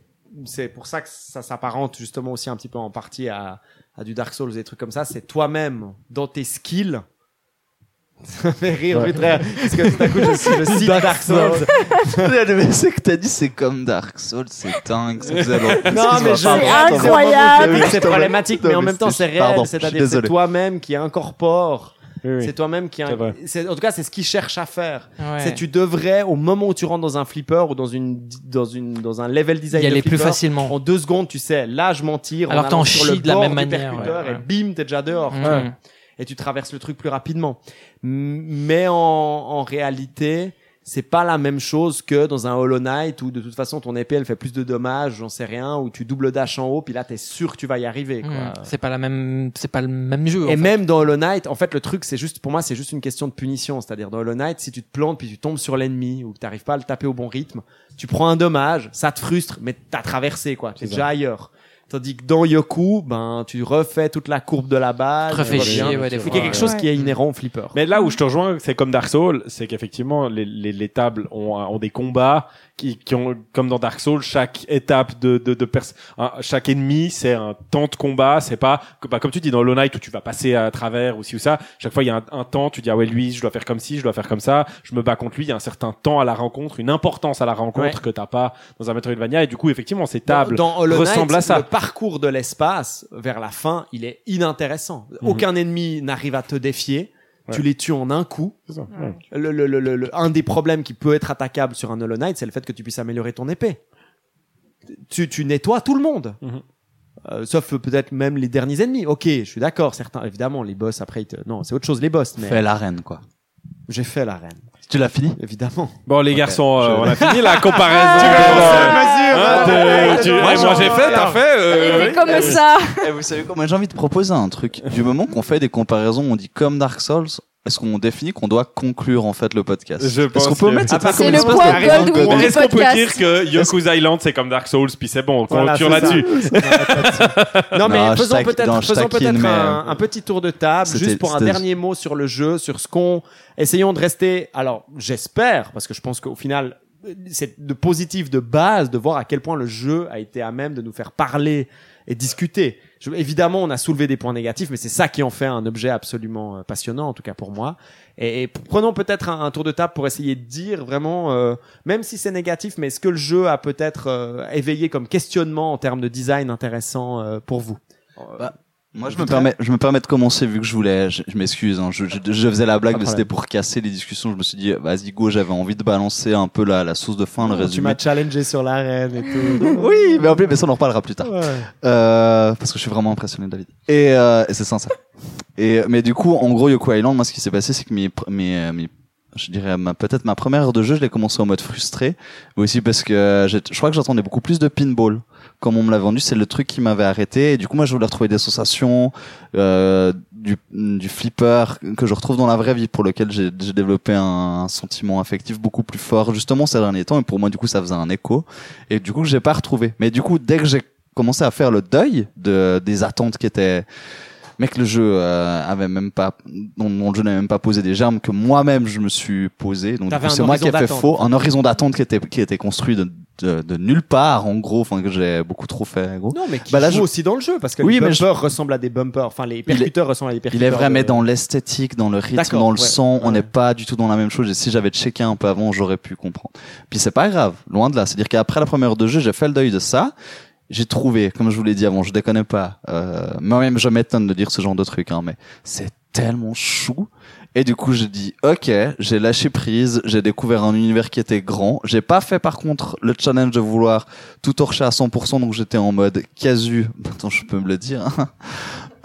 c'est pour ça que ça s'apparente justement aussi un petit peu en partie à, à du Dark Souls et des trucs comme ça. C'est toi-même dans tes skills. Ça fait rire, Ouais. putain, parce que tout à coup je, suis- je cite Dark, Souls. Mais ce que t'as dit, c'est comme Dark Souls, c'est dingue. c'est- vous allez- Non, mais C'est incroyable. C'est problématique, mais en même temps c'est- réel. C'est-à-dire c'est toi-même qui incorpore. Oui, oui. C'est toi-même qui. C'est- En tout cas, c'est ce qu'ils cherchent à faire. Ouais. C'est tu devrais au moment où tu rentres dans un flipper ou dans une dans une dans un level design y de aller plus flipper, facilement. En deux secondes, tu sais, là je m'en tire. Alors en t'en chies de la même manière, ouais, Et bim, t'es déjà dehors. Et tu traverses le truc plus rapidement. Mais en, en réalité, c'est pas la même chose que dans un Hollow Knight où de toute façon ton épée elle fait plus de dommages, j'en sais rien, où tu double dash en haut, puis là t'es sûr que tu vas y arriver. Quoi. Hmm. C'est pas la même, c'est pas le même jeu. en Et fait. même dans Hollow Knight, en fait, le truc, c'est juste, pour moi, c'est juste une question de punition. C'est-à-dire, dans Hollow Knight, si tu te plantes puis tu tombes sur l'ennemi ou que t'arrives pas à le taper au bon rythme, tu prends un dommage, ça te frustre, mais t'as traversé, quoi. T'es C'est déjà ailleurs. Tandis que dans Yoku, ben, tu refais toute la courbe de la balle. Tu ouais, des fois. il y a quelque chose Ouais. qui est inhérent au flipper. Mais là où je te rejoins, c'est comme Dark Souls, c'est qu'effectivement les, les, les tables ont, ont des combats qui, qui ont, comme dans Dark Souls, chaque étape de, de, de pers- chaque ennemi, c'est un temps de combat. C'est pas, bah, comme tu dis dans Hollow Knight où tu vas passer à travers ou ci ou ça. Chaque fois il y a un, un temps, tu dis ah ouais lui, je dois faire comme ci, je dois faire comme ça. Je me bats contre lui. Il y a un certain temps à la rencontre, une importance à la rencontre Ouais. que t'as pas dans un Metroidvania. Et du coup effectivement ces tables dans, dans Hollow Knight, ressemblent à ça. le parcours de l'espace vers la fin, il est inintéressant. Mhm. Aucun ennemi n'arrive à te défier. Tu les tues en un coup. Ça, Ouais. Le, le- le- le- le- un des problèmes qui peut être attaquable sur un Hollow Knight, c'est le fait que tu puisses améliorer ton épée. Tu, tu nettoies tout le monde. Mhm. Euh, sauf peut-être même les derniers ennemis. Ok, je suis d'accord. Certains, évidemment, les boss après, ils te... non, c'est autre chose les boss. Mais Fais l'arène, quoi. j'ai fait l'arène, Tu l'as fini évidemment. Bon les garçons, euh, Je- on a fini la comparaison. Hein, de- tu- Moi, eh, moi j'en- j'ai fait, t'as fait. euh, C'est comme ça. Eh, vous savez quoi Moi, j'ai envie de proposer un truc. Du moment qu'on fait des comparaisons, on dit comme Dark Souls. Est-ce qu'on définit qu'on doit conclure en fait le podcast Je pense Est-ce qu'on peut que- mettre cette Ah, comme c'est une le espèce point Goldwyn Est-ce qu'on peut dire que Yoku's Island c'est comme Dark Souls puis c'est bon, on Voilà, conclure là-dessus. Non, mais Non, faisons peut-être faisons peut-être mais, un, un petit tour de table, c'était- juste pour un dernier mot sur le jeu, sur ce qu'on. Essayons de rester. Alors, j'espère, parce que je pense qu'au final, c'est de positif de base de voir à quel point le jeu a été à même de nous faire parler et discuter. Je- évidemment, on a soulevé des points négatifs, mais c'est ça qui en fait un objet absolument euh, passionnant, en tout cas pour moi. Et, prenons peut-être un, un tour de table pour essayer de dire vraiment, euh, même si c'est négatif, mais est-ce que le jeu a peut-être euh, éveillé comme questionnement en termes de design intéressant euh, pour vous? Bah, Moi, je me permets, je me permets de commencer vu que je voulais. Je, je m'excuse. Hein, je, faisais la blague, mais c'était pour casser les discussions. Je me suis dit, vas-y go, j'avais envie de balancer un peu la, la sauce de fin, le Oh, Tu résumé. m'as challengé sur l'arène et tout. Oui, mais en plus, mais ça on en reparlera plus tard. Ouais. Euh, parce que je suis vraiment impressionné, David. Et, euh, et c'est sincère. Et mais du coup, en gros, Yoko Island, moi, ce qui s'est passé, c'est que mes, mes, euh, mes je dirais peut-être ma première heure de jeu, je l'ai commencé en mode frustré, mais aussi parce que je crois que j'attendais beaucoup plus de pinball. Comme on me l'a vendu, c'est le truc qui m'avait arrêté. Et du coup, moi, je voulais retrouver des sensations, euh, du, du flipper que je retrouve dans la vraie vie, pour lequel j'ai développé un, un sentiment affectif beaucoup plus fort, justement ces derniers temps. Et pour moi, du coup, ça faisait un écho. Et du coup, j'ai pas retrouvé. Mais du coup, dès que j'ai commencé à faire le deuil de des attentes qui étaient mec le jeu euh, avait même pas le jeu n'avait même pas posé des germes que moi-même je me suis posé. Donc c'est moi qui ai fait faux. Un horizon d'attente qui était qui était construit de, de, de nulle part en gros enfin que j'ai beaucoup trop fait gros. Non, mais qui Bah là, joue je- aussi dans le jeu parce que Oui, les bumpers ressemblent à des bumpers. Enfin, les percuteurs ressemblent à des il percuteurs. est vrai de- mais dans l'esthétique dans le rythme dans le ouais. son. On n'est pas du tout dans la même chose. Et si j'avais checké un peu avant j'aurais pu comprendre. Puis c'est pas grave loin de là. C'est à dire qu'après la première heure de jeu j'ai fait le deuil de ça j'ai trouvé, comme je vous l'ai dit avant, je déconne pas. Euh, moi-même, je m'étonne de dire ce genre de truc, hein, mais c'est tellement chou. Et du coup, j'ai dit, ok, j'ai lâché prise, j'ai découvert un univers qui était grand. J'ai pas fait par contre le challenge de vouloir tout torcher à 100%, donc j'étais en mode casu. Attends, je peux me le dire. hein.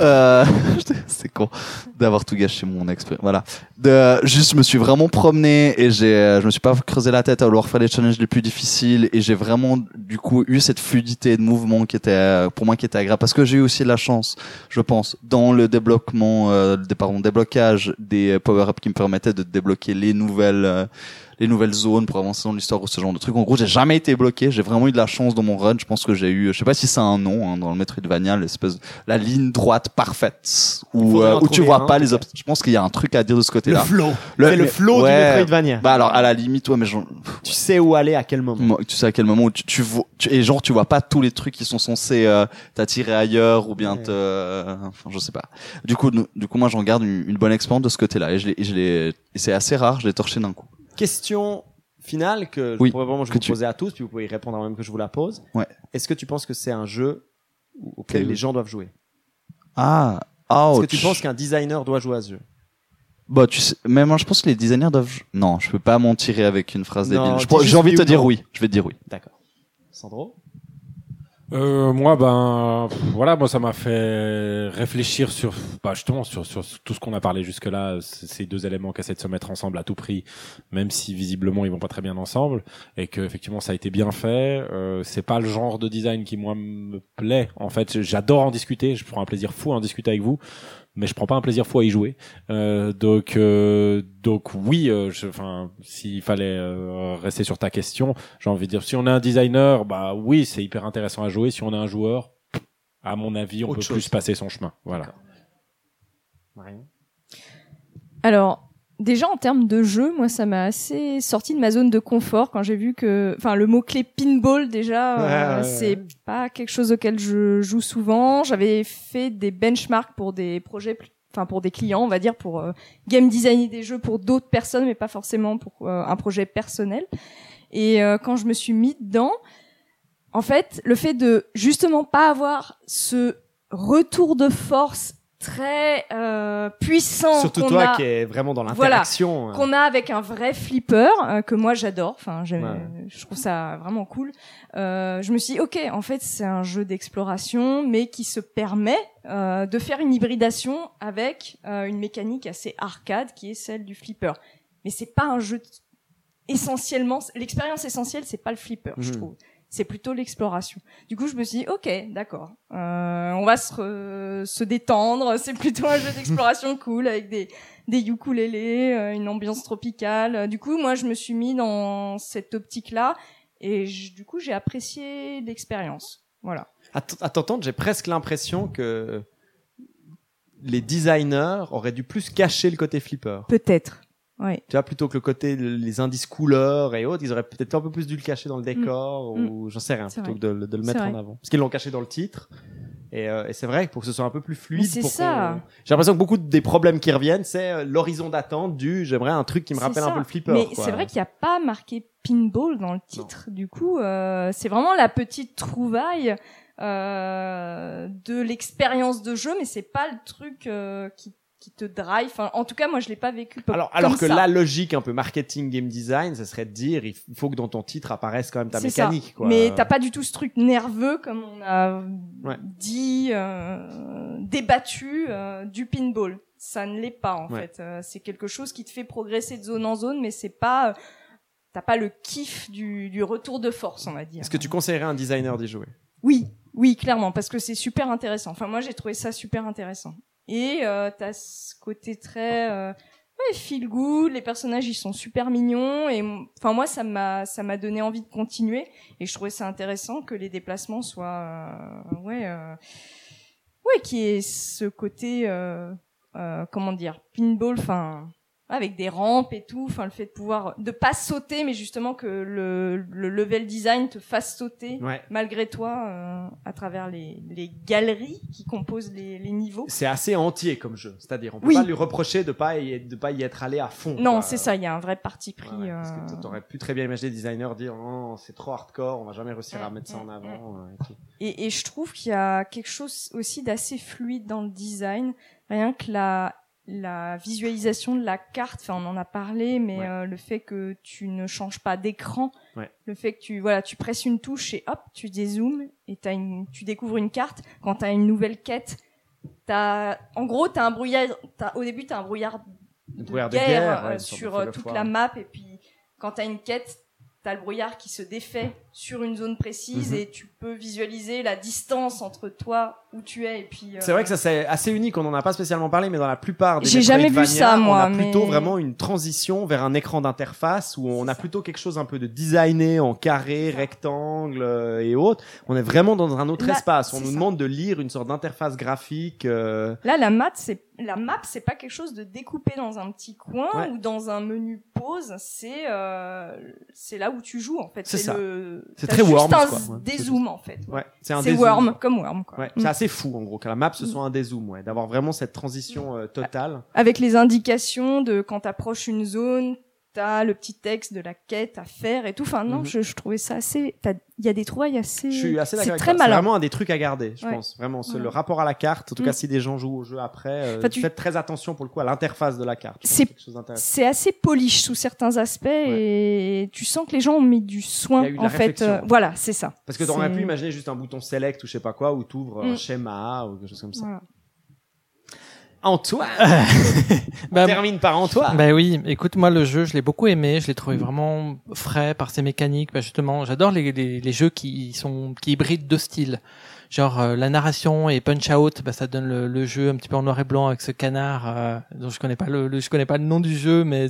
Euh, c'est con d'avoir tout gâché mon expérience. Voilà. De, juste, je me suis vraiment promené et j'ai, euh, je me suis pas creusé la tête à vouloir faire les challenges les plus difficiles et j'ai vraiment, du coup, eu cette fluidité de mouvement qui était, euh, pour moi, qui était agréable parce que j'ai eu aussi de la chance, je pense, dans le débloquement, euh, pardon, déblocage des power-ups qui me permettaient de débloquer les nouvelles, euh, les nouvelles zones pour avancer dans l'histoire ou ce genre de truc. En gros, j'ai jamais été bloqué. J'ai vraiment eu de la chance dans mon run. Je pense que j'ai eu, je sais pas si c'est un nom hein, dans le Metroidvania, l'espèce, la ligne droite parfaite où, euh, où tu vois pas les obstacles. Je pense qu'il y a un truc à dire de ce Le côté-là. flow. Le- C'est le flow du ouais. Metroidvania. Bah alors à la limite, ouais, mais j'en- tu sais où aller à quel moment. tu sais à quel moment où tu, tu vois, tu- et genre tu vois pas tous les trucs qui sont censés euh, t'attirer ailleurs ou bien Ouais. te, euh, enfin je sais pas. Du coup, du coup moi j'en garde une, une bonne expérience de ce côté-là et je l'ai, et je l'ai, et c'est assez rare, je l'ai torché d'un coup. Question finale que Oui, je pourrais vraiment je que vous tu- poser à tous, puis vous pouvez y répondre avant même que je vous la pose. Ouais. Est-ce que tu penses que c'est un jeu auquel Quel- les gens doivent jouer? Ah, Est-ce que tu penses qu'un designer doit jouer à ce jeu? Bah tu sais, mais moi je pense que les designers doivent. Non, je peux pas m'en tirer avec une phrase Non, débile. J'ai envie oui de te dire non. oui. Je vais te dire oui. D'accord. Sandro? Euh, moi, ben, voilà, moi, ça m'a fait réfléchir sur, bah, justement, sur, sur tout ce qu'on a parlé jusque-là, ces deux éléments qui essaient de se mettre ensemble à tout prix, même si visiblement ils vont pas très bien ensemble, et que effectivement ça a été bien fait. Euh, c'est pas le genre de design qui moi me plaît. En fait, j'adore en discuter, je prends un plaisir fou à en discuter avec vous, mais je prends pas un plaisir fou à y jouer. Euh, donc, euh, donc oui, euh, je- enfin, s'il fallait euh, rester sur ta question, j'ai envie de dire, si on est un designer, bah oui, c'est hyper intéressant à jouer. Si on est un joueur, à mon avis, on Autre peut chose. plus passer son chemin. Voilà. Alors, déjà en termes de jeu, moi ça m'a assez sorti de ma zone de confort quand j'ai vu que, enfin le mot clé pinball déjà, Ouais, euh, ouais, c'est ouais. pas quelque chose auquel je joue souvent. J'avais fait des benchmarks pour des projets, enfin pour des clients, on va dire, pour euh, game designer des jeux pour d'autres personnes, mais pas forcément pour euh, un projet personnel. Et euh, quand je me suis mis dedans, en fait, le fait de justement pas avoir ce retour de force très euh, puissant Surtout qu'on toi a- qui est vraiment dans Voilà, l'interaction. euh. qu'on a avec un vrai flipper euh, que moi j'adore. Enfin, Ouais. je trouve ça vraiment cool. Euh, je me suis dit, ok, en fait, c'est un jeu d'exploration, mais qui se permet euh, de faire une hybridation avec euh, une mécanique assez arcade, qui est celle du flipper. Mais c'est pas un jeu essentiellement. L'expérience essentielle, c'est pas le flipper, je Mhm. trouve. C'est plutôt l'exploration. Du coup, je me suis dit, ok, d'accord. Euh, on va se, re- se détendre. C'est plutôt un jeu d'exploration cool avec des, des ukulélés, euh, une ambiance tropicale. Du coup, moi, je me suis mis dans cette optique-là et je- du coup, j'ai apprécié l'expérience. Voilà. À t'entendre, j'ai presque l'impression que les designers auraient dû plus cacher le côté flipper. Peut-être. Ouais. Tu vois, plutôt que le côté, les indices couleurs et autres, ils auraient peut-être un peu plus dû le cacher dans le décor Mm. ou j'en sais rien, plutôt vrai. que de, de le mettre en avant. Parce qu'ils l'ont caché dans le titre. Et, euh, et c'est vrai, pour que ce soit un peu plus fluide. C'est ça. qu'on- J'ai l'impression que beaucoup des problèmes qui reviennent, c'est euh, l'horizon d'attente du j'aimerais un truc qui me rappelle un peu le flipper. Mais c'est vrai qu'il n'y a pas marqué pinball dans le titre. Du coup, euh, c'est vraiment la petite trouvaille euh, de l'expérience de jeu, mais c'est pas le truc euh, qui, qui te drive. Enfin, en tout cas, moi, je l'ai pas vécu po- Alors, comme alors que ça. la logique un peu marketing game design, ce serait de dire il faut que dans ton titre apparaisse quand même ta C'est ça. mécanique. Quoi. Mais t'as pas du tout ce truc nerveux comme on a Ouais. dit, euh, débattu euh, du pinball. Ça ne l'est pas en Ouais. fait. Euh, c'est quelque chose qui te fait progresser de zone en zone, mais c'est pas euh, t'as pas le kiff du, du retour de force, on va dire. Est-ce que tu conseillerais à un designer d'y jouer? Oui, oui, clairement, parce que c'est super intéressant. Enfin, moi, j'ai trouvé ça super intéressant. Et euh, t'as ce côté très euh, ouais, feel good. Les personnages, ils sont super mignons. Et enfin, moi, ça m'a ça m'a donné envie de continuer. Et je trouvais ça intéressant que les déplacements soient euh, ouais euh, ouais qui ait ce côté euh, euh, comment dire pinball. Enfin avec des rampes et tout, enfin le fait de pouvoir de pas sauter, mais justement que le, le level design te fasse sauter Ouais. malgré toi euh, à travers les, les galeries qui composent les, les niveaux. C'est assez entier comme jeu, c'est-à-dire on peut Oui. pas lui reprocher de pas y, de pas y être allé à fond. Non, c'est ça, il y a un vrai parti pris. Ouais, ouais, parce euh, que t'aurais pu très bien imaginer des designers dire non, c'est trop hardcore, on va jamais réussir à Mm, mettre ça en mm, avant. euh, et tout. Et, et je trouve qu'il y a quelque chose aussi d'assez fluide dans le design, rien que la la visualisation de la carte, enfin on en a parlé, mais Ouais. euh, le fait que tu ne changes pas d'écran, Ouais. le fait que tu voilà, tu presses une touche et hop, tu dézoomes et une, tu découvres une carte. Quand t'as une nouvelle quête, t'as, en gros, t'as un brouillard. T'as, au début, t'as un brouillard de, brouillard de guerre, euh, ouais, sur euh, toute la map, et puis quand t'as une quête, t'as le brouillard qui se défait sur une zone précise Mhm. et tu peux visualiser la distance entre toi où tu es et puis. C'est euh, vrai que ça c'est assez unique, on en a pas spécialement parlé, mais dans la plupart des J'ai jamais vu Metroidvania, ça, moi, on a mais- plutôt vraiment une transition vers un écran d'interface où on a plutôt quelque chose un peu de designé en carré, rectangle euh, et autres. On est vraiment dans un autre Là, espace. On c'est nous ça. demande de lire une sorte d'interface graphique. euh, Là, la map, c'est la map, c'est pas quelque chose de découpé dans un petit coin Ouais. ou dans un menu pause. C'est euh, c'est là où tu joues en fait. C'est le. C'est très juste Worms, un quoi. dézoom en fait. ouais. C'est un C'est dézoom. Worm comme Worm quoi. Ouais, Mm. c'est assez fou en gros que la map ce soit un dézoom, ouais, d'avoir vraiment cette transition euh, totale. Avec les indications de quand t'approches une zone, t'as le petit texte de la quête à faire et tout. Enfin non, Mhm. je, je trouvais ça assez. t'as- Il y a des trouvailles assez. Je suis assez C'est d'accord avec très. C'est malin. vraiment un des trucs à garder, je Ouais. pense. Vraiment, c'est Ouais. le rapport à la carte. En tout Mm. cas, si des gens jouent au jeu après, euh, tu- faites très attention pour le coup à l'interface de la carte. C'est-. C'est assez polish sous certains aspects et tu sens que les gens ont mis du soin en fait. euh, voilà, c'est ça. Parce que t'aurais C'est- pu imaginer juste un bouton select ou je sais pas quoi, où t'ouvres un Mm. schéma ou quelque chose comme ça. Voilà. Antoine. Bah, On termine par Antoine. Bah oui, écoute, moi le jeu, je l'ai beaucoup aimé, je l'ai trouvé vraiment frais par ses mécaniques. Bah justement, j'adore les, les, les jeux qui sont qui hybrident deux styles. Genre euh, la narration et Punch Out, bah ça donne le, le jeu un petit peu en noir et blanc avec ce canard euh, dont je connais pas le, le- je connais pas le nom du jeu, mais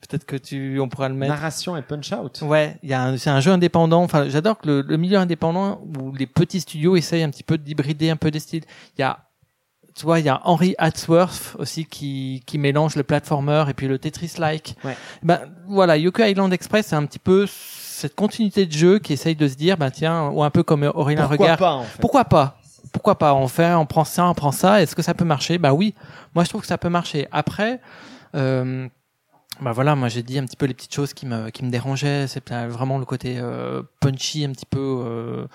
peut-être que tu on pourra le mettre. Narration et punch out. Ouais, il y a c'est un jeu indépendant. Enfin, j'adore que le, le milieu indépendant où les petits studios essayent un petit peu d'hybrider un peu des styles. Il y a, tu vois, il y a Henry Hatsworth aussi qui qui mélange le platformer et puis le Tetris-like. Ouais. Ben voilà, Yoko Island Express, c'est un petit peu cette continuité de jeu qui essaye de se dire, bah tiens, ou un peu comme Aurélien Pourquoi Regard. pas en fait Pourquoi pas? Pourquoi pas? On fait, on prend ça, on prend ça. Est-ce que ça peut marcher? Bah oui. Moi, je trouve que ça peut marcher. Après, euh, bah voilà, moi j'ai dit un petit peu les petites choses qui me qui me dérangeaient. C'est vraiment le côté euh, punchy un petit peu. euh,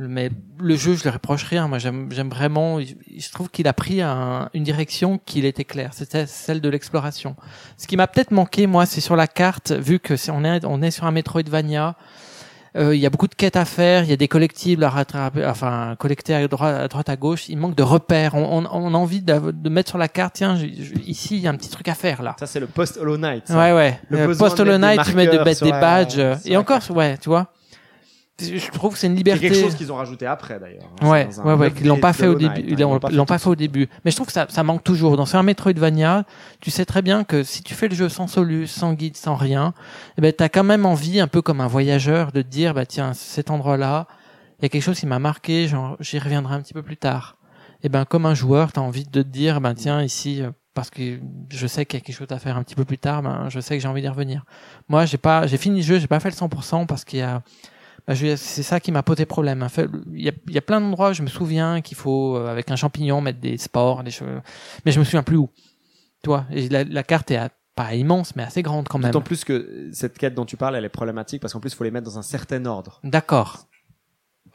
mais le jeu, je le reproche rien. Moi, j'aime j'aime vraiment. Je trouve qu'il a pris un- une direction qu'il était claire. C'était celle de l'exploration. Ce qui m'a peut-être manqué, moi, c'est sur la carte, vu que c'est on est on est sur un Metroidvania. Euh, Il y a beaucoup de quêtes à faire, il y a des collectibles à rattraper, enfin collecter à droite, à droite à gauche. Il manque de repères. On, on, on a envie de, de mettre sur la carte, tiens, je- je- ici il y a un petit truc à faire là. Ça c'est le post Hollow Knight. ça. Ouais ouais. Le Euh, Post Hollow des Knight, tu mets de des la- badges et encore, ouais, tu vois. Je trouve que c'est une C'est liberté. quelque chose qu'ils ont rajouté après d'ailleurs. hein. Ouais, C'est ouais, ouais, qu'ils l'ont pas fait au début. hein. Ils l'ont pas ils l'ont pas fait au début. Mais je trouve que ça, ça manque toujours. Dans un Metroidvania, tu sais très bien que si tu fais le jeu sans solus, sans guide, sans rien, eh ben, t'as quand même envie, un peu comme un voyageur, de te dire, bah, tiens, cet endroit-là, il y a quelque chose qui m'a marqué, genre, j'y reviendrai un petit peu plus tard. Et ben, comme un joueur, t'as envie de te dire, ben, tiens, ici, euh, parce que je sais qu'il y a quelque chose à faire un petit peu plus tard, ben, je sais que j'ai envie d'y revenir. Moi, j'ai pas, j'ai fini le jeu, j'ai pas fait le 100% parce qu'il y a, bah, c'est ça qui m'a posé problème. Il y a, il y a plein d'endroits je me souviens qu'il faut, euh, avec un champignon, mettre des sports, des choses. Mais je me souviens plus où. Tu vois, et la, la carte est à- pas immense, mais assez grande quand même. D'autant plus que cette quête dont tu parles, elle est problématique parce qu'en plus, il faut les mettre dans un certain ordre. D'accord.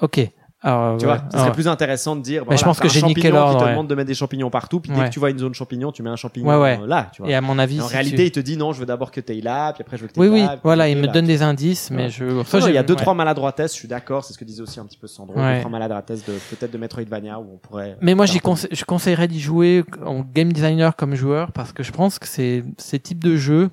Ok. Alors, Tu ouais. vois, ce serait plus intéressant de dire. Mais je pense que j'ai niqué l'ordre, te ouais. demande de mettre des champignons partout, puis dès que tu vois une zone champignon, tu mets un champignon euh, là. Tu vois. Et à mon avis, en si réalité, tu- il te dit non, je veux d'abord que tu là, puis après je veux que tu oui, oui, là. puis voilà, il me là. donne des indices, mais je. Il y a deux trois maladroitesses, je suis d'accord, c'est ce que disait aussi un petit peu Sandro, deux trois maladroitesses de peut-être de Metroidvania où on pourrait. Mais moi, j'y je conseillerais d'y jouer en game designer comme joueur parce que je pense que c'est ces types de jeux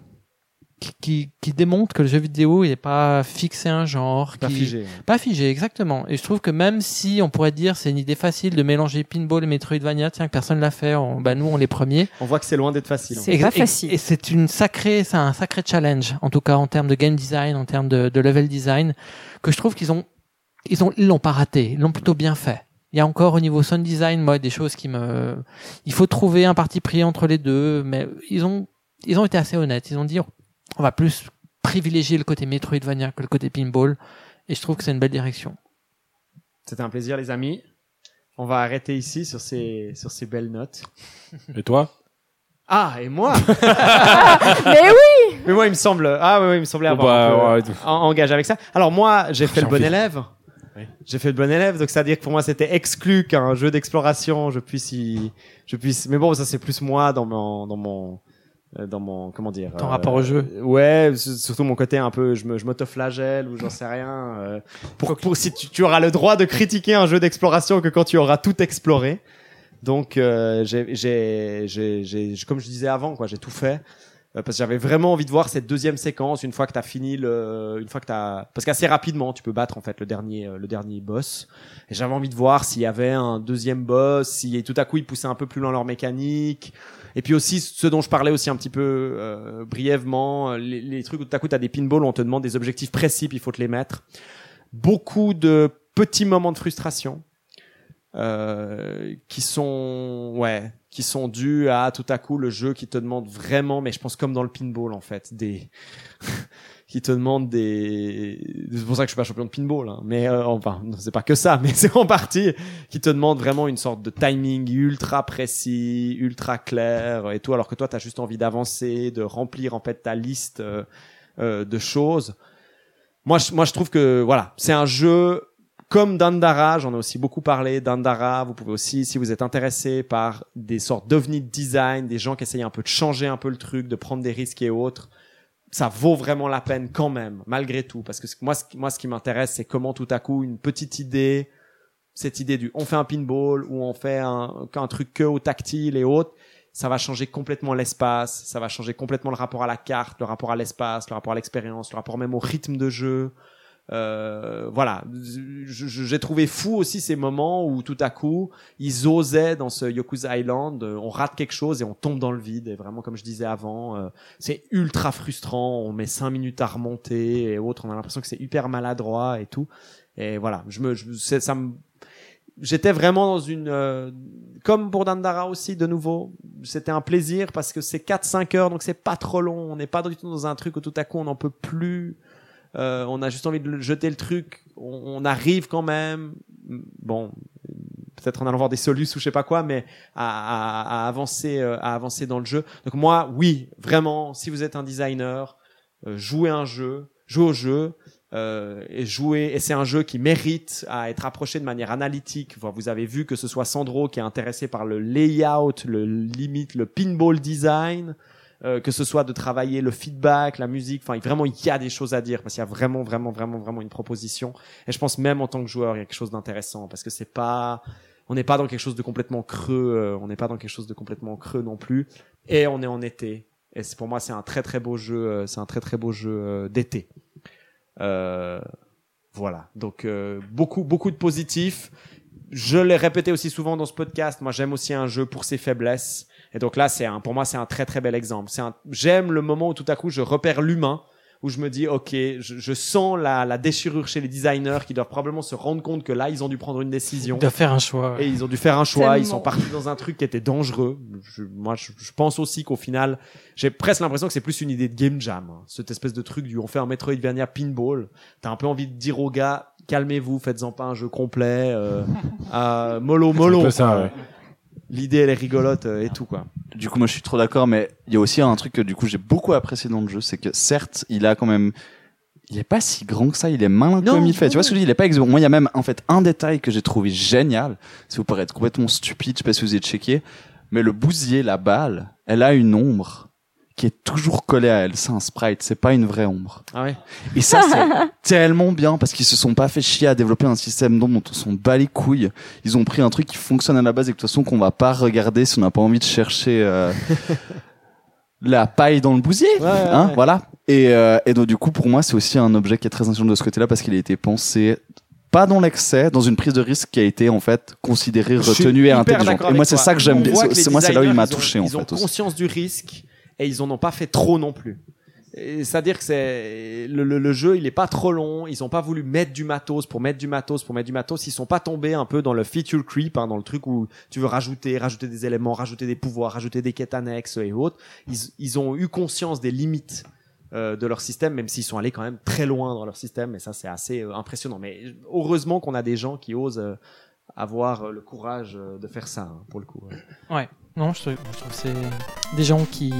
qui, qui, qui démontrent que le jeu vidéo il est pas fixé à un genre, pas qui, figé. Pas figé, exactement. Et je trouve que même si on pourrait dire c'est une idée facile de mélanger pinball et Metroidvania, tiens que personne l'a fait, on, bah nous on les premiers. On voit que c'est loin d'être facile. C'est Et- pas et- facile. Et, c'est une sacrée, c'est un sacré challenge, en tout cas en termes de game design, en termes de, de level design, que je trouve qu'ils ont, ils ont, ils l'ont pas raté, ils l'ont plutôt bien fait. Il y a encore au niveau sound design, moi, des choses qui me, il faut trouver un parti pris entre les deux, mais ils ont, ils ont été assez honnêtes. Ils ont dit, on va plus privilégier le côté Metroidvania que le côté pinball, et je trouve que c'est une belle direction. C'était un plaisir, les amis. On va arrêter ici sur ces, sur ces belles notes. Et toi? Ah, et moi? Mais oui Mais moi, il me semble. Ah, oui, oui, il me semblait avoir bah, un ouais, peu, euh, en- engagé avec ça. Alors, moi, j'ai fait le bon envie. élève. Oui. J'ai fait le bon élève, donc c'est-à-dire que pour moi, c'était exclu qu'un jeu d'exploration, je puisse y, je puisse. Mais bon, ça c'est plus moi dans mon, dans mon, dans mon, comment dire. Ton rapport au jeu. Ouais, surtout mon côté un peu, je me, je m'autoflagelle ou j'en sais rien. euh, pour, pour si tu, tu auras le droit de critiquer un jeu d'exploration que quand tu auras tout exploré. Donc, euh, j'ai, j'ai, j'ai, j'ai, comme je disais avant, quoi, j'ai tout fait. Euh, parce que j'avais vraiment envie de voir cette deuxième séquence une fois que t'as fini le, une fois que t'as, parce qu'assez rapidement tu peux battre en fait le dernier, euh, le dernier boss. Et j'avais envie de voir s'il y avait un deuxième boss, si tout à coup ils poussaient un peu plus loin leur mécanique. Et puis aussi ce dont je parlais aussi un petit peu euh, brièvement, les, les trucs où tout à coup t'as des pinballs où on te demande des objectifs précis, il faut te les mettre. Beaucoup de petits moments de frustration euh, qui sont ouais qui sont dus à tout à coup le jeu qui te demande vraiment mais je pense comme dans le pinball en fait des qui te demande des c'est pour ça que je suis pas champion de pinball hein. mais euh, enfin c'est pas que ça mais c'est en partie qui te demande vraiment une sorte de timing ultra précis ultra clair et tout alors que toi tu as juste envie d'avancer de remplir en fait ta liste euh, euh, de choses moi je, moi je trouve que voilà c'est un jeu comme Dandara, j'en ai aussi beaucoup parlé. Dandara, vous pouvez aussi, si vous êtes intéressé par des sortes d'ovnis de design, des gens qui essayent un peu de changer un peu le truc, de prendre des risques et autres, ça vaut vraiment la peine quand même, malgré tout. Parce que moi, ce, moi, ce qui m'intéresse, c'est comment tout à coup une petite idée, cette idée du on fait un pinball ou on fait un, un truc que au tactile et autres, ça va changer complètement l'espace, ça va changer complètement le rapport à la carte, le rapport à l'espace, le rapport à l'expérience, le rapport même au rythme de jeu. Euh, voilà, j'ai trouvé fou aussi ces moments où tout à coup ils osaient dans ce Yoku's Island, on rate quelque chose et on tombe dans le vide. Et vraiment, comme je disais avant, euh, c'est ultra frustrant. On met cinq minutes à remonter et autres. On a l'impression que c'est hyper maladroit et tout. Et voilà, je me, je, ça me, j'étais vraiment dans une, euh, comme pour Dandara aussi de nouveau. C'était un plaisir parce que c'est 4-5 heures, donc c'est pas trop long. On n'est pas du tout dans un truc où tout à coup on n'en peut plus. Euh, on a juste envie de jeter le truc. On, on arrive quand même. Bon, peut-être en allant voir des solus ou je sais pas quoi, mais à, à- à avancer, euh, à avancer dans le jeu. Donc moi, oui, vraiment, si vous êtes un designer, euh, jouez un jeu, jouez au jeu. euh, et et c'est un jeu qui mérite à être approché de manière analytique. Vous avez vu que ce soit Sandro qui est intéressé par le layout, le limite, le pinball design, euh, que ce soit de travailler le feedback, la musique. Enfin, vraiment, il y a des choses à dire parce qu'il y a vraiment, vraiment, vraiment, vraiment une proposition. Et je pense même en tant que joueur, il y a quelque chose d'intéressant parce que c'est pas, on n'est pas dans quelque chose de complètement creux. euh, on n'est pas dans quelque chose de complètement creux non plus. Et on est en été. Et c'est pour moi, c'est un très très beau jeu. euh, C'est un très très beau jeu euh, d'été. Euh, voilà. Donc beaucoup beaucoup de positifs. Je l'ai répété aussi souvent dans ce podcast. Moi, j'aime aussi un jeu pour ses faiblesses. Et donc là, c'est un, pour moi, c'est un très très bel exemple. C'est un, j'aime le moment où tout à coup je repère l'humain, où je me dis, ok, je, je sens la, la déchirure chez les designers qui doivent probablement se rendre compte que là, ils ont dû prendre une décision. Il doit faire un choix. Et ils ont dû faire un choix. Ils sont partis dans un truc qui était dangereux. Je- moi, je, je pense aussi qu'au final, j'ai presque l'impression que c'est plus une idée de game jam. hein. Cette espèce de truc du on fait un Metroidvania pinball. T'as un peu envie de dire aux gars, calmez-vous, faites-en pas un jeu complet. Euh, euh, mollo, C'est mollo. un peu ça, ouais. L'idée, elle est rigolote euh, et tout, quoi. Du coup, moi, je suis trop d'accord, mais il y a aussi un truc que du coup j'ai beaucoup apprécié dans le jeu, c'est que certes, il a quand même, il est pas si grand que ça, il est malin Non, comme il fait. Tu vois ce que je dis Il est pas exo. Moi, il y a même en fait un détail que j'ai trouvé génial. Ça vous paraît être complètement stupide, je sais pas si vous avez checké, mais le bousier, la balle, elle a une ombre qui est toujours collée à elle. C'est un sprite, c'est pas une vraie ombre. Ah ouais. Et ça, c'est tellement bien parce qu'ils se sont pas fait chier à développer un système dont on s'en bat les couilles. Ils ont pris un truc qui fonctionne à la base et que de toute façon qu'on va pas regarder si on n'a pas envie de chercher euh, la paille dans le bousier. Ouais, hein, ouais. Voilà. Et, euh, et donc du coup, pour moi, c'est aussi un objet qui est très intelligent de ce côté-là parce qu'il a été pensé pas dans l'excès, dans une prise de risque qui a été en fait considérée, retenue et intelligente. Et moi, c'est ça que j'aime bien. Moi, c'est là où il m'a ils touché en Ils ont fait aussi. conscience du risque et ils en ont pas fait trop non plus. C'est-à-dire que c'est le, jeu, il est pas trop long. Ils ont pas voulu mettre du matos pour mettre du matos pour mettre du matos. Ils sont pas tombés un peu dans le feature creep, hein, dans le truc où tu veux rajouter, rajouter des éléments, rajouter des pouvoirs, rajouter des quêtes annexes et autres. Ils, ont eu conscience des limites euh, de leur système, même s'ils sont allés quand même très loin dans leur système. Et ça, c'est assez euh, impressionnant. Mais heureusement qu'on a des gens qui osent euh, avoir euh, le courage de faire ça, hein, pour le coup. Ouais. Non, je trouve, je trouve que c'est des gens qui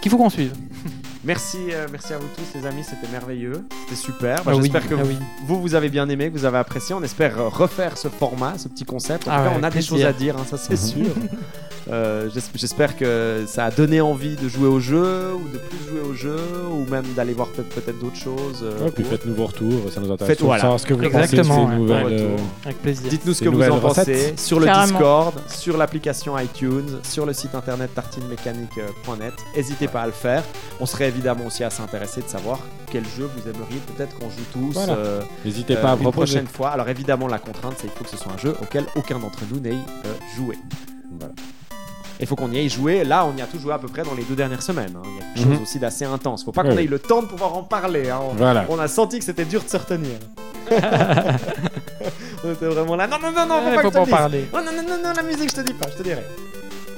qu'il faut qu'on suive. Merci, euh, merci à vous tous, les amis. C'était merveilleux. C'était super. Bah, Ah oui, J'espère que ah vous, oui. vous, vous avez bien aimé, que vous avez apprécié. On espère euh, refaire ce format, ce petit concept. En Ah tout cas, ouais, on a des choses à dire, hein, ça c'est sûr. Euh, j'es- J'espère que ça a donné envie de jouer au jeu, ou de plus jouer au jeu, ou même d'aller voir peut-être d'autres choses. euh, Ouais, puis ou faites-nous vos retours, ça nous intéresse. Faites- de voilà. savoir ce que vous Exactement, pensez de ouais. ces nouvelles. Ouais. euh, Avec plaisir. Dites-nous ce Ces que vous en pensez sur le Carrément. Discord, sur l'application iTunes, sur le site internet tartinemécanique.net. N'hésitez pas à le faire. On serait évidemment aussi à s'intéresser de savoir quel jeu vous aimeriez peut-être qu'on joue tous Voilà. euh, N'hésitez euh, pas à une proposer. prochaine fois. Alors évidemment la contrainte c'est qu'il faut que ce soit un jeu auquel aucun d'entre nous n'ait euh, joué. Voilà. Il faut qu'on y aille jouer. Là, on y a tout joué à peu près dans les deux dernières semaines. Hein. Il y a quelque chose mhm. aussi d'assez intense. Faut pas qu'on oui. ait le temps de pouvoir en parler. Hein. On, a senti que c'était dur de se retenir. on était vraiment là. Non, non, non, non, faut pas, faut pas en parler. Oh, non, non, non, non, la musique, je te dis pas, je te dirai.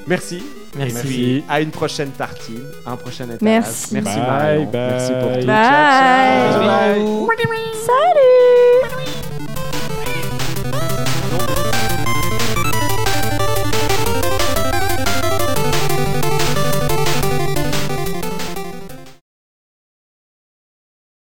Merci. Merci. Merci. À une prochaine tartine, à un prochain étage. Merci. Merci, bye, bye. Merci pour tout. Bye. Ciao, ciao. bye. bye. Salut.